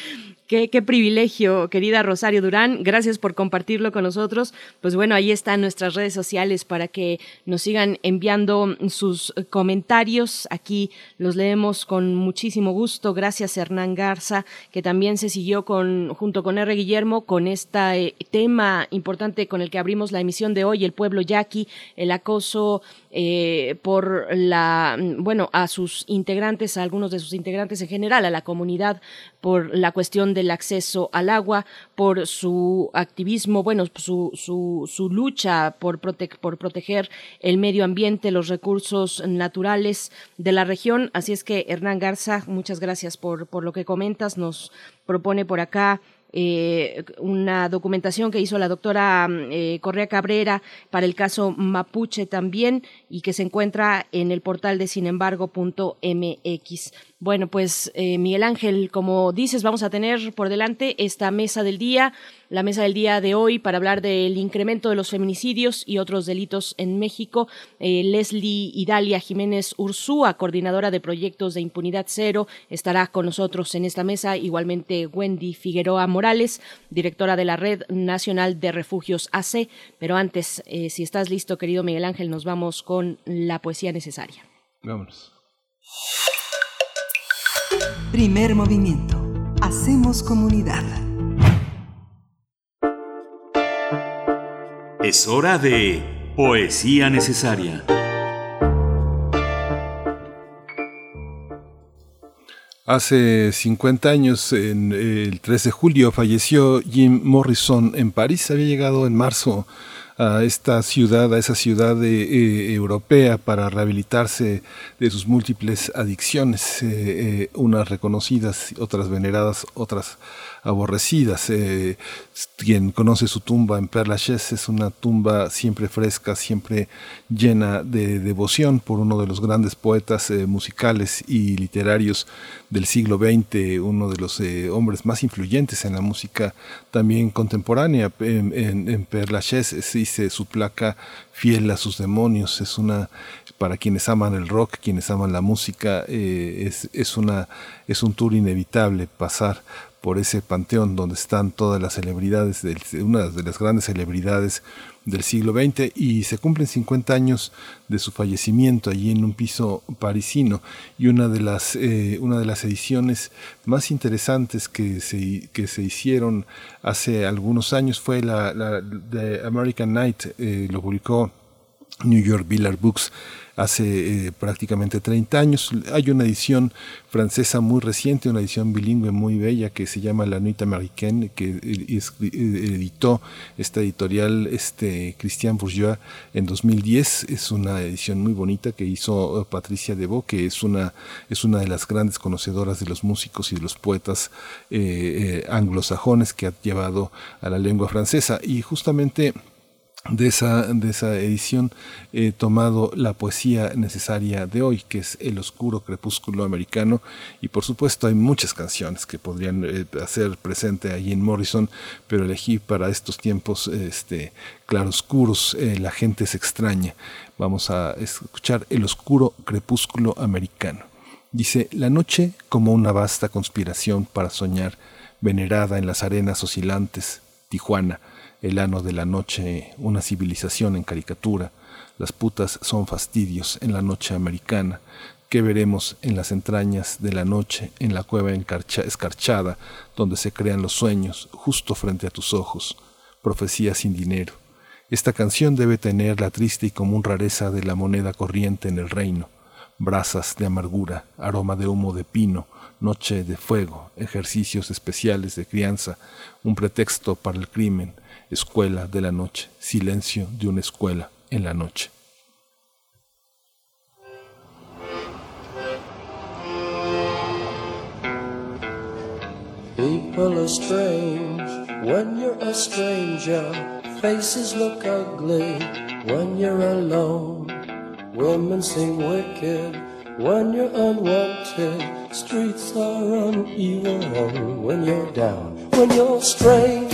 Qué, qué, privilegio, querida Rosario Durán. Gracias por compartirlo con nosotros. Pues bueno, ahí están nuestras redes sociales para que nos sigan enviando sus comentarios. Aquí los leemos con muchísimo gusto. Gracias, Hernán Garza, que también se siguió con, junto con R. Guillermo con este tema importante con el que abrimos la emisión de hoy, el pueblo yaqui, el acoso eh, por la, bueno, a sus integrantes, a algunos de sus integrantes en general, a la comunidad, por la cuestión del acceso al agua, por su activismo, bueno, su, su, su lucha por, por proteger el medio ambiente, los recursos naturales de la región. Así es que, Hernán Garza, muchas gracias por, por lo que comentas. Nos propone por acá eh, una documentación que hizo la doctora eh, Correa Cabrera para el caso Mapuche también y que se encuentra en el portal de sinembargo.mx. Bueno, pues eh, Miguel Ángel, como dices, vamos a tener por delante esta mesa del día, la mesa del día de hoy para hablar del incremento de los feminicidios y otros delitos en México. Eh, Leslie Idalia Jiménez Ursúa, coordinadora de proyectos de impunidad cero, estará con nosotros en esta mesa. Igualmente Wendy Figueroa Morales, directora de la Red Nacional de Refugios AC. Pero antes, eh, si estás listo, querido Miguel Ángel, nos vamos con la poesía necesaria. Vámonos. Primer movimiento. Hacemos comunidad. Es hora de poesía necesaria. Hace 50 años, en el 3 de julio, falleció Jim Morrison en París. Había llegado en marzo a esta ciudad, a esa ciudad eh, europea para rehabilitarse de sus múltiples adicciones, eh, eh, unas reconocidas, otras veneradas, otras aborrecidas. Eh, quien conoce su tumba en Père Lachaise es una tumba siempre fresca, siempre llena de devoción por uno de los grandes poetas eh, musicales y literarios del siglo XX, uno de los eh, hombres más influyentes en la música también contemporánea. En, en, en Père dice su placa fiel a sus demonios, es una para quienes aman el rock, quienes aman la música, es, es, una, es un tour inevitable pasar por ese panteón donde están todas las celebridades, de, una de las grandes celebridades del siglo XX y se cumplen 50 años de su fallecimiento allí en un piso parisino. Y una de las, eh, una de las ediciones más interesantes que se, que se hicieron hace algunos años fue la, la de American Night, eh, lo publicó New York Billard Books hace eh, prácticamente 30 años. Hay una edición francesa muy reciente, una edición bilingüe muy bella que se llama La Nuit Américaine, que editó esta editorial este, Christian Bourgeois en 2010. Es una edición muy bonita que hizo eh, Patricia Debo, que es una, es una de las grandes conocedoras de los músicos y de los poetas eh, anglosajones que ha llevado a la lengua francesa. Y justamente de esa, de esa edición he tomado la poesía necesaria de hoy, que es El oscuro crepúsculo americano, y por supuesto hay muchas canciones que podrían eh, hacer presente ahí en Morrison, pero elegí para estos tiempos este, claroscuros, eh, la gente se extraña. Vamos a escuchar El oscuro crepúsculo americano. Dice, la noche como una vasta conspiración para soñar, venerada en las arenas oscilantes, Tijuana, el ano de la noche, una civilización en caricatura, las putas son fastidios en la noche americana, ¿Qué veremos en las entrañas de la noche, en la cueva escarchada, donde se crean los sueños, justo frente a tus ojos? Profecía sin dinero. Esta canción debe tener la triste y común rareza de la moneda corriente en el reino. brasas de amargura, aroma de humo de pino, noche de fuego, ejercicios especiales de crianza, un pretexto para el crimen, escuela de la noche, silencio de una escuela en la noche. People are strange when you're a stranger. Faces look ugly when you're alone. Women seem wicked when you're unwanted. Streets are uneven when you're down. When you're strange,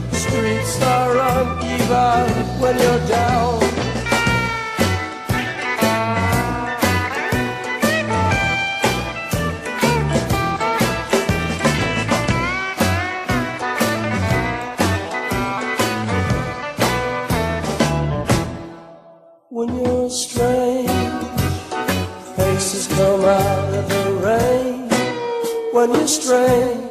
Streets are uneven when you're down. when you're strange. Faces come out of the rain when you're strange.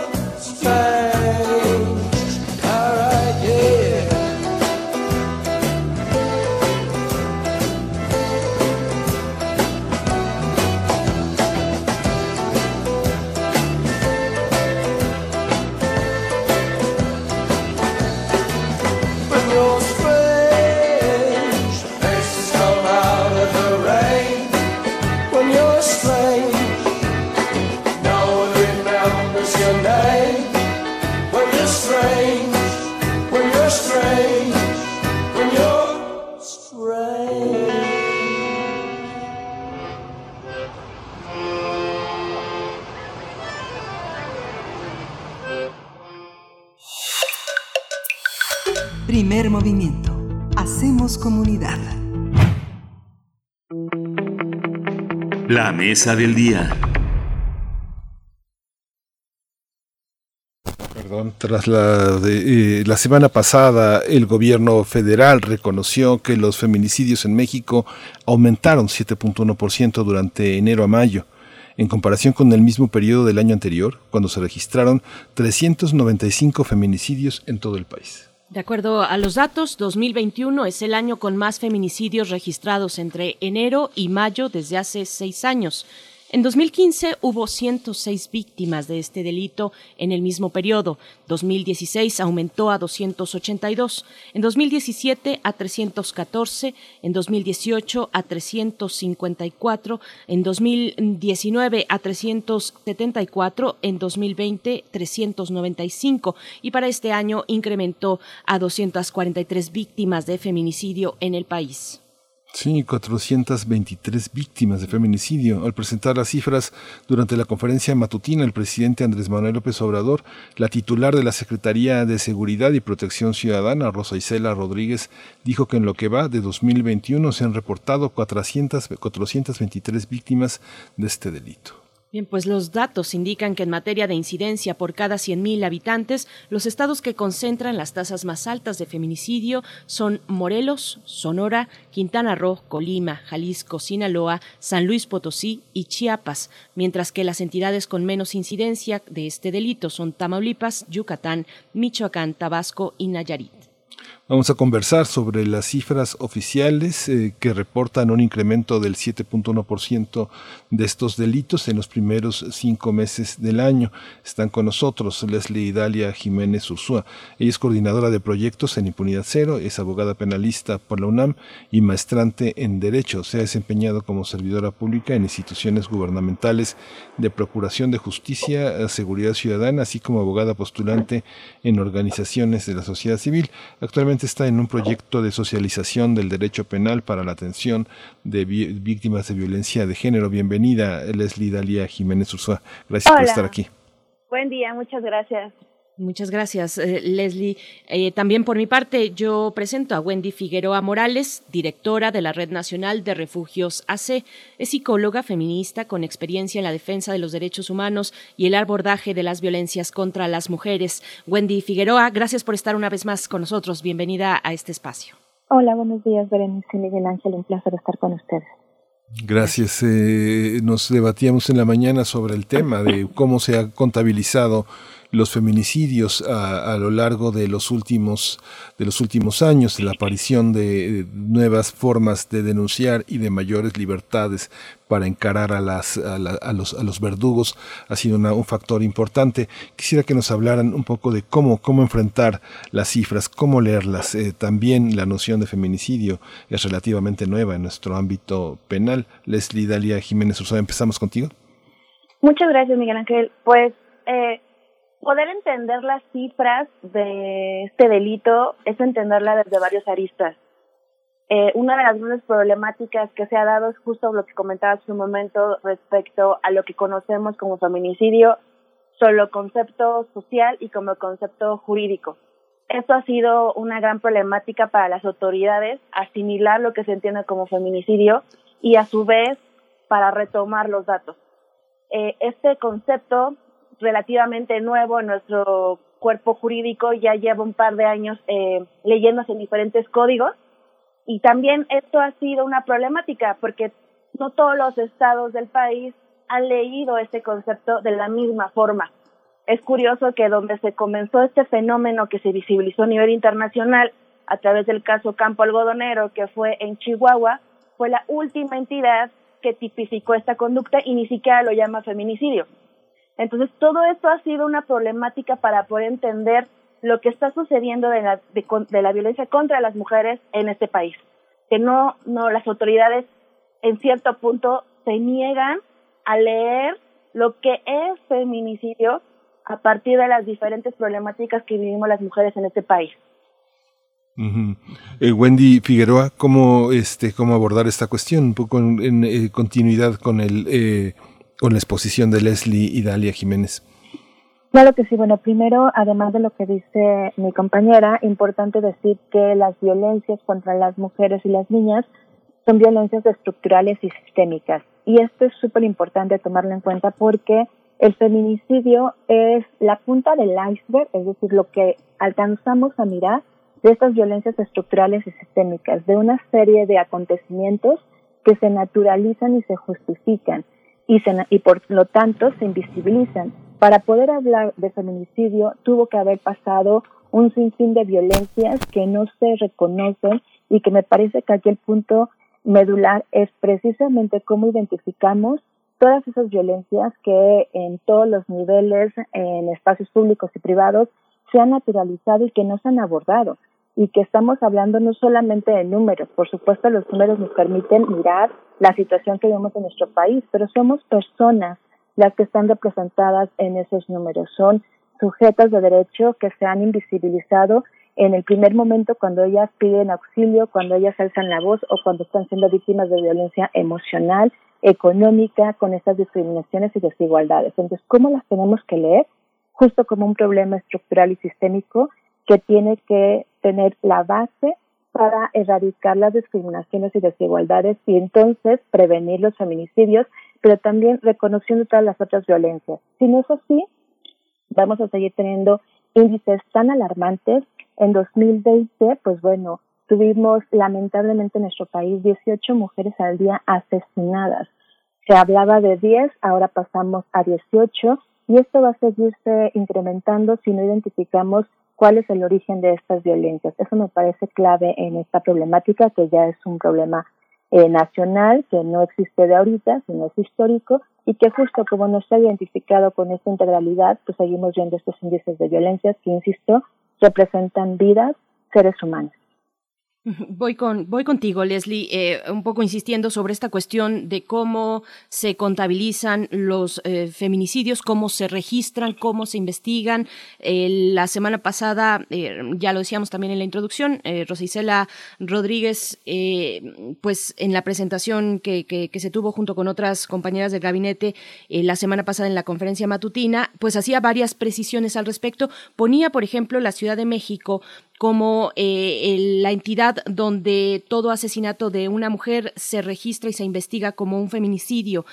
La mesa del día. Perdón, tras la, de, eh, la semana pasada el gobierno federal reconoció que los feminicidios en México aumentaron 7.1% durante enero a mayo, en comparación con el mismo periodo del año anterior, cuando se registraron 395 feminicidios en todo el país. De acuerdo a los datos, 2021 es el año con más feminicidios registrados entre enero y mayo desde hace seis años. En 2015 hubo 106 víctimas de este delito en el mismo periodo. 2016 aumentó a 282. En 2017 a 314. En 2018 a 354. En 2019 a 374. En 2020 395. Y para este año incrementó a 243 víctimas de feminicidio en el país. Sí, 423 víctimas de feminicidio. Al presentar las cifras durante la conferencia matutina, el presidente Andrés Manuel López Obrador, la titular de la Secretaría de Seguridad y Protección Ciudadana, Rosa Isela Rodríguez, dijo que en lo que va de 2021 se han reportado 400, 423 víctimas de este delito. Bien, pues los datos indican que en materia de incidencia por cada 100.000 habitantes, los estados que concentran las tasas más altas de feminicidio son Morelos, Sonora, Quintana Roo, Colima, Jalisco, Sinaloa, San Luis Potosí y Chiapas, mientras que las entidades con menos incidencia de este delito son Tamaulipas, Yucatán, Michoacán, Tabasco y Nayarit. Vamos a conversar sobre las cifras oficiales eh, que reportan un incremento del 7.1% de estos delitos en los primeros cinco meses del año. Están con nosotros Leslie Idalia Jiménez Ursúa. Ella es coordinadora de proyectos en Impunidad Cero, es abogada penalista por la UNAM y maestrante en Derecho. Se ha desempeñado como servidora pública en instituciones gubernamentales de Procuración de Justicia, Seguridad Ciudadana, así como abogada postulante en organizaciones de la sociedad civil. Actualmente está en un proyecto de socialización del derecho penal para la atención de víctimas de violencia de género. Bienvenida, Leslie Dalia Jiménez Ursúa. Gracias Hola. por estar aquí. Buen día, muchas gracias. Muchas gracias, eh, Leslie. Eh, también por mi parte, yo presento a Wendy Figueroa Morales, directora de la Red Nacional de Refugios AC. Es psicóloga feminista con experiencia en la defensa de los derechos humanos y el abordaje de las violencias contra las mujeres. Wendy Figueroa, gracias por estar una vez más con nosotros. Bienvenida a este espacio. Hola, buenos días, Berenice y Miguel Ángel. Un placer estar con ustedes. Gracias. Eh, nos debatíamos en la mañana sobre el tema de cómo se ha contabilizado los feminicidios a, lo largo de los últimos de los últimos años, la aparición de nuevas formas de denunciar y de mayores libertades para encarar a, las, a, la, a los, los verdugos ha sido una, un factor importante. Quisiera que nos hablaran un poco de cómo, cómo enfrentar las cifras, cómo leerlas. Eh, también la noción de feminicidio es relativamente nueva en nuestro ámbito penal. Leslie Dalia Jiménez Ursula, empezamos contigo. Muchas gracias, Miguel Ángel. Pues eh, poder entender las cifras de este delito es entenderla desde varios aristas. Eh, una de las grandes problemáticas que se ha dado es justo lo que comentaba hace un momento respecto a lo que conocemos como feminicidio, solo concepto social y como concepto jurídico. Esto ha sido una gran problemática para las autoridades, asimilar lo que se entiende como feminicidio y a su vez para retomar los datos. Eh, este concepto relativamente nuevo en nuestro cuerpo jurídico, ya lleva un par de años eh, leyéndose en diferentes códigos y también esto ha sido una problemática porque no todos los estados del país han leído este concepto de la misma forma. Es curioso que donde se comenzó este fenómeno que se visibilizó a nivel internacional a través del caso Campo Algodonero, que fue en Chihuahua, fue la última entidad que tipificó esta conducta y ni siquiera lo llama feminicidio. Entonces, todo esto ha sido una problemática para poder entender lo que está sucediendo de la, de, de la violencia contra las mujeres en este país. Que no, no, las autoridades en cierto punto se niegan a leer lo que es feminicidio a partir de las diferentes problemáticas que vivimos las mujeres en este país. Eh, Wendy Figueroa, ¿cómo, este, ¿cómo abordar esta cuestión? Un poco en, en eh, continuidad con el eh, con la exposición de Leslie y Dalia Jiménez. Claro que sí. Bueno, primero, además de lo que dice mi compañera, importante decir que las violencias contra las mujeres y las niñas son violencias estructurales y sistémicas. Y esto es súper importante tomarlo en cuenta porque el feminicidio es la punta del iceberg, es decir, lo que alcanzamos a mirar de estas violencias estructurales y sistémicas, de una serie de acontecimientos que se naturalizan y se justifican y, se, y por lo tanto se invisibilizan. Para poder hablar de feminicidio tuvo que haber pasado un sinfín de violencias que no se reconocen y que me parece que aquí el punto medular es precisamente cómo identificamos todas esas violencias que en todos los niveles, en espacios públicos y privados, se han naturalizado y que no se han abordado y que estamos hablando no solamente de números, por supuesto los números nos permiten mirar la situación que vemos en nuestro país, pero somos personas las que están representadas en esos números, son sujetas de derecho que se han invisibilizado en el primer momento cuando ellas piden auxilio, cuando ellas alzan la voz o cuando están siendo víctimas de violencia emocional, económica, con estas discriminaciones y desigualdades. Entonces, ¿cómo las tenemos que leer? Justo como un problema estructural y sistémico que tiene que tener la base para erradicar las discriminaciones y desigualdades y entonces prevenir los feminicidios, pero también reconociendo todas las otras violencias. Si no es así, vamos a seguir teniendo índices tan alarmantes. En 2020, pues bueno, tuvimos lamentablemente en nuestro país 18 mujeres al día asesinadas. Se hablaba de 10, ahora pasamos a 18 y esto va a seguirse incrementando si no identificamos cuál es el origen de estas violencias. Eso me parece clave en esta problemática, que ya es un problema eh, nacional, que no existe de ahorita, sino es histórico, y que justo como no está identificado con esta integralidad, pues seguimos viendo estos índices de violencias que, insisto, representan vidas, seres humanos. *laughs* Voy, con, voy contigo, Leslie, eh, un poco insistiendo sobre esta cuestión de cómo se contabilizan los eh, feminicidios, cómo se registran, cómo se investigan. la semana pasada, eh, ya lo decíamos también en la introducción, Rosicela Rodríguez, pues en la presentación que, que, que, se tuvo junto con otras compañeras del gabinete la semana pasada en la conferencia matutina, pues hacía varias precisiones al respecto. Ponía, por ejemplo, la Ciudad de México como eh, la entidad donde todo asesinato de una mujer se registra y se investiga como un feminicidio.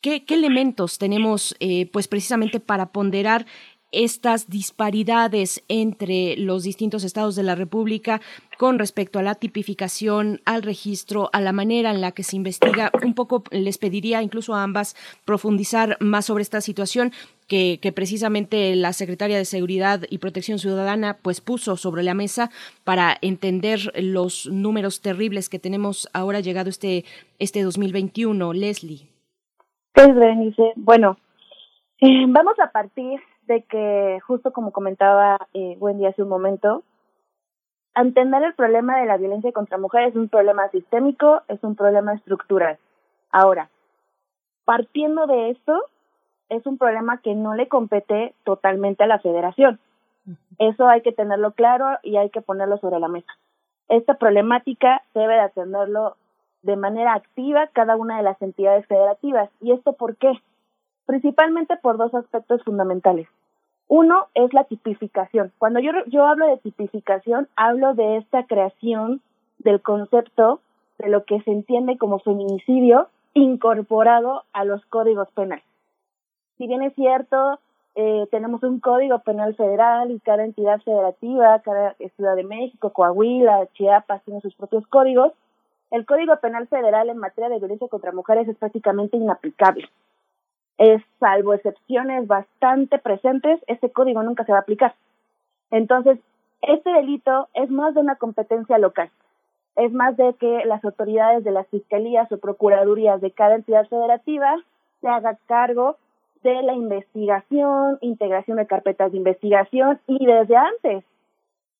¿Qué, elementos tenemos, eh, pues precisamente para ponderar estas disparidades entre los distintos estados de la República con respecto a la tipificación, al registro, a la manera en la que se investiga. Un poco les pediría incluso a ambas profundizar más sobre esta situación que, precisamente la secretaria de Seguridad y Protección Ciudadana pues puso sobre la mesa para entender los números terribles que tenemos ahora llegado este, este 2021. Leslie. Pues, bueno, eh, vamos a partir de que, justo como comentaba eh, Wendy hace un momento, entender el problema de la violencia contra mujeres es un problema sistémico, es un problema estructural. Ahora, partiendo de esto, es un problema que no le compete totalmente a la federación. Eso hay que tenerlo claro y hay que ponerlo sobre la mesa. Esta problemática debe de atenderlo de manera activa cada una de las entidades federativas. ¿Y esto por qué? Principalmente por dos aspectos fundamentales. Uno es la tipificación. Cuando yo, yo hablo de tipificación, hablo de esta creación del concepto de lo que se entiende como feminicidio incorporado a los códigos penales si bien es cierto, eh, tenemos un código penal federal y cada entidad federativa, cada Ciudad de México, Coahuila, Chiapas tiene sus propios códigos, el Código Penal Federal en materia de violencia contra mujeres es prácticamente inaplicable. Es, salvo excepciones bastante presentes, este código nunca se va a aplicar. Entonces, este delito es más de una competencia local. Es más de que las autoridades de las fiscalías o procuradurías de cada entidad federativa se hagan cargo de la investigación, integración de carpetas de investigación y desde antes.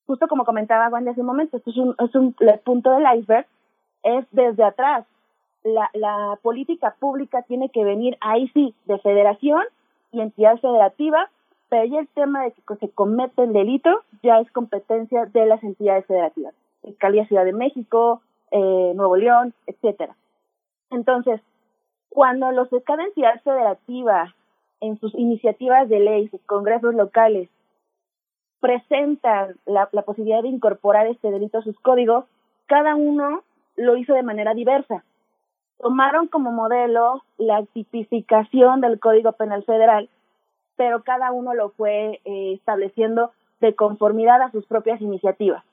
Justo como comentaba Wendy hace un momento, esto es un, es un el punto del iceberg, es desde atrás. La, la política pública tiene que venir ahí sí, de federación y entidad federativa, pero ya el tema de que se comete el delito ya es competencia de las entidades federativas, Fiscalía Ciudad de México, eh, Nuevo León, etcétera. Entonces, cuando los de cada entidad federativa en sus iniciativas de ley, sus congresos locales, presentan la, la posibilidad de incorporar este delito a sus códigos, cada uno lo hizo de manera diversa. Tomaron como modelo la tipificación del Código Penal Federal, pero cada uno lo fue eh, estableciendo de conformidad a sus propias iniciativas.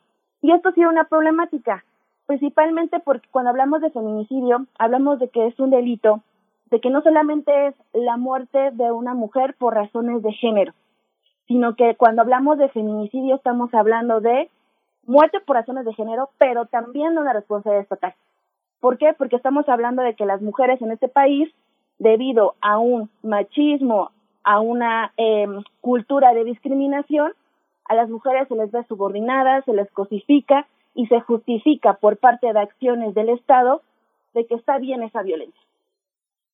Y esto ha sido una problemática, principalmente porque cuando hablamos de feminicidio, hablamos de que es un delito de que no solamente es la muerte de una mujer por razones de género, sino que cuando hablamos de feminicidio estamos hablando de muerte por razones de género, pero también de una responsabilidad estatal. ¿Por qué? Porque estamos hablando de que las mujeres en este país, debido a un machismo, a una em, cultura de discriminación, a las mujeres se les ve subordinadas, se les cosifica y se justifica por parte de acciones del Estado de que está bien esa violencia.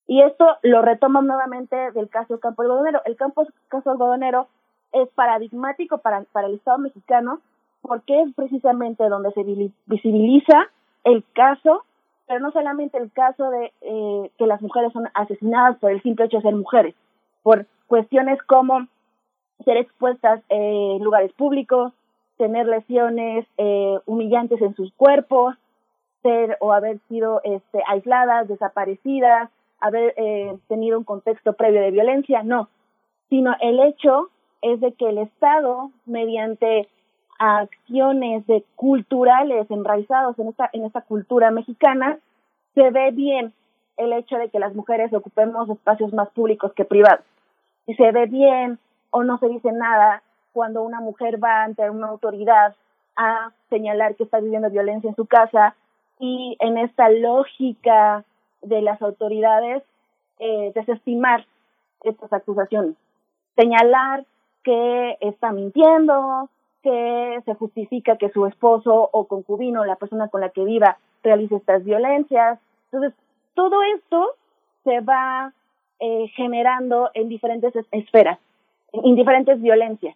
Y esto lo retoma nuevamente del caso Campo Algodonero. El campo, caso Algodonero es paradigmático para, para el Estado mexicano porque es precisamente donde se visibiliza el caso, pero no solamente el caso de eh, que las mujeres son asesinadas por el simple hecho de ser mujeres, por cuestiones como ser expuestas en lugares públicos, tener lesiones eh, humillantes en sus cuerpos, ser o haber sido este, aisladas, desaparecidas, haber eh, tenido un contexto previo de violencia, no, sino el hecho es de que el Estado, mediante acciones de culturales enraizados en esta, en esta cultura mexicana, se ve bien el hecho de que las mujeres ocupemos espacios más públicos que privados. Y se ve bien o no se dice nada cuando una mujer va ante una autoridad a señalar que está viviendo violencia en su casa y en esta lógica de las autoridades eh, desestimar estas acusaciones, señalar que está mintiendo, que se justifica que su esposo o concubino, la persona con la que viva, realice estas violencias. Entonces, todo esto se va eh, generando en diferentes esferas, en diferentes violencias.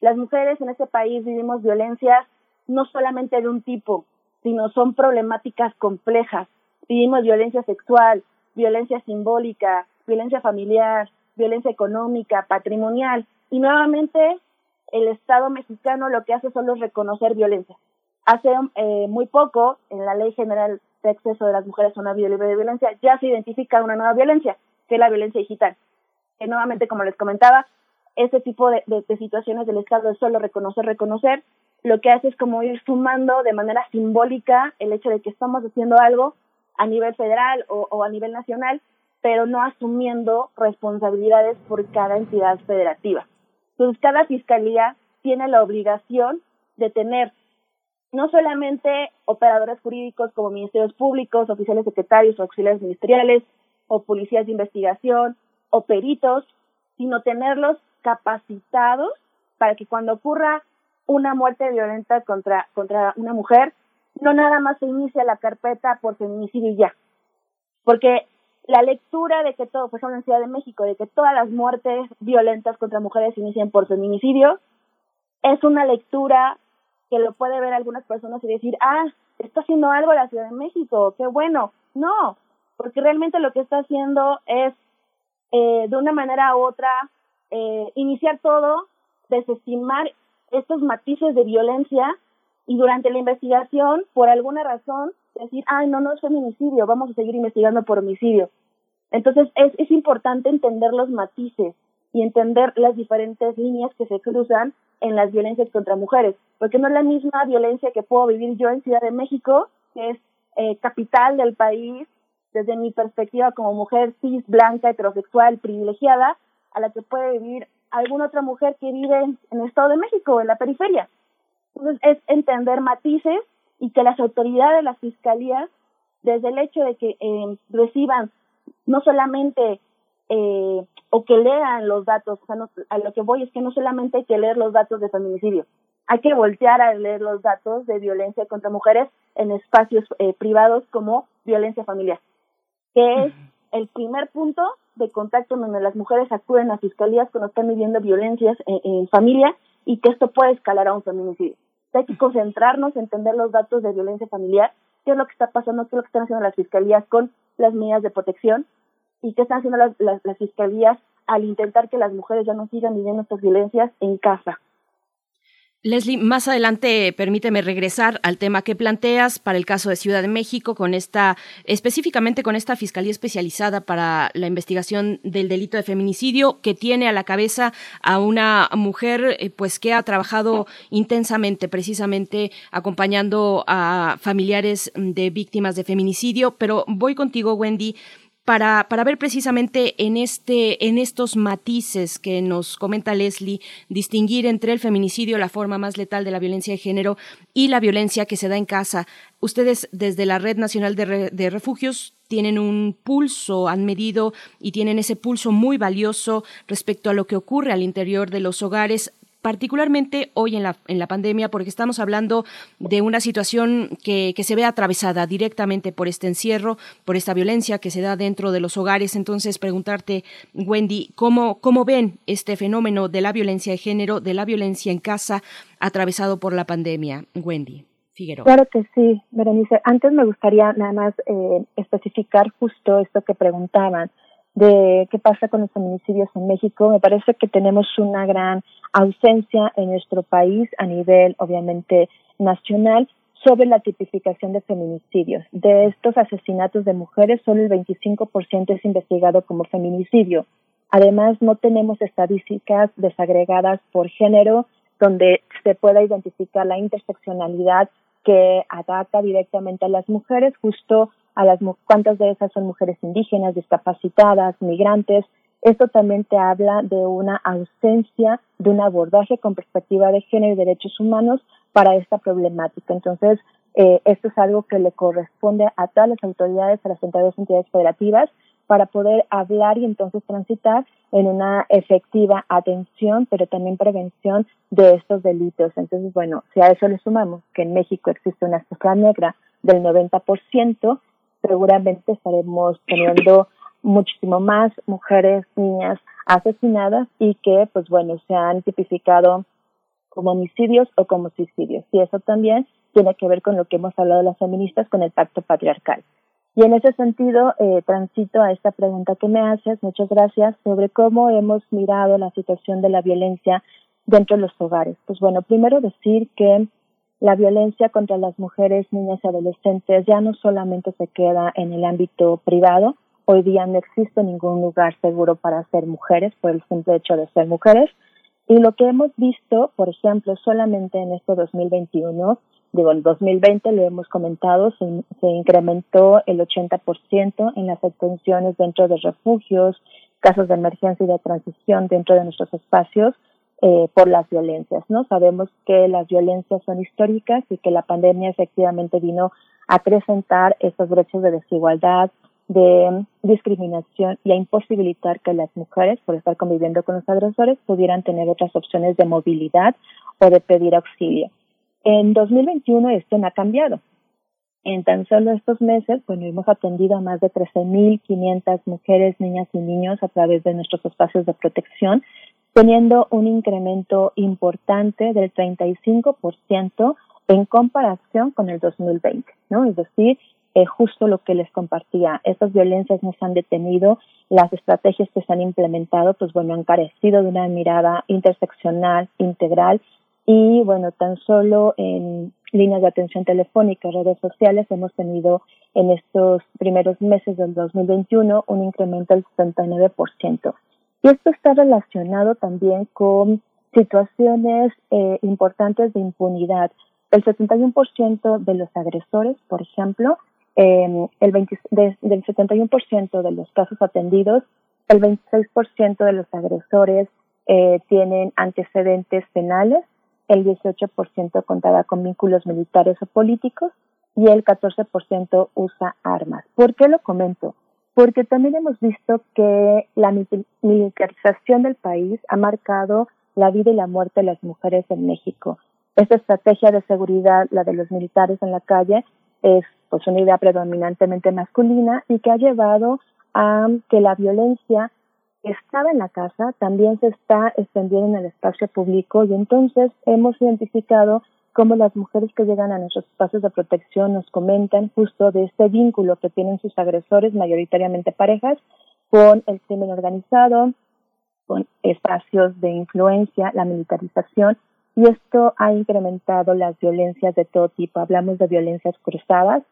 Las mujeres en este país vivimos violencias no solamente de un tipo, sino son problemáticas complejas. Vivimos violencia sexual, violencia simbólica, violencia familiar, violencia económica, patrimonial. Y nuevamente el Estado mexicano lo que hace solo es reconocer violencia. Hace eh, muy poco, en la Ley General de Acceso de las Mujeres a una Vida Libre de Violencia, ya se identifica una nueva violencia, que es la violencia digital. Que nuevamente, como les comentaba, ese tipo de, situaciones del Estado es solo reconocer, reconocer, lo que hace es como ir sumando de manera simbólica el hecho de que estamos haciendo algo a nivel federal o, a nivel nacional, pero no asumiendo responsabilidades por cada entidad federativa. Entonces, cada fiscalía tiene la obligación de tener no solamente operadores jurídicos como ministerios públicos, oficiales secretarios o auxiliares ministeriales, o policías de investigación, o peritos, sino tenerlos capacitados para que cuando ocurra una muerte violenta contra, contra una mujer, no nada más se inicia la carpeta por feminicidio y ya. Porque la lectura de que todo, pues en la Ciudad de México, de que todas las muertes violentas contra mujeres inician por feminicidio, es una lectura que lo puede ver algunas personas y decir, ah, está haciendo algo la Ciudad de México, qué bueno. No, porque realmente lo que está haciendo es, eh, de una manera u otra, eh, iniciar todo, desestimar estos matices de violencia y durante la investigación, por alguna razón, decir, ay, no, no es feminicidio, vamos a seguir investigando por homicidio. Entonces, es, es importante entender los matices y entender las diferentes líneas que se cruzan en las violencias contra mujeres, porque no es la misma violencia que puedo vivir yo en Ciudad de México, que es eh, capital del país, desde mi perspectiva como mujer cis, blanca, heterosexual, privilegiada, a la que puede vivir alguna otra mujer que vive en, el Estado de México, en la periferia. Entonces, es entender matices y que las autoridades, las fiscalías, desde el hecho de que eh, reciban no solamente eh, o que lean los datos, o sea, a lo que voy es que no solamente hay que leer los datos de feminicidio, hay que voltear a leer los datos de violencia contra mujeres en espacios eh, privados como violencia familiar, que es el primer punto de contacto donde las mujeres acuden a fiscalías cuando están viviendo violencias en, familia y que esto puede escalar a un feminicidio. Hay que concentrarnos, entender los datos de violencia familiar, qué es lo que está pasando, qué es lo que están haciendo las fiscalías con las medidas de protección y qué están haciendo las, las fiscalías al intentar que las mujeres ya no sigan viviendo estas violencias en casa. Leslie, más adelante permíteme regresar al tema que planteas para el caso de Ciudad de México, con esta, específicamente con esta Fiscalía Especializada para la Investigación del Delito de Feminicidio, que tiene a la cabeza a una mujer eh, pues que ha trabajado intensamente, precisamente acompañando a familiares de víctimas de feminicidio. Pero voy contigo, Wendy para, para ver precisamente en, este, en estos matices que nos comenta Leslie, distinguir entre el feminicidio, la forma más letal de la violencia de género, y la violencia que se da en casa. Ustedes desde la Red Nacional de, de Refugios tienen un pulso, han medido y tienen ese pulso muy valioso respecto a lo que ocurre al interior de los hogares particularmente hoy en la, en la pandemia, porque estamos hablando de una situación que, que se ve atravesada directamente por este encierro, por esta violencia que se da dentro de los hogares. Entonces, preguntarte, Wendy, ¿cómo, cómo ven este fenómeno de la violencia de género, de la violencia en casa, atravesado por la pandemia? Wendy. Figueroa. Claro que sí, Berenice. Antes me gustaría nada más eh, especificar justo esto que preguntaban de qué pasa con los feminicidios en México. Me parece que tenemos una gran ausencia en nuestro país a nivel, obviamente, nacional sobre la tipificación de feminicidios. De estos asesinatos de mujeres, solo el 25% es investigado como feminicidio. Además, no tenemos estadísticas desagregadas por género donde se pueda identificar la interseccionalidad que ataca directamente a las mujeres, justo a las cuántas de esas son mujeres indígenas, discapacitadas, migrantes. Esto también te habla de una ausencia de un abordaje con perspectiva de género y derechos humanos para esta problemática. Entonces, eh, esto es algo que le corresponde a todas las autoridades, a las centrales entidades federativas, para poder hablar y entonces transitar en una efectiva atención, pero también prevención de estos delitos. Entonces, bueno, si a eso le sumamos que en México existe una cifra negra del 90%, seguramente estaremos teniendo muchísimo más mujeres, niñas asesinadas y que, pues bueno, se han tipificado como homicidios o como suicidios. Y eso también tiene que ver con lo que hemos hablado las feministas con el pacto patriarcal. Y en ese sentido, eh, transito a esta pregunta que me haces, muchas gracias, sobre cómo hemos mirado la situación de la violencia dentro de los hogares. Pues bueno, primero decir que la violencia contra las mujeres, niñas y adolescentes ya no solamente se queda en el ámbito privado, hoy día no existe ningún lugar seguro para ser mujeres por el simple hecho de ser mujeres. Y lo que hemos visto, por ejemplo, solamente en este 2021, digo, en 2020 lo hemos comentado, se, se incrementó el 80% en las atenciones dentro de refugios, casos de emergencia y de transición dentro de nuestros espacios eh, por las violencias, ¿no? Sabemos que las violencias son históricas y que la pandemia efectivamente vino a acrecentar esas brechas de desigualdad, de discriminación y a imposibilitar que las mujeres, por estar conviviendo con los agresores, pudieran tener otras opciones de movilidad o de pedir auxilio. En 2021 esto no ha cambiado. En tan solo estos meses, bueno, hemos atendido a más de 13.500 mujeres, niñas y niños a través de nuestros espacios de protección, teniendo un incremento importante del 35% en comparación con el 2020, ¿no? Es decir, eh, justo lo que les compartía, estas violencias no se han detenido, las estrategias que se han implementado, pues bueno, han carecido de una mirada interseccional, integral y bueno, tan solo en líneas de atención telefónica, redes sociales, hemos tenido en estos primeros meses del 2021 un incremento del 69%. Y esto está relacionado también con situaciones eh, importantes de impunidad. El 71% de los agresores, por ejemplo, eh, el 20, de, del 71% de los casos atendidos, el 26% de los agresores eh, tienen antecedentes penales el 18% contaba con vínculos militares o políticos y el 14% usa armas. ¿Por qué lo comento? Porque también hemos visto que la militarización del país ha marcado la vida y la muerte de las mujeres en México. Esta estrategia de seguridad, la de los militares en la calle, es pues una idea predominantemente masculina y que ha llevado a que la violencia estaba en la casa también se está extendiendo en el espacio público y entonces hemos identificado cómo las mujeres que llegan a nuestros espacios de protección nos comentan justo de este vínculo que tienen sus agresores, mayoritariamente parejas, con el crimen organizado, con espacios de influencia, la militarización, y esto ha incrementado las violencias de todo tipo. Hablamos de violencias cruzadas,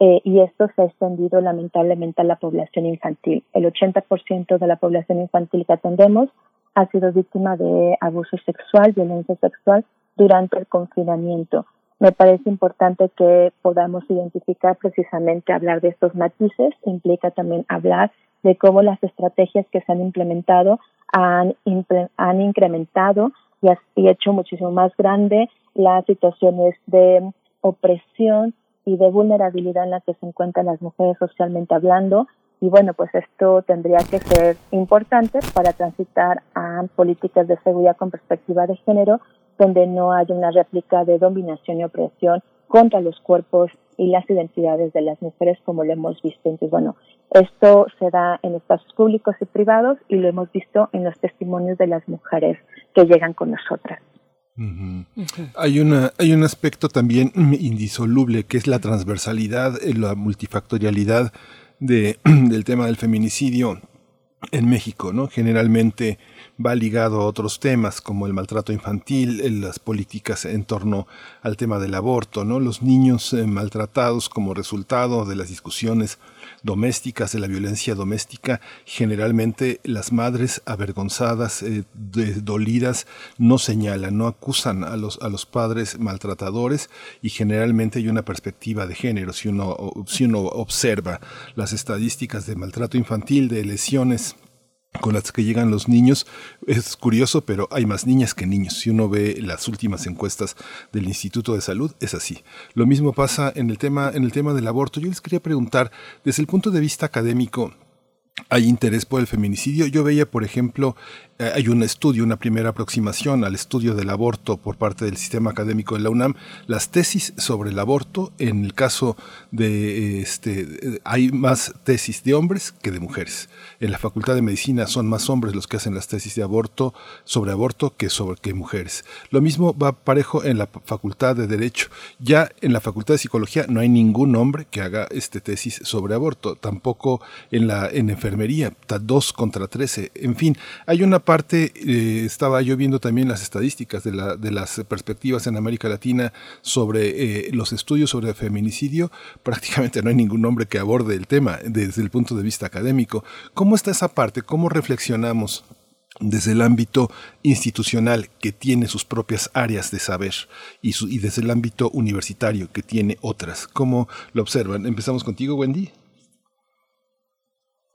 eh, y esto se ha extendido lamentablemente a la población infantil. El 80% de la población infantil que atendemos ha sido víctima de abuso sexual, violencia sexual durante el confinamiento. Me parece importante que podamos identificar precisamente hablar de estos matices, implica también hablar de cómo las estrategias que se han implementado han, han incrementado y, y hecho muchísimo más grande las situaciones de opresión y de vulnerabilidad en la que se encuentran las mujeres socialmente hablando. Y bueno, pues esto tendría que ser importante para transitar a políticas de seguridad con perspectiva de género, donde no haya una réplica de dominación y opresión contra los cuerpos y las identidades de las mujeres, como lo hemos visto. Entonces, bueno, esto se da en espacios públicos y privados y lo hemos visto en los testimonios de las mujeres que llegan con nosotras. Hay, una, hay un aspecto también indisoluble que es la transversalidad, eh, la multifactorialidad de, *clears throat* del tema del feminicidio en México, ¿no? Generalmente va ligado a otros temas como el maltrato infantil, las políticas en torno al tema del aborto, ¿no? Los niños eh, maltratados como resultado de las discusiones domésticas, de la violencia doméstica, generalmente las madres avergonzadas, eh, dolidas, no señalan, no acusan a los, a los padres maltratadores y generalmente hay una perspectiva de género. Si uno, si uno observa las estadísticas de maltrato infantil, de lesiones con las que llegan los niños. Es curioso, pero hay más niñas que niños. Si uno ve las últimas encuestas del Instituto de Salud, es así. Lo mismo pasa en el tema, en el tema del aborto. Yo les quería preguntar, desde el punto de vista académico, hay interés por el feminicidio. Yo veía, por ejemplo, hay un estudio, una primera aproximación al estudio del aborto por parte del sistema académico de la UNAM, las tesis sobre el aborto, en el caso de este, hay más tesis de hombres que de mujeres. En la Facultad de Medicina son más hombres los que hacen las tesis de aborto sobre aborto que sobre que mujeres. Lo mismo va parejo en la Facultad de Derecho. Ya en la Facultad de Psicología no hay ningún hombre que haga este tesis sobre aborto, tampoco en la en enfermería, dos contra trece. En fin, hay una parte, eh, estaba yo viendo también las estadísticas de, la, de las perspectivas en América Latina sobre eh, los estudios sobre feminicidio, *laughs* prácticamente no hay ningún hombre que aborde el tema desde el punto de vista académico. ¿Cómo está esa parte? ¿Cómo reflexionamos desde el ámbito institucional que tiene sus propias áreas de saber y desde el ámbito universitario que tiene otras? ¿Cómo lo observan? Empezamos contigo, Wendy.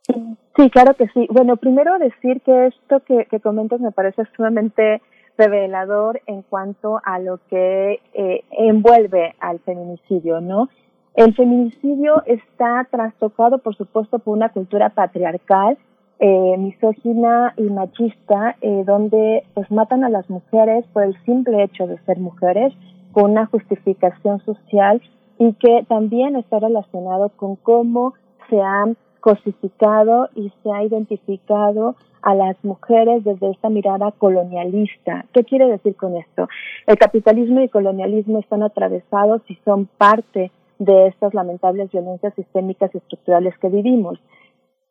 Sí, claro que sí. Bueno, primero decir que esto que, comentas me parece sumamente revelador en cuanto a lo que eh, envuelve al feminicidio, ¿no? El feminicidio está trastocado, por supuesto, por una cultura patriarcal, eh, misógina y machista, eh, donde pues matan a las mujeres por el simple hecho de ser mujeres, con una justificación social y que también está relacionado con cómo se han cosificado y se ha identificado a las mujeres desde esta mirada colonialista. ¿Qué quiere decir con esto? El capitalismo y el colonialismo están atravesados y son parte de estas lamentables violencias sistémicas y estructurales que vivimos.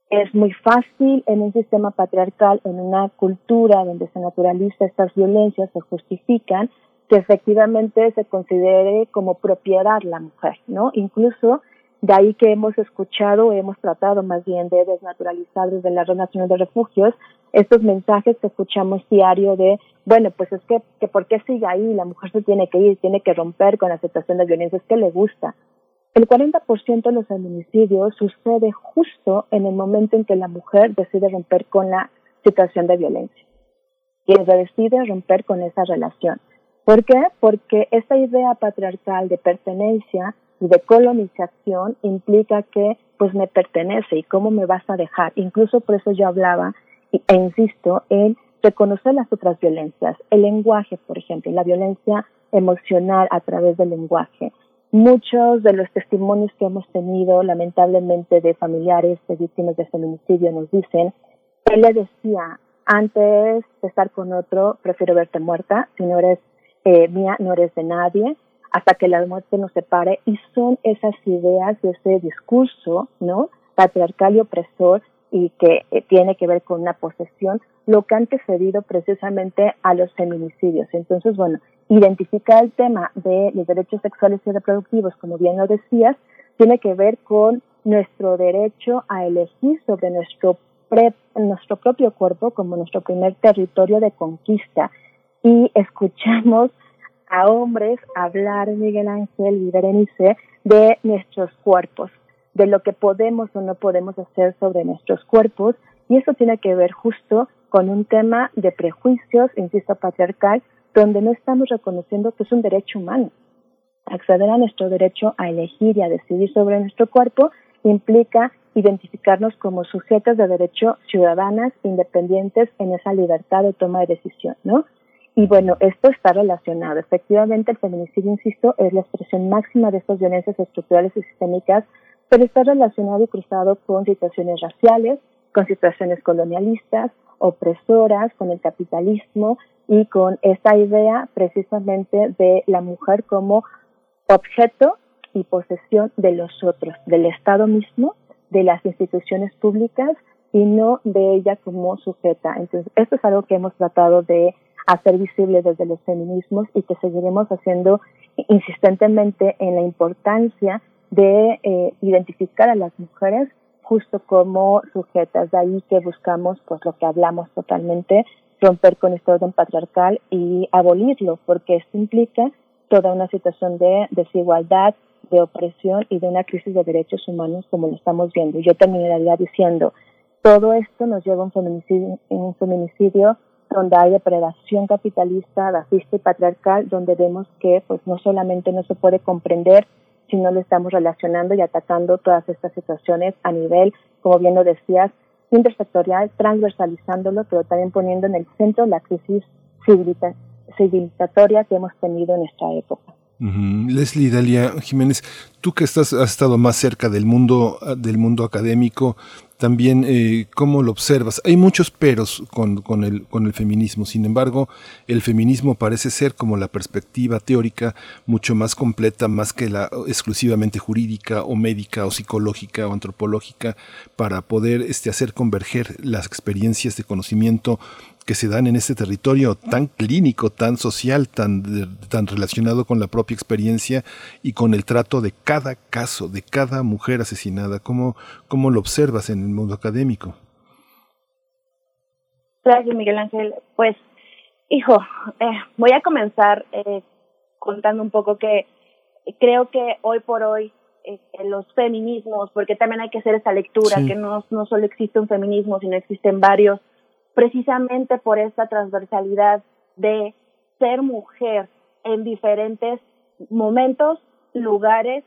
Es muy fácil en un sistema patriarcal, en una cultura donde se naturaliza estas violencias, se justifican, que efectivamente se considere como propiedad la mujer, ¿no? Incluso de ahí que hemos escuchado, hemos tratado más bien de desnaturalizar desde la Red Nacional de Refugios estos mensajes que escuchamos diario de, bueno, pues es que, que ¿por qué sigue ahí? La mujer se tiene que ir, tiene que romper con la aceptación de violencia, es que le gusta. El 40% de los feminicidios sucede justo en el momento en que la mujer decide romper con la situación de violencia y decide romper con esa relación. ¿Por qué? Porque esta idea patriarcal de pertenencia y de colonización implica que pues me pertenece y cómo me vas a dejar. Incluso por eso yo hablaba e insisto en reconocer las otras violencias, el lenguaje, por ejemplo, la violencia emocional a través del lenguaje. Muchos de los testimonios que hemos tenido, lamentablemente, de familiares de víctimas de feminicidio nos dicen, él le decía, antes de estar con otro, prefiero verte muerta, si no eres eh, mía, no eres de nadie, hasta que la muerte nos separe y son esas ideas de ese discurso, ¿no? Patriarcal y opresor y que eh, tiene que ver con una posesión, lo que ha antecedido precisamente a los feminicidios. Entonces, bueno, identificar el tema de los derechos sexuales y reproductivos, como bien lo decías, tiene que ver con nuestro derecho a elegir sobre nuestro, nuestro propio cuerpo como nuestro primer territorio de conquista. Y escuchamos a hombres hablar, Miguel Ángel y Berenice, de nuestros cuerpos, de lo que podemos o no podemos hacer sobre nuestros cuerpos, y eso tiene que ver justo con un tema de prejuicios, insisto, patriarcal, donde no estamos reconociendo que es un derecho humano. Acceder a nuestro derecho a elegir y a decidir sobre nuestro cuerpo implica identificarnos como sujetos de derecho ciudadanas independientes en esa libertad de toma de decisión, ¿no? Y bueno, esto está relacionado. Efectivamente, el feminicidio, insisto, es la expresión máxima de estas violencias estructurales y sistémicas, pero está relacionado y cruzado con situaciones raciales, con situaciones colonialistas, opresoras, con el capitalismo y con esta idea precisamente de la mujer como objeto y posesión de los otros, del Estado mismo, de las instituciones públicas y no de ella como sujeta. Entonces, esto es algo que hemos tratado de hacer visible desde los feminismos y que seguiremos haciendo insistentemente en la importancia de eh, identificar a las mujeres justo como sujetas. De ahí que buscamos, pues lo que hablamos totalmente, romper con este orden patriarcal y abolirlo, porque esto implica toda una situación de desigualdad, de opresión y de una crisis de derechos humanos como lo estamos viendo. Yo terminaría diciendo, todo esto nos lleva a un feminicidio, un feminicidio donde hay depredación capitalista, racista y patriarcal, donde vemos que pues no solamente no se puede comprender, sino lo estamos relacionando y atacando todas estas situaciones a nivel, como bien lo decías, intersectorial, transversalizándolo, pero también poniendo en el centro la crisis civilizatoria que hemos tenido en esta época. Leslie Dalia Jiménez, tú que estás, has estado más cerca del mundo, del mundo académico, también eh, cómo lo observas. Hay muchos peros con, con, el, con el feminismo, sin embargo, el feminismo parece ser como la perspectiva teórica mucho más completa, más que la exclusivamente jurídica o médica o psicológica o antropológica, para poder este, hacer converger las experiencias de conocimiento que se dan en este territorio tan clínico, tan social, tan, tan relacionado con la propia experiencia y con el trato de cada caso, de cada mujer asesinada. ¿Cómo, cómo lo observas en el mundo académico? Gracias, Miguel Ángel. Pues, hijo, eh, voy a comenzar eh, contando un poco que creo que hoy por hoy eh, los feminismos, porque también hay que hacer esa lectura, que no, no solo existe un feminismo, sino existen varios, precisamente por esta transversalidad de ser mujer en diferentes momentos, lugares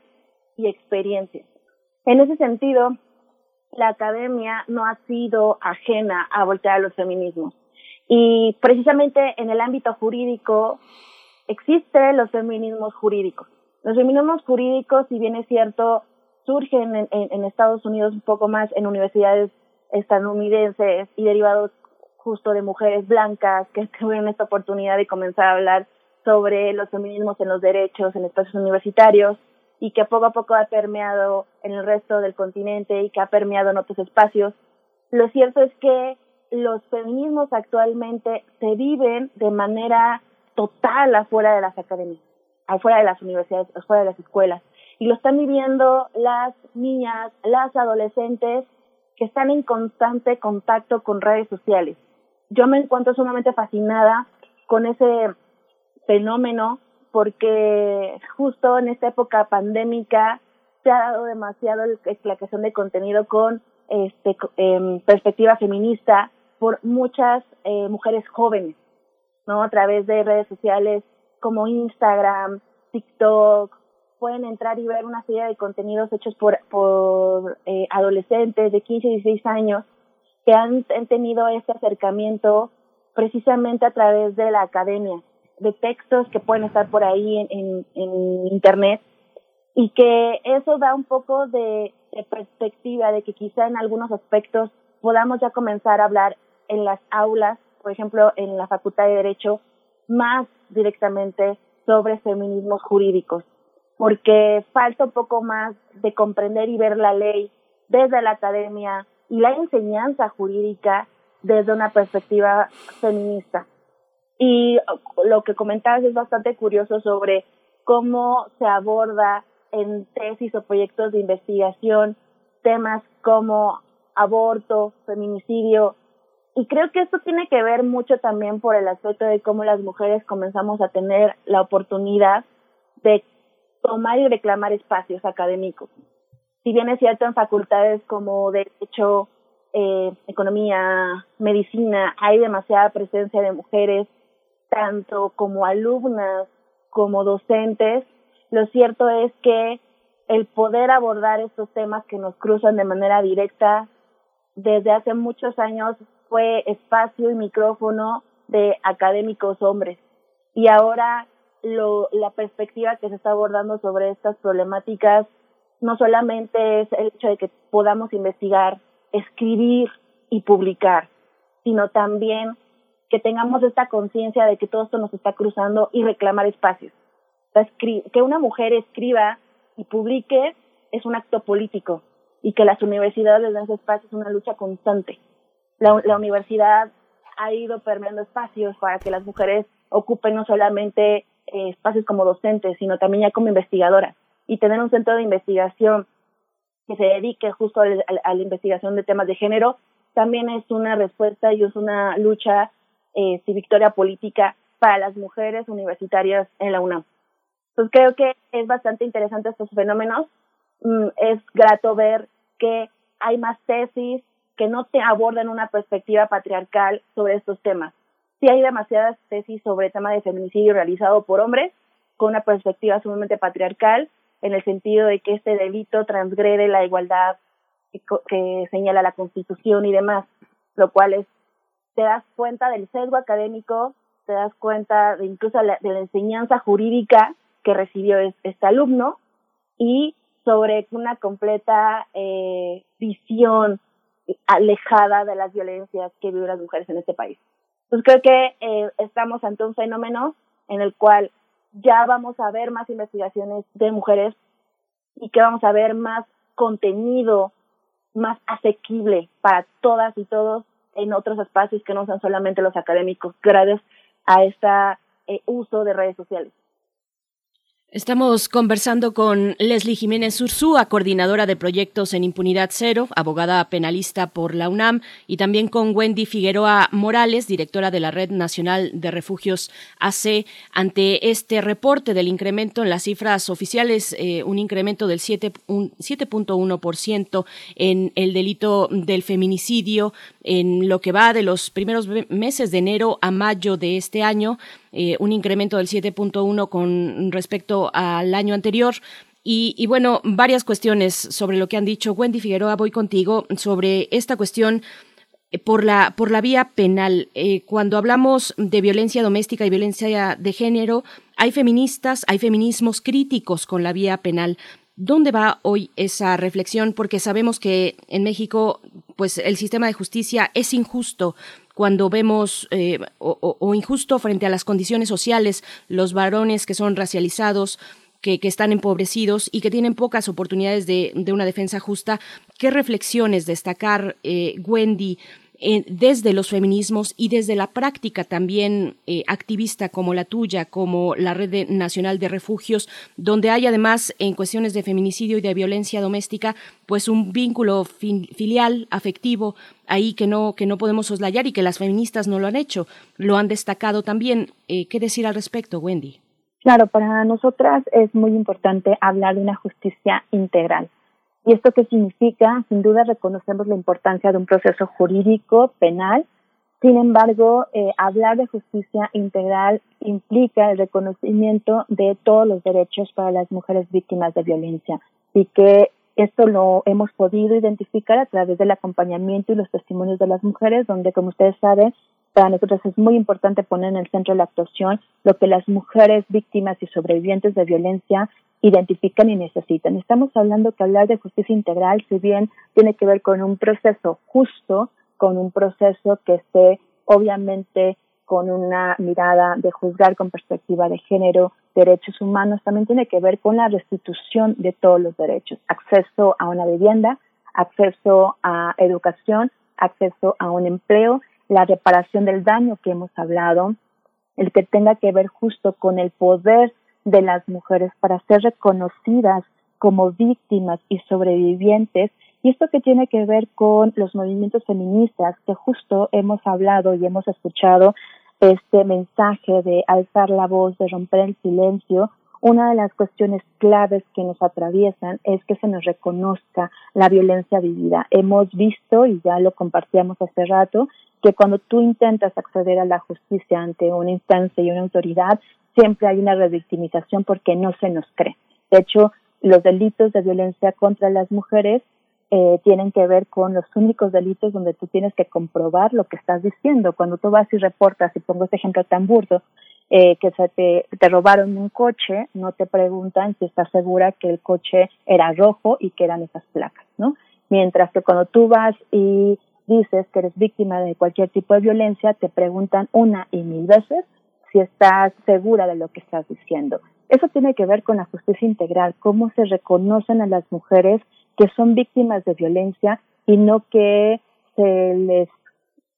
y experiencias. En ese sentido, la academia no ha sido ajena a voltear a los feminismos. Y precisamente en el ámbito jurídico existen los feminismos jurídicos. Los feminismos jurídicos, si bien es cierto, surgen en, en Estados Unidos un poco más en universidades estadounidenses y derivados justo de mujeres blancas que *laughs* tuvieron esta oportunidad de comenzar a hablar sobre los feminismos en los derechos en espacios universitarios y que poco a poco ha permeado en el resto del continente y que ha permeado en otros espacios. Lo cierto es que los feminismos actualmente se viven de manera total afuera de las academias, afuera de las universidades, afuera de las escuelas. Y lo están viviendo las niñas, las adolescentes que están en constante contacto con redes sociales yo me encuentro sumamente fascinada con ese fenómeno porque justo en esta época pandémica se ha dado demasiado la creación de contenido con este em, perspectiva feminista por muchas eh, mujeres jóvenes, ¿no? A través de redes sociales como Instagram, TikTok, pueden entrar y ver una serie de contenidos hechos por, por eh, adolescentes de 15 y 16 años que han, tenido este acercamiento precisamente a través de la academia, de textos que pueden estar por ahí en, en, Internet y que eso da un poco de, perspectiva de que quizá en algunos aspectos podamos ya comenzar a hablar en las aulas, por ejemplo, en la Facultad de Derecho, más directamente sobre feminismos jurídicos, porque falta un poco más de comprender y ver la ley desde la academia, y la enseñanza jurídica desde una perspectiva feminista. Y lo que comentabas es bastante curioso sobre cómo se aborda en tesis o proyectos de investigación temas como aborto, feminicidio. Y creo que esto tiene que ver mucho también por el aspecto de cómo las mujeres comenzamos a tener la oportunidad de tomar y reclamar espacios académicos si bien es cierto en facultades como Derecho, eh, Economía, Medicina, hay demasiada presencia de mujeres, tanto como alumnas como docentes, lo cierto es que el poder abordar estos temas que nos cruzan de manera directa desde hace muchos años fue espacio y micrófono de académicos hombres. Y ahora lo, la perspectiva que se está abordando sobre estas problemáticas no solamente es el hecho de que podamos investigar, escribir y publicar, sino también que tengamos esta conciencia de que todo esto nos está cruzando y reclamar espacios. Que una mujer escriba y publique es un acto político y que las universidades den ese espacio es una lucha constante. La, la universidad ha ido permeando espacios para que las mujeres ocupen no solamente eh, espacios como docentes, sino también ya como investigadoras y tener un centro de investigación que se dedique justo a, la investigación de temas de género también es una respuesta y es una lucha eh, y victoria política para las mujeres universitarias en la UNAM. Entonces creo que es bastante interesante estos fenómenos. Mm, es grato ver que hay más tesis que no te abordan una perspectiva patriarcal sobre estos temas. Sí hay demasiadas tesis sobre el tema de feminicidio realizado por hombres con una perspectiva sumamente patriarcal en el sentido de que este delito transgrede la igualdad que, señala la Constitución y demás, lo cual es, te das cuenta del sesgo académico, te das cuenta de incluso de la enseñanza jurídica que recibió este alumno y sobre una completa eh, visión alejada de las violencias que viven las mujeres en este país. Entonces creo que eh, estamos ante un fenómeno en el cual ya vamos a ver más investigaciones de mujeres y que vamos a ver más contenido más asequible para todas y todos en otros espacios que no son solamente los académicos, gracias a este uso de redes sociales. Estamos conversando con Leslie Jiménez Ursúa, coordinadora de proyectos en Impunidad Cero, abogada penalista por la UNAM, y también con Wendy Figueroa Morales, directora de la Red Nacional de Refugios AC, ante este reporte del incremento en las cifras oficiales, eh, un incremento del 7.1% en el delito del feminicidio en lo que va de los primeros meses de enero a mayo de este año. Eh, un incremento del 7.1 con respecto al año anterior. Y, bueno, varias cuestiones sobre lo que han dicho. Wendy Figueroa, voy contigo sobre esta cuestión eh, por la, por la vía penal. Eh, cuando hablamos de violencia doméstica y violencia de género, hay feministas, hay feminismos críticos con la vía penal. ¿Dónde va hoy esa reflexión? Porque sabemos que en México, pues el sistema de justicia es injusto cuando vemos eh, o, injusto frente a las condiciones sociales, los varones que son racializados, que, están empobrecidos y que tienen pocas oportunidades de, una defensa justa. ¿Qué reflexiones destacar, eh, Wendy, desde los feminismos y desde la práctica también eh, activista como la tuya, como la Red Nacional de Refugios, donde hay además en cuestiones de feminicidio y de violencia doméstica, pues un vínculo filial, afectivo, ahí que no, que no podemos soslayar y que las feministas no lo han hecho, lo han destacado también. Eh, ¿Qué decir al respecto, Wendy? Claro, para nosotras es muy importante hablar de una justicia integral ¿Y esto qué significa? Sin duda reconocemos la importancia de un proceso jurídico penal. Sin embargo, eh, hablar de justicia integral implica el reconocimiento de todos los derechos para las mujeres víctimas de violencia y que esto lo hemos podido identificar a través del acompañamiento y los testimonios de las mujeres, donde, como ustedes saben, para nosotros es muy importante poner en el centro de la actuación lo que las mujeres víctimas y sobrevivientes de violencia identifican y necesitan. Estamos hablando que hablar de justicia integral, si bien tiene que ver con un proceso justo, con un proceso que esté obviamente con una mirada de juzgar con perspectiva de género, derechos humanos, también tiene que ver con la restitución de todos los derechos, acceso a una vivienda, acceso a educación, acceso a un empleo, la reparación del daño que hemos hablado, el que tenga que ver justo con el poder de las mujeres para ser reconocidas como víctimas y sobrevivientes. Y esto que tiene que ver con los movimientos feministas, que justo hemos hablado y hemos escuchado este mensaje de alzar la voz, de romper el silencio, una de las cuestiones claves que nos atraviesan es que se nos reconozca la violencia vivida. Hemos visto, y ya lo compartíamos hace rato, que cuando tú intentas acceder a la justicia ante una instancia y una autoridad, siempre hay una revictimización porque no se nos cree. De hecho, los delitos de violencia contra las mujeres eh, tienen que ver con los únicos delitos donde tú tienes que comprobar lo que estás diciendo. Cuando tú vas y reportas, y pongo este ejemplo tan burdo, eh, que se te, te robaron un coche, no te preguntan si estás segura que el coche era rojo y que eran esas placas, ¿no? Mientras que cuando tú vas y dices que eres víctima de cualquier tipo de violencia, te preguntan una y mil veces si estás segura de lo que estás diciendo. Eso tiene que ver con la justicia integral, cómo se reconocen a las mujeres que son víctimas de violencia y no que se les,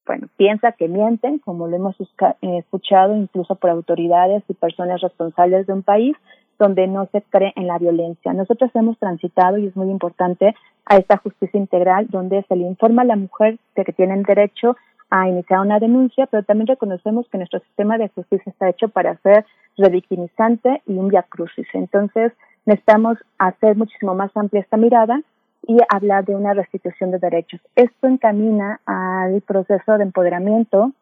bueno, piensa que mienten, como lo hemos eh, escuchado incluso por autoridades y personas responsables de un país donde no se cree en la violencia. Nosotros hemos transitado, y es muy importante, a esta justicia integral donde se le informa a la mujer de que tienen derecho a iniciar una denuncia, pero también reconocemos que nuestro sistema de justicia está hecho para ser revictimizante y un crucis. Entonces, necesitamos hacer muchísimo más amplia esta mirada y hablar de una restitución de derechos. Esto encamina al proceso de empoderamiento,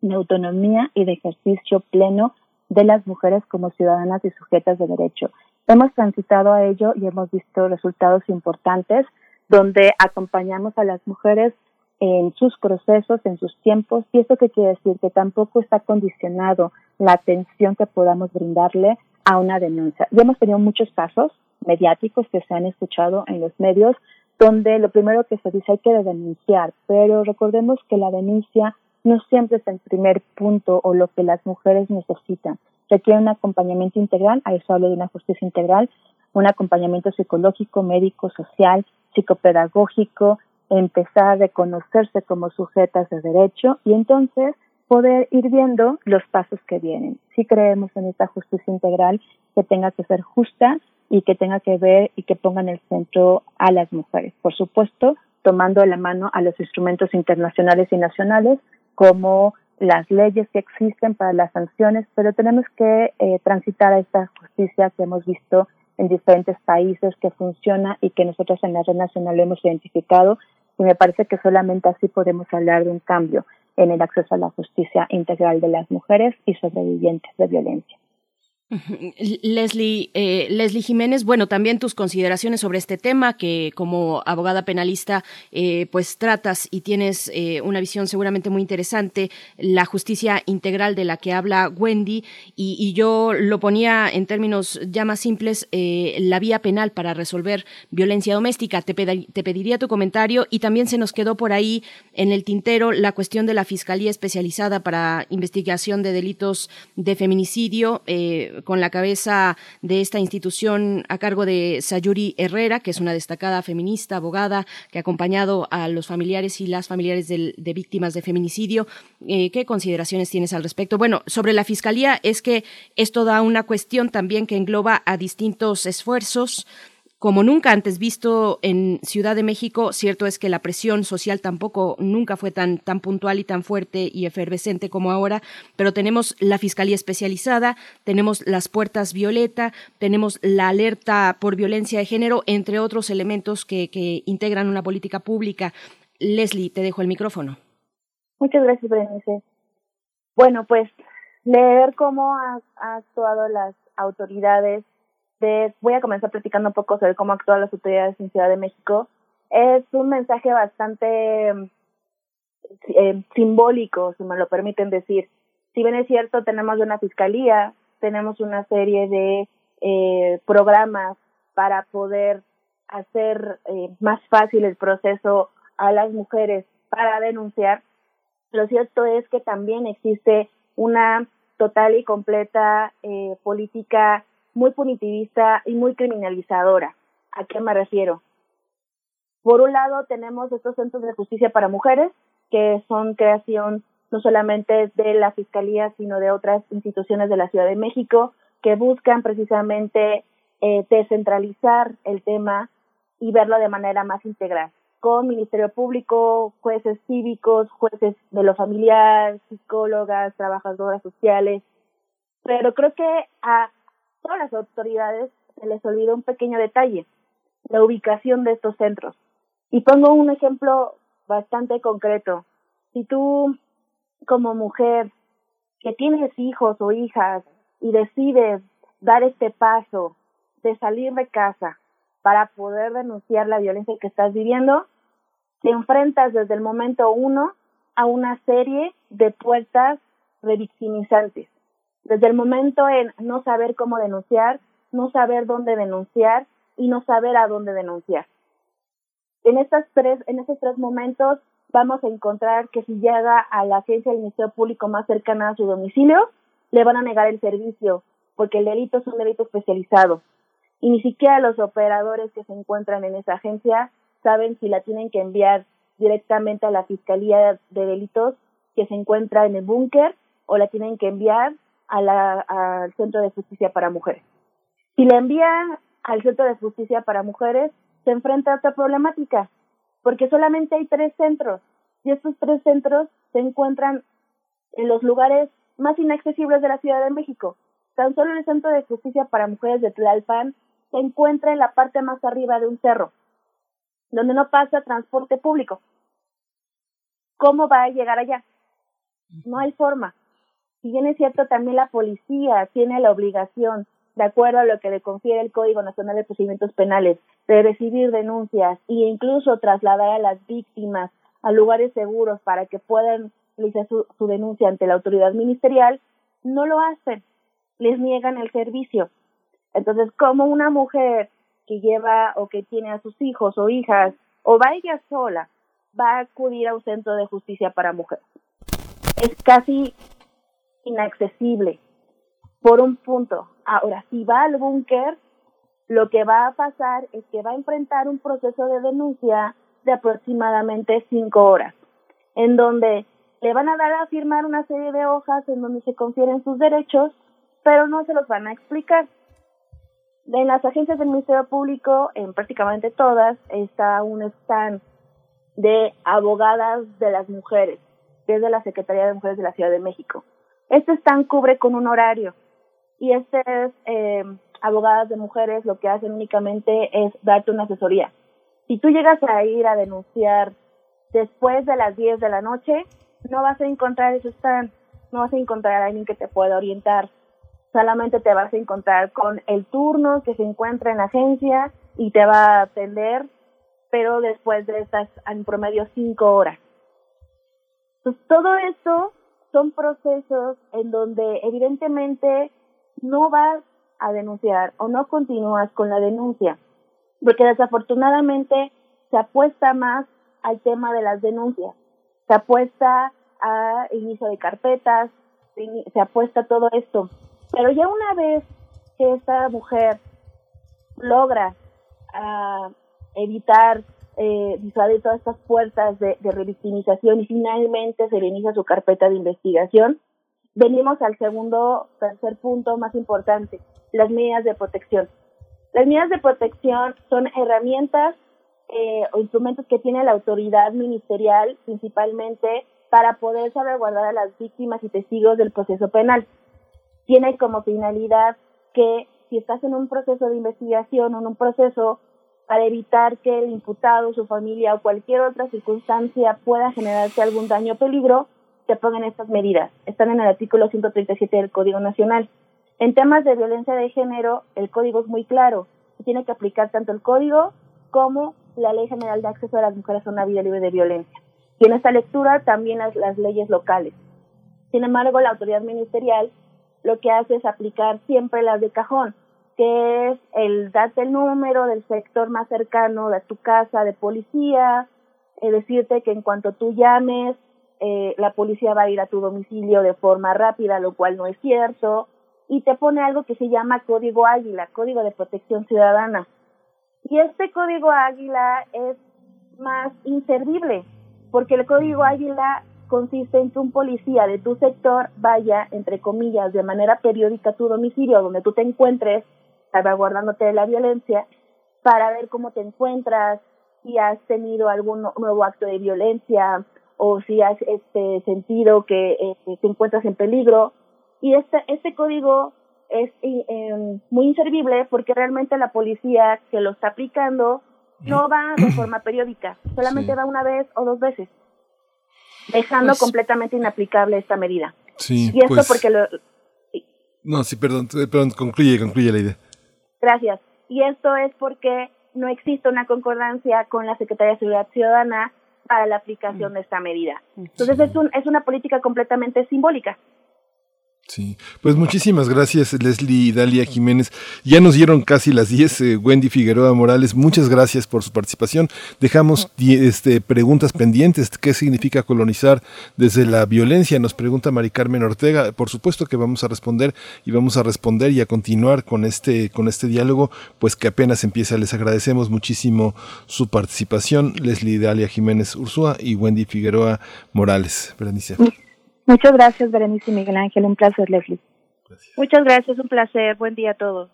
de autonomía y de ejercicio pleno de las mujeres como ciudadanas y sujetas de derecho. Hemos transitado a ello y hemos visto resultados importantes donde acompañamos a las mujeres en sus procesos, en sus tiempos, y eso qué quiere decir que tampoco está condicionado la atención que podamos brindarle a una denuncia. Ya hemos tenido muchos casos mediáticos que se han escuchado en los medios donde lo primero que se dice hay que denunciar, pero recordemos que la denuncia no siempre es el primer punto o lo que las mujeres necesitan. Requiere un acompañamiento integral, a eso hablo de una justicia integral, un acompañamiento psicológico, médico, social, psicopedagógico, empezar a reconocerse como sujetas de derecho y entonces poder ir viendo los pasos que vienen. Si creemos en esta justicia integral que tenga que ser justa y que tenga que ver y que ponga en el centro a las mujeres. Por supuesto, tomando la mano a los instrumentos internacionales y nacionales como las leyes que existen para las sanciones, pero tenemos que eh, transitar a esta justicia que hemos visto en diferentes países que funciona y que nosotros en la red nacional hemos identificado y me parece que solamente así podemos hablar de un cambio en el acceso a la justicia integral de las mujeres y sobrevivientes de violencia. Leslie, eh, Leslie Jiménez, bueno, también tus consideraciones sobre este tema que como abogada penalista eh, pues tratas y tienes eh, una visión seguramente muy interesante, la justicia integral de la que habla Wendy y, yo lo ponía en términos ya más simples, la vía penal para resolver violencia doméstica. Te, te pediría tu comentario y también se nos quedó por ahí en el tintero la cuestión de la Fiscalía Especializada para Investigación de Delitos de Feminicidio con la cabeza de esta institución a cargo de Sayuri Herrera, que es una destacada feminista, abogada, que ha acompañado a los familiares y las familiares de, víctimas de feminicidio. Eh, ¿Qué consideraciones tienes al respecto? Bueno, sobre la Fiscalía es que esto da una cuestión también que engloba a distintos esfuerzos como nunca antes visto en Ciudad de México. Cierto es que la presión social tampoco nunca fue tan, tan puntual y tan fuerte y efervescente como ahora, pero tenemos la Fiscalía Especializada, tenemos las puertas violeta, tenemos la alerta por violencia de género, entre otros elementos que, que integran una política pública. Leslie, te dejo el micrófono. Muchas gracias, Berenice. Bueno, pues leer cómo han actuado las autoridades voy a comenzar platicando un poco sobre cómo actúan las autoridades en Ciudad de México. Es un mensaje bastante eh, simbólico, si me lo permiten decir. Si bien es cierto, tenemos una fiscalía, tenemos una serie de eh, programas para poder hacer eh, más fácil el proceso a las mujeres para denunciar. Lo cierto es que también existe una total y completa eh, política muy punitivista y muy criminalizadora. ¿A qué me refiero? Por un lado, tenemos estos centros de justicia para mujeres, que son creación no solamente de la Fiscalía, sino de otras instituciones de la Ciudad de México, que buscan precisamente eh, descentralizar el tema y verlo de manera más integral, con Ministerio Público, jueces cívicos, jueces de lo familiar, psicólogas, trabajadoras sociales. Pero creo que a todas las autoridades se les olvidó un pequeño detalle, la ubicación de estos centros. Y pongo un ejemplo bastante concreto. Si tú, como mujer que tienes hijos o hijas y decides dar este paso de salir de casa para poder denunciar la violencia que estás viviendo, te enfrentas desde el momento uno a una serie de puertas revictimizantes desde el momento en no saber cómo denunciar, no saber dónde denunciar y no saber a dónde denunciar. En estas tres, en estos tres momentos vamos a encontrar que si llega a la agencia del Ministerio Público más cercana a su domicilio, le van a negar el servicio, porque el delito es un delito especializado. Y ni siquiera los operadores que se encuentran en esa agencia saben si la tienen que enviar directamente a la Fiscalía de Delitos que se encuentra en el búnker o la tienen que enviar a la, al Centro de Justicia para Mujeres. Si le envían al Centro de Justicia para Mujeres, se enfrenta a otra problemática, porque solamente hay tres centros y estos tres centros se encuentran en los lugares más inaccesibles de la Ciudad de México. Tan solo el Centro de Justicia para Mujeres de Tlalpan se encuentra en la parte más arriba de un cerro, donde no pasa transporte público. ¿Cómo va a llegar allá? No hay forma si bien es cierto, también la policía tiene la obligación de acuerdo a lo que le confiere el Código Nacional de Procedimientos Penales, de recibir denuncias e incluso trasladar a las víctimas a lugares seguros para que puedan realizar su, su denuncia ante la autoridad ministerial, no lo hacen, les niegan el servicio. Entonces, como una mujer que lleva o que tiene a sus hijos o hijas o va ella sola, va a acudir a un centro de justicia para mujeres. Es casi inaccesible por un punto. Ahora, si va al búnker, lo que va a pasar es que va a enfrentar un proceso de denuncia de aproximadamente cinco horas, en donde le van a dar a firmar una serie de hojas en donde se confieren sus derechos, pero no se los van a explicar. En las agencias del Ministerio Público, en prácticamente todas, está un stand de abogadas de las mujeres, desde la Secretaría de Mujeres de la Ciudad de México. Este stand cubre con un horario y estas eh, abogadas de mujeres lo que hacen únicamente es darte una asesoría. Si tú llegas a ir a denunciar después de las 10 de la noche, no vas a encontrar ese stand, no vas a encontrar a alguien que te pueda orientar solamente te vas a encontrar con el turno que se encuentra en la agencia y te va a atender, pero después de estas, en promedio, cinco horas. Entonces, todo esto son procesos en donde evidentemente no vas a denunciar o no continúas con la denuncia, porque desafortunadamente se apuesta más al tema de las denuncias, se apuesta a inicio de carpetas, se apuesta a todo esto, pero ya una vez que esta mujer logra uh, evitar eh, todas estas puertas de, de revictimización y finalmente se inicia su carpeta de investigación, venimos al segundo, tercer punto más importante, las medidas de protección. Las medidas de protección son herramientas eh, o instrumentos que tiene la autoridad ministerial principalmente para poder salvaguardar a las víctimas y testigos del proceso penal tiene como finalidad que si estás en un proceso de investigación o en un proceso para evitar que el imputado, su familia o cualquier otra circunstancia pueda generarse algún daño o peligro, se pongan estas medidas. Están en el artículo 137 del Código Nacional. En temas de violencia de género, el código es muy claro. Se tiene que aplicar tanto el código como la Ley General de Acceso a las Mujeres a una Vida Libre de Violencia. Y en esta lectura también las, las leyes locales. Sin embargo, la autoridad ministerial lo que hace es aplicar siempre las de cajón, que es el darte el número del sector más cercano de tu casa de policía, es decirte que en cuanto tú llames, eh, la policía va a ir a tu domicilio de forma rápida, lo cual no es cierto, y te pone algo que se llama Código Águila, Código de Protección Ciudadana. Y este Código Águila es más inservible, porque el Código Águila consiste en que un policía de tu sector vaya, entre comillas, de manera periódica a tu domicilio donde tú te encuentres, salvaguardándote de la violencia, para ver cómo te encuentras, si has tenido algún nuevo acto de violencia o si has este, sentido que eh, te encuentras en peligro. Y este, este código es eh, muy inservible porque realmente la policía que lo está aplicando no va de forma periódica, solamente va una vez o dos veces dejando pues, completamente inaplicable esta medida. Sí, y esto pues, porque lo... Sí. No, sí, perdón, perdón, concluye, concluye la idea. Gracias. Y esto es porque no existe una concordancia con la Secretaría de Seguridad Ciudadana para la aplicación de esta medida. Entonces es, un, es una política completamente simbólica. Sí, pues muchísimas gracias Leslie y Dalia Jiménez. Ya nos dieron casi las 10, eh, Wendy Figueroa Morales, muchas gracias por su participación. Dejamos este, preguntas pendientes, ¿qué significa colonizar desde la violencia? Nos pregunta Mari Carmen Ortega, por supuesto que vamos a responder y vamos a responder y a continuar con este, con este diálogo, pues que apenas empieza. Les agradecemos muchísimo su participación, Leslie Dalia Jiménez Ursúa y Wendy Figueroa Morales. Berenice. Muchas gracias, Berenice y Miguel Ángel. Un placer, Leslie. Muchas gracias, un placer. Buen día a todos.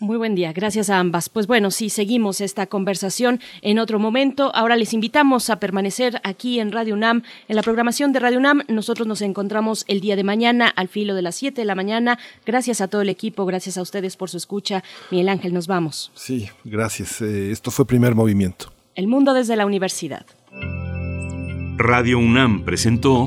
Muy buen día, gracias a ambas. Pues bueno, sí, seguimos esta conversación en otro momento. Ahora les invitamos a permanecer aquí en Radio UNAM, en la programación de Radio UNAM. Nosotros nos encontramos el día de mañana al filo de las 7 de la mañana. Gracias a todo el equipo, gracias a ustedes por su escucha. Miguel Ángel, nos vamos. Sí, gracias. Eh, esto fue Primer Movimiento. El mundo desde la universidad. Radio UNAM presentó